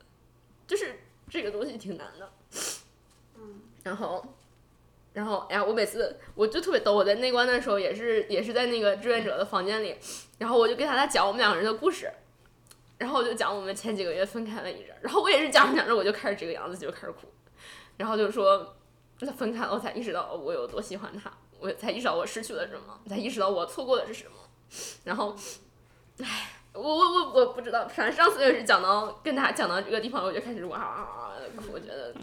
就是这个东西挺难的，嗯，然后。然后，哎呀，我每次我就特别逗，我在内观的时候也是也是在那个志愿者的房间里，然后我就给大家讲我们两个人的故事，然后我就讲我们前几个月分开了一阵，然后我也是讲着讲着我就开始这个样子就开始哭，然后就说，那分开了，我才意识到我有多喜欢他，我才意识到我失去了什么，才意识到我错过的是什么。然后，唉，我我我我不知道，反正上次也是讲到跟他讲到这个地方，我就开始哇哇哭，我觉得。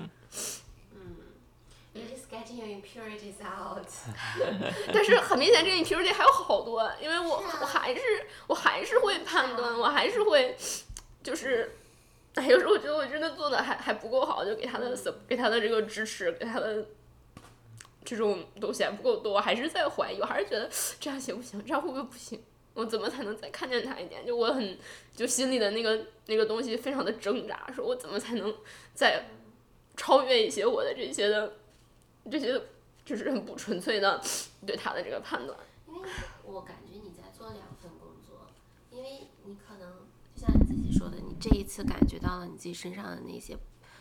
You're just getting your impurities out 但是很明显，这个 impurity 还有好多，因为我我还是我还是会判断，我还是会就是，哎，有时候我觉得我真的做的还还不够好，就给他的给他的这个支持，给他的这种东西还不够多，我还是在怀疑，我还是觉得这样行不行，这样会不会不行？我怎么才能再看见他一点？就我很就心里的那个那个东西非常的挣扎，说我怎么才能再超越一些我的这些的这些就是很不纯粹的对他的这个判断。因为我感觉你在做两份工作，因为你可能就像你自己说的，你这一次感觉到了你自己身上的那些，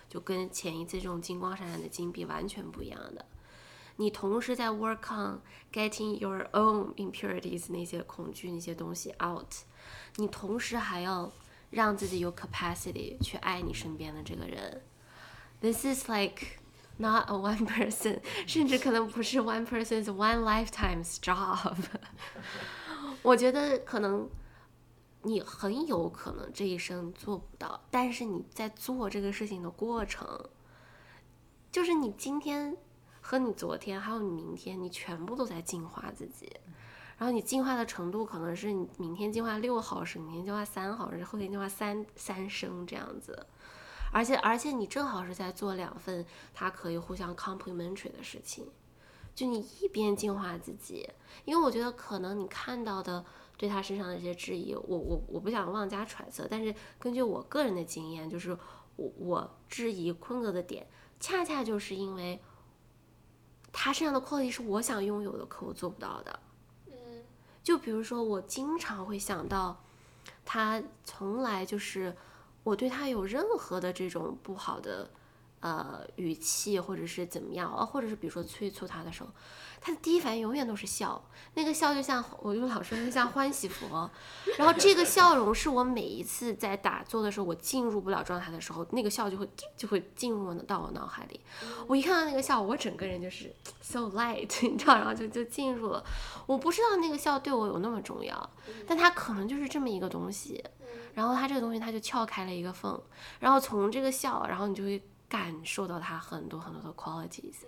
就跟前一次这种金光闪闪的金币完全不一样的。你同时在 work on getting your own impurities 那些恐惧那些东西 out，你同时还要让自己有 capacity 去爱你身边的这个人。This is like not a one person，甚至可能不是 one person's one lifetime's job。我觉得可能你很有可能这一生做不到，但是你在做这个事情的过程，就是你今天和你昨天还有你明天，你全部都在净化自己。然后你进化的程度可能是你明天进化六毫升，明天进化三毫升，后天进化三三升这样子。而且而且你正好是在做两份它可以互相 complementary 的事情，就你一边净化自己，因为我觉得可能你看到的对他身上的一些质疑，我我我不想妄加揣测，但是根据我个人的经验，就是我我质疑坤哥的点，恰恰就是因为他身上的 quality 是我想拥有的，可我做不到的。嗯就比如说，我经常会想到，他从来就是我对他有任何的这种不好的呃语气，或者是怎么样啊，或者是比如说催促他的时候，他的第一反应永远都是笑，那个笑就像我就老说，就像欢喜佛。然后这个笑容是我每一次在打坐的时候，我进入不了状态的时候，那个笑就会就会进入我到我脑海里。我一看到那个笑，我整个人就是 so light，你知道，然后就就进入了。我不知道那个笑对我有那么重要，但它可能就是这么一个东西。然后它这个东西它就撬开了一个缝，然后从这个笑，然后你就会感受到它很多很多的 qualities。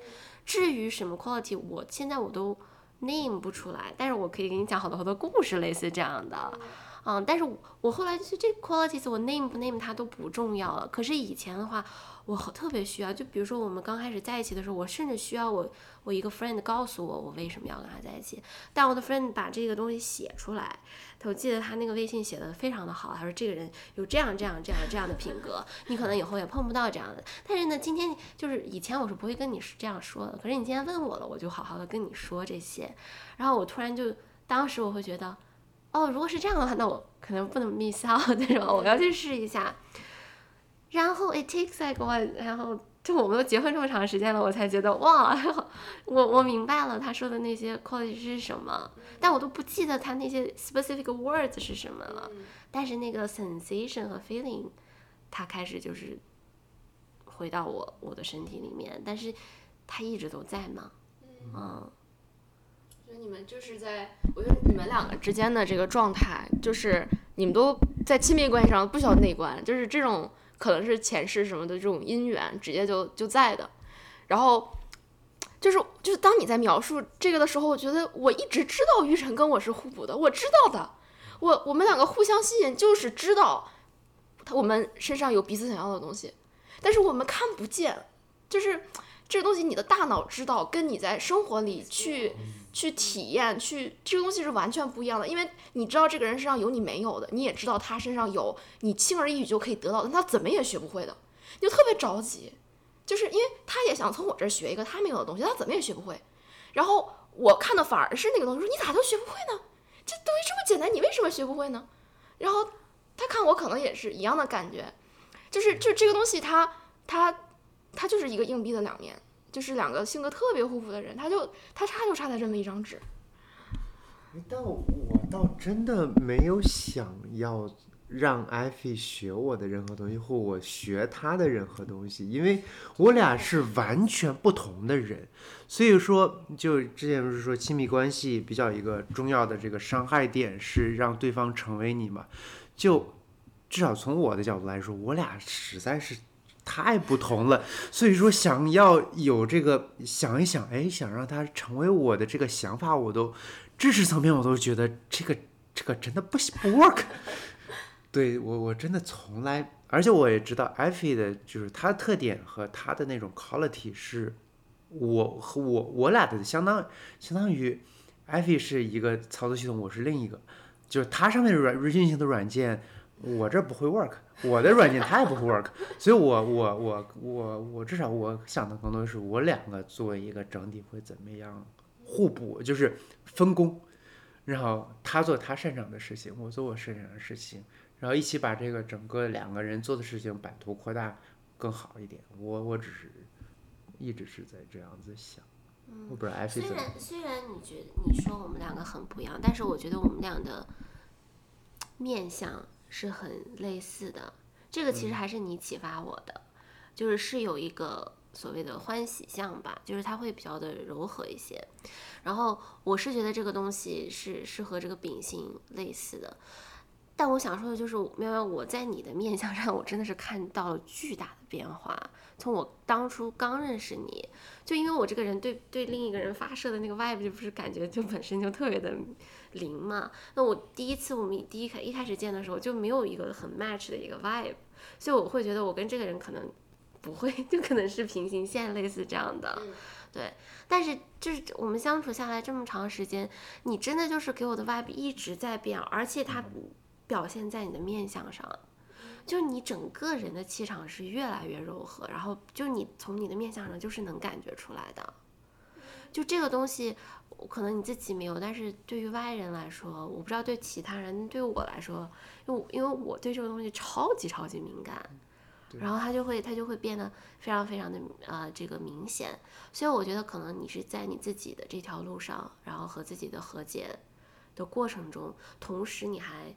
至于什么 quality，我现在我都 name 不出来，但是我可以给你讲好多好多故事，类似这样的。嗯，但是我后来就是这 qualities 我 name 不 name 它都不重要了。可是以前的话，我特别需要，就比如说我们刚开始在一起的时候，我甚至需要我我一个 friend 告诉我我为什么要跟他在一起。但我的 friend 把这个东西写出来，我记得他那个微信写的非常的好，他说这个人有这样这样这样这样的品格，你可能以后也碰不到这样的。但是呢，今天就是以前我是不会跟你是这样说的，可是你今天问我了，我就好好的跟你说这些。然后我突然就当时我会觉得。哦，如果是这样的话，那我可能不能 miss out 那种，我要去试一下。然后 it takes like one，然后就我们都结婚这么长时间了，我才觉得哇，我我明白了他说的那些 quality 是什么，但我都不记得他那些 specific words 是什么了。但是那个 sensation 和 feeling，他开始就是回到我我的身体里面，但是它一直都在嘛，嗯。就你们就是在，我觉得你们两个之间的这个状态，就是你们都在亲密关系上不需要内观，就是这种可能是前世什么的这种姻缘，直接就就在的。然后就是就是当你在描述这个的时候，我觉得我一直知道玉晨跟我是互补的，我知道的，我我们两个互相吸引，就是知道我们身上有彼此想要的东西，但是我们看不见，就是这个东西你的大脑知道，跟你在生活里去。去体验，去这个东西是完全不一样的，因为你知道这个人身上有你没有的，你也知道他身上有你轻而易举就可以得到的，他怎么也学不会的，你就特别着急，就是因为他也想从我这儿学一个他没有的东西，他怎么也学不会。然后我看的反而是那个东西，说你咋都学不会呢？这东西这么简单，你为什么学不会呢？然后他看我可能也是一样的感觉，就是就这个东西它，它它就是一个硬币的两面。就是两个性格特别互补的人，他就他差就差在这么一张纸。但我倒真的没有想要让艾菲学我的任何东西，或我学他的任何东西，因为我俩是完全不同的人。所以说，就之前不是说亲密关系比较一个重要的这个伤害点是让对方成为你嘛？就至少从我的角度来说，我俩实在是太不同了。所以说，想要有这个想一想，哎，想让他成为我的这个想法，我都知识层面我都觉得这个这个真的不不 work。对我我真的从来，而且我也知道艾菲的就是他的特点和他的那种 quality 是。我和我我俩的相当相当于，Ivy 是一个操作系统，我是另一个，就是它上面软运行的软件，我这不会 work，我的软件它也不会 work，所以我我我我我至少我想的更多是我两个作为一个整体会怎么样互补，就是分工，然后他做他擅长的事情，我做我擅长的事情，然后一起把这个整个两个人做的事情版图扩大更好一点，我我只是。一直是在这样子想，我不知道艾虽然虽然你觉得你说我们两个很不一样，但是我觉得我们俩的面相是很类似的。这个其实还是你启发我的，就是是有一个所谓的欢喜相吧，就是它会比较的柔和一些。然后我是觉得这个东西是是和这个秉性类似的。但我想说的就是，喵喵，我在你的面相上，我真的是看到了巨大的变化。从我当初刚认识你，就因为我这个人对对另一个人发射的那个 vibe 就不是感觉就本身就特别的灵嘛。那我第一次我们第一开一开始见的时候就没有一个很 match 的一个 vibe，所以我会觉得我跟这个人可能不会，就可能是平行线类似这样的。对，但是就是我们相处下来这么长时间，你真的就是给我的 vibe 一直在变，而且它。表现在你的面相上，就你整个人的气场是越来越柔和，然后就你从你的面相上就是能感觉出来的。就这个东西，可能你自己没有，但是对于外人来说，我不知道对其他人，对我来说，因为因为我对这个东西超级超级敏感，然后他就会他就会变得非常非常的呃这个明显。所以我觉得可能你是在你自己的这条路上，然后和自己的和解的过程中，同时你还。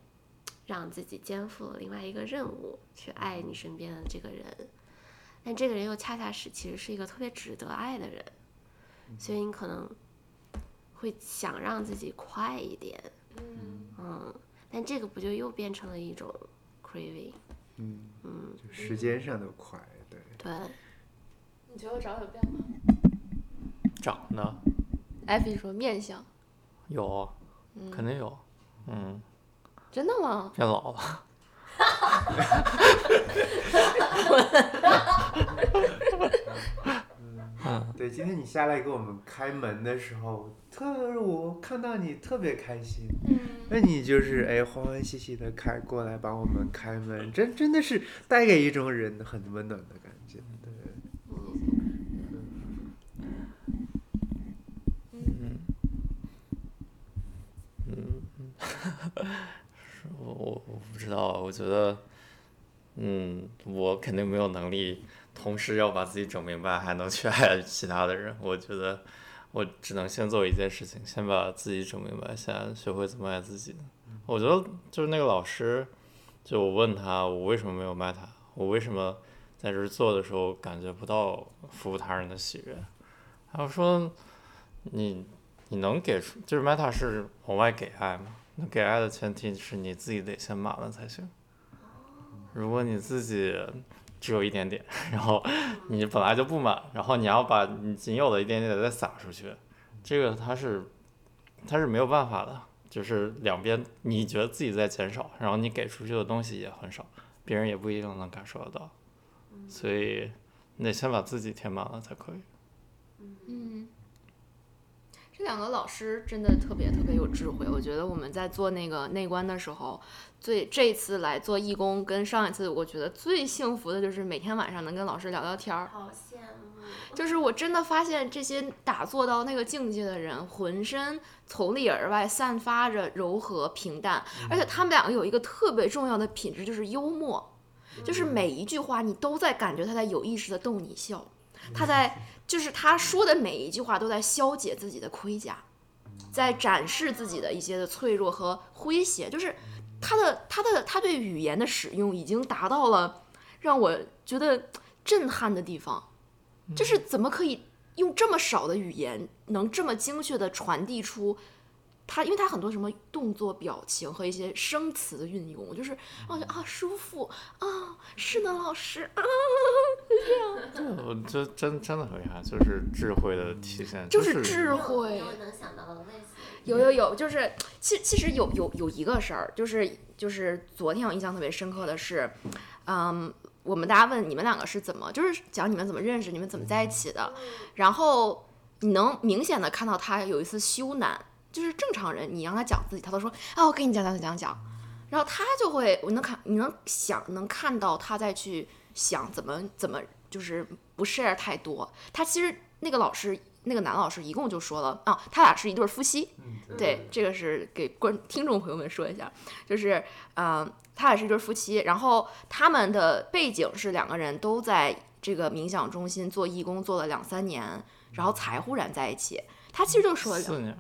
让自己肩负了另外一个任务，去爱你身边的这个人，但这个人又恰恰是其实是一个特别值得爱的人，所以你可能会想让自己快一点，嗯，但这个不就又变成了一种 craving，嗯嗯，就时间上的快，对对。你觉得我长得有变吗？长得？艾比说面相有，肯定有，嗯。真的吗？变老了。嗯，对，今天你下来给我们开门的时候，特我看到你特别开心。嗯。那你就是哎欢欢喜喜的开过来帮我们开门，真真的是带给一种人很温暖的感觉。对。嗯。嗯嗯。我我我不知道，我觉得，嗯，我肯定没有能力同时要把自己整明白，还能去爱其他的人。我觉得我只能先做一件事情，先把自己整明白，先学会怎么爱自己。我觉得就是那个老师，就我问他，我为什么没有卖他？我为什么在这做的时候感觉不到服务他人的喜悦？他说，你你能给出，就是 Meta 是往外给爱吗？那给爱的前提是你自己得先满了才行。如果你自己只有一点点，然后你本来就不满，然后你要把你仅有的一点点再撒出去，这个它是它是没有办法的。就是两边你觉得自己在减少，然后你给出去的东西也很少，别人也不一定能感受得到。所以你得先把自己填满了才可以。嗯。这两个老师真的特别特别有智慧，我觉得我们在做那个内观的时候，最这次来做义工，跟上一次我觉得最幸福的就是每天晚上能跟老师聊聊天儿。好羡慕！就是我真的发现这些打坐到那个境界的人，浑身从里而外散发着柔和平淡，而且他们两个有一个特别重要的品质，就是幽默，就是每一句话你都在感觉他在有意识的逗你笑，他在。就是他说的每一句话都在消解自己的盔甲，在展示自己的一些的脆弱和诙谐。就是他的他的他对语言的使用已经达到了让我觉得震撼的地方，就是怎么可以用这么少的语言，能这么精确的传递出他，因为他很多什么动作、表情和一些生词的运用，就是让我觉得啊舒服啊，是的，老师啊，对，我觉得真真的很厉害，就是智慧的体现，就是智慧。有能想到的类似。有有有，就是其其实有有有一个事儿，就是就是昨天我印象特别深刻的是，嗯，我们大家问你们两个是怎么，就是讲你们怎么认识，你们怎么在一起的，然后你能明显的看到他有一次羞赧，就是正常人你让他讲自己，他都说啊我给你讲讲讲讲，然后他就会我能看你能想能看到他在去想怎么怎么就是不 share 太多，他其实那个老师。那个男老师一共就说了啊，他俩是一对夫妻，对，这个是给观听众朋友们说一下，就是嗯，他俩是一对夫妻，然后他们的背景是两个人都在这个冥想中心做义工，做了两三年，然后才忽然在一起。他其实就说了四年了，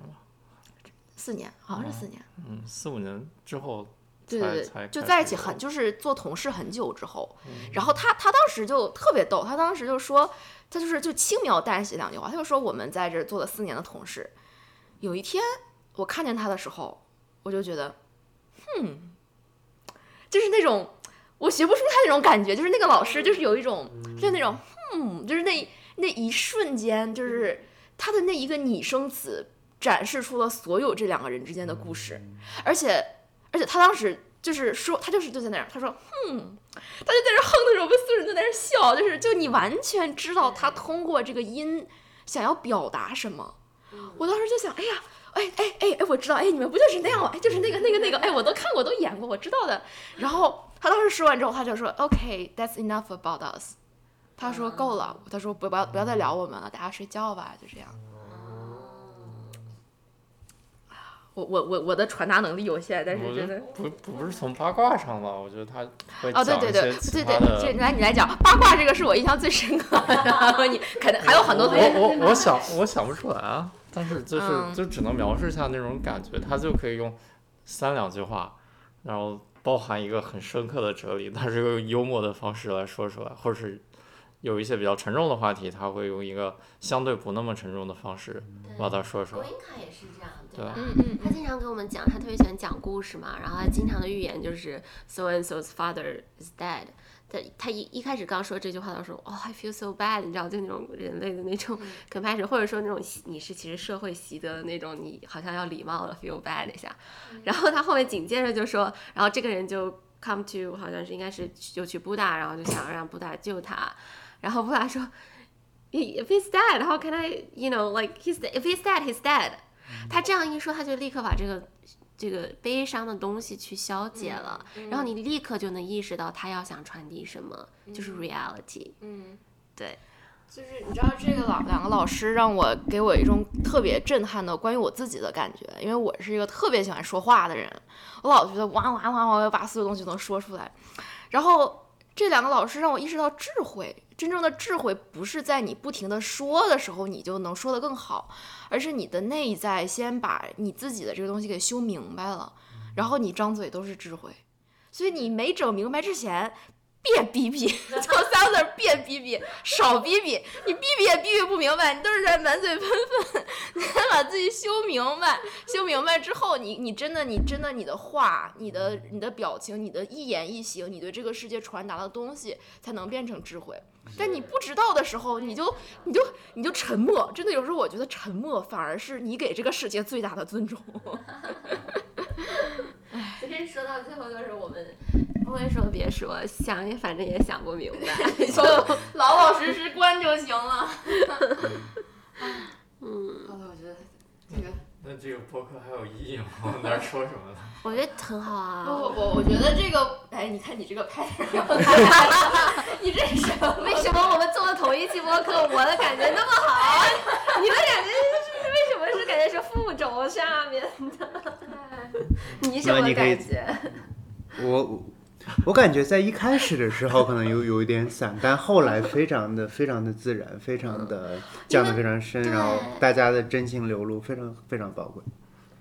四年好像是四年，嗯，四五年之后，对对对，就在一起很就是做同事很久之后，然后他他当时就特别逗，他当时就说。他就是就轻描淡写两句话，他就说我们在这做了四年的同事，有一天我看见他的时候，我就觉得，哼，就是那种我学不出他那种感觉，就是那个老师就是有一种就是那种哼，就是那那一瞬间，就是他的那一个拟声词展示出了所有这两个人之间的故事，而且而且他当时。就是说，他就是就在那儿，他说，哼，他就在那哼的时候，我们所有人都在那笑，就是就你完全知道他通过这个音想要表达什么。我当时就想，哎呀，哎哎哎哎，我知道，哎，你们不就是那样吗？哎，就是那个那个那个，哎，我都看过，都演过，我知道的。然后他当时说完之后，他就说，OK，that's enough about us。他说够了，他说不不要不要再聊我们了，大家睡觉吧，就这样。我我我我的传达能力有限，但是真的不不是从八卦上吧？我觉得他会哦，对对对对对，这来你来讲八卦这个是我印象最深刻的，你肯定还有很多。我我我想我想不出来啊，但是就是就只能描述一下那种感觉，他就可以用三两句话，然后包含一个很深刻的哲理，但是用幽默的方式来说出来，或者是。有一些比较沉重的话题，他会用一个相对不那么沉重的方式把它说出来。罗英卡也是这样，对吧？嗯嗯。他经常跟我们讲，他特别喜欢讲故事嘛，然后他经常的预言就是 so and so's father is dead。他他一一开始刚说这句话的时候，哦，I feel so bad，你知道，就那种人类的那种 compassion，或者说那种你是其实社会习得的那种，你好像要礼貌的 feel bad 一下。然后他后面紧接着就说，然后这个人就 come to，好像是应该是就去布达，然后就想让布达救他。然后布拉说，If he's dead, how can I, you know, like he's if he's dead, he's dead。他这样一说，他就立刻把这个这个悲伤的东西去消解了，然后你立刻就能意识到他要想传递什么，就是 reality。嗯，对，就是你知道这个老两个老师让我给我一种特别震撼的关于我自己的感觉，因为我是一个特别喜欢说话的人，我老觉得哇哇哇哇要把所有东西都说出来，然后。这两个老师让我意识到，智慧真正的智慧不是在你不停的说的时候，你就能说得更好，而是你的内在先把你自己的这个东西给修明白了，然后你张嘴都是智慧。所以你没整明白之前。别逼逼，就三个字，别逼逼，少逼逼。你逼逼也逼逼不明白，你都是在满嘴喷粪。你先把自己修明白，修明白之后，你你真的你真的你的话，你的你的表情，你的一言一行，你对这个世界传达的东西，才能变成智慧。但你不知道的时候，你就你就你就沉默。真的有时候我觉得沉默反而是你给这个世界最大的尊重。唉，其实说到最后就是我们。不会说别说，想也反正也想不明白，就老老实实关就行了。嗯，好的，我觉得这个。那这个播客还有意义吗？我们在说什么呢？我觉得很好啊。不不不，我觉得这个，哎，你看你这个拍，你这是什么？为什么我们做了同一期播客，我的感觉那么好？你的感觉是为什么是感觉是负轴下面的？你什么感觉？我。我感觉在一开始的时候可能有有一点散，但后来非常的非常的自然，非常的讲的非常深，然后大家的真情流露非常非常宝贵。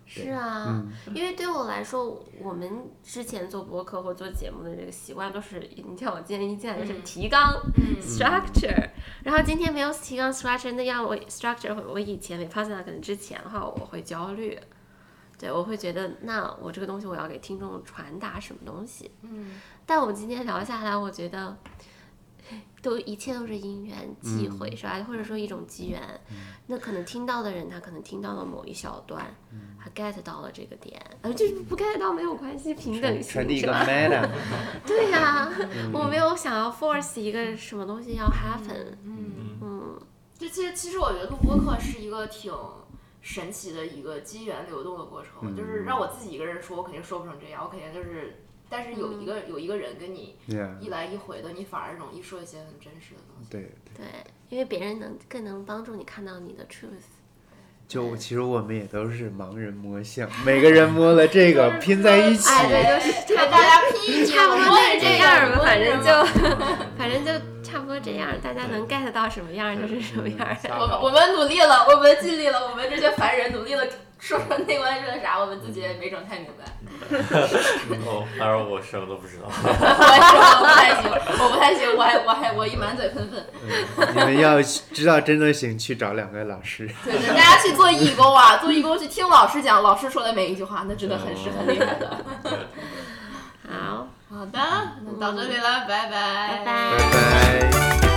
是啊，嗯。因为对我来说，我们之前做播客或做节目的这个习惯都是，你像我今天一进来就是提纲、structure，然后今天没有提纲 structure，那样我 structure 我以前没发现它可能之前的话我会焦虑，对我会觉得那我这个东西我要给听众传达什么东西，嗯，但我们今天聊下来，我觉得。都一切都是因缘际会，是吧？或者说一种机缘，那可能听到的人，他可能听到了某一小段，他 get 到了这个点，呃，就是不 get 到没有关系，平等性传递一个是吧 对呀、我没有想要 force 一个什么东西要 happen，嗯，嗯，这其实其实我觉得录播课是一个挺神奇的一个机缘流动的过程，嗯就是让我自己一个人说，我肯定说不成这样，我肯定就是，但是有一个、有一个人跟你一来一回的，你反而容易说一些很真实的东西。对。对，因为别人能更能帮助你看到你的 truth，就其实我们也都是盲人摸象，每个人摸了这个 拼在一起，哎，对，就大家拼差不多就是这样吧，反正。就 反正就差不多这样，大家能 get 到什么样就是什么样。我们我们努力了，我们尽力了，我们这些凡人努力了，说说内观是个啥，我们自己也没整太明白。哦，当然我什么都不知道。我说我不太行，我不太行，我还我还我一满嘴喷粪。你们要知道真的行，去找两个老师。对对，大家去做义工啊，做义工去听老师讲，老师说的每一句话，那真的很是很厉害的。好，好的，那到这里了，拜拜，拜拜。拜拜。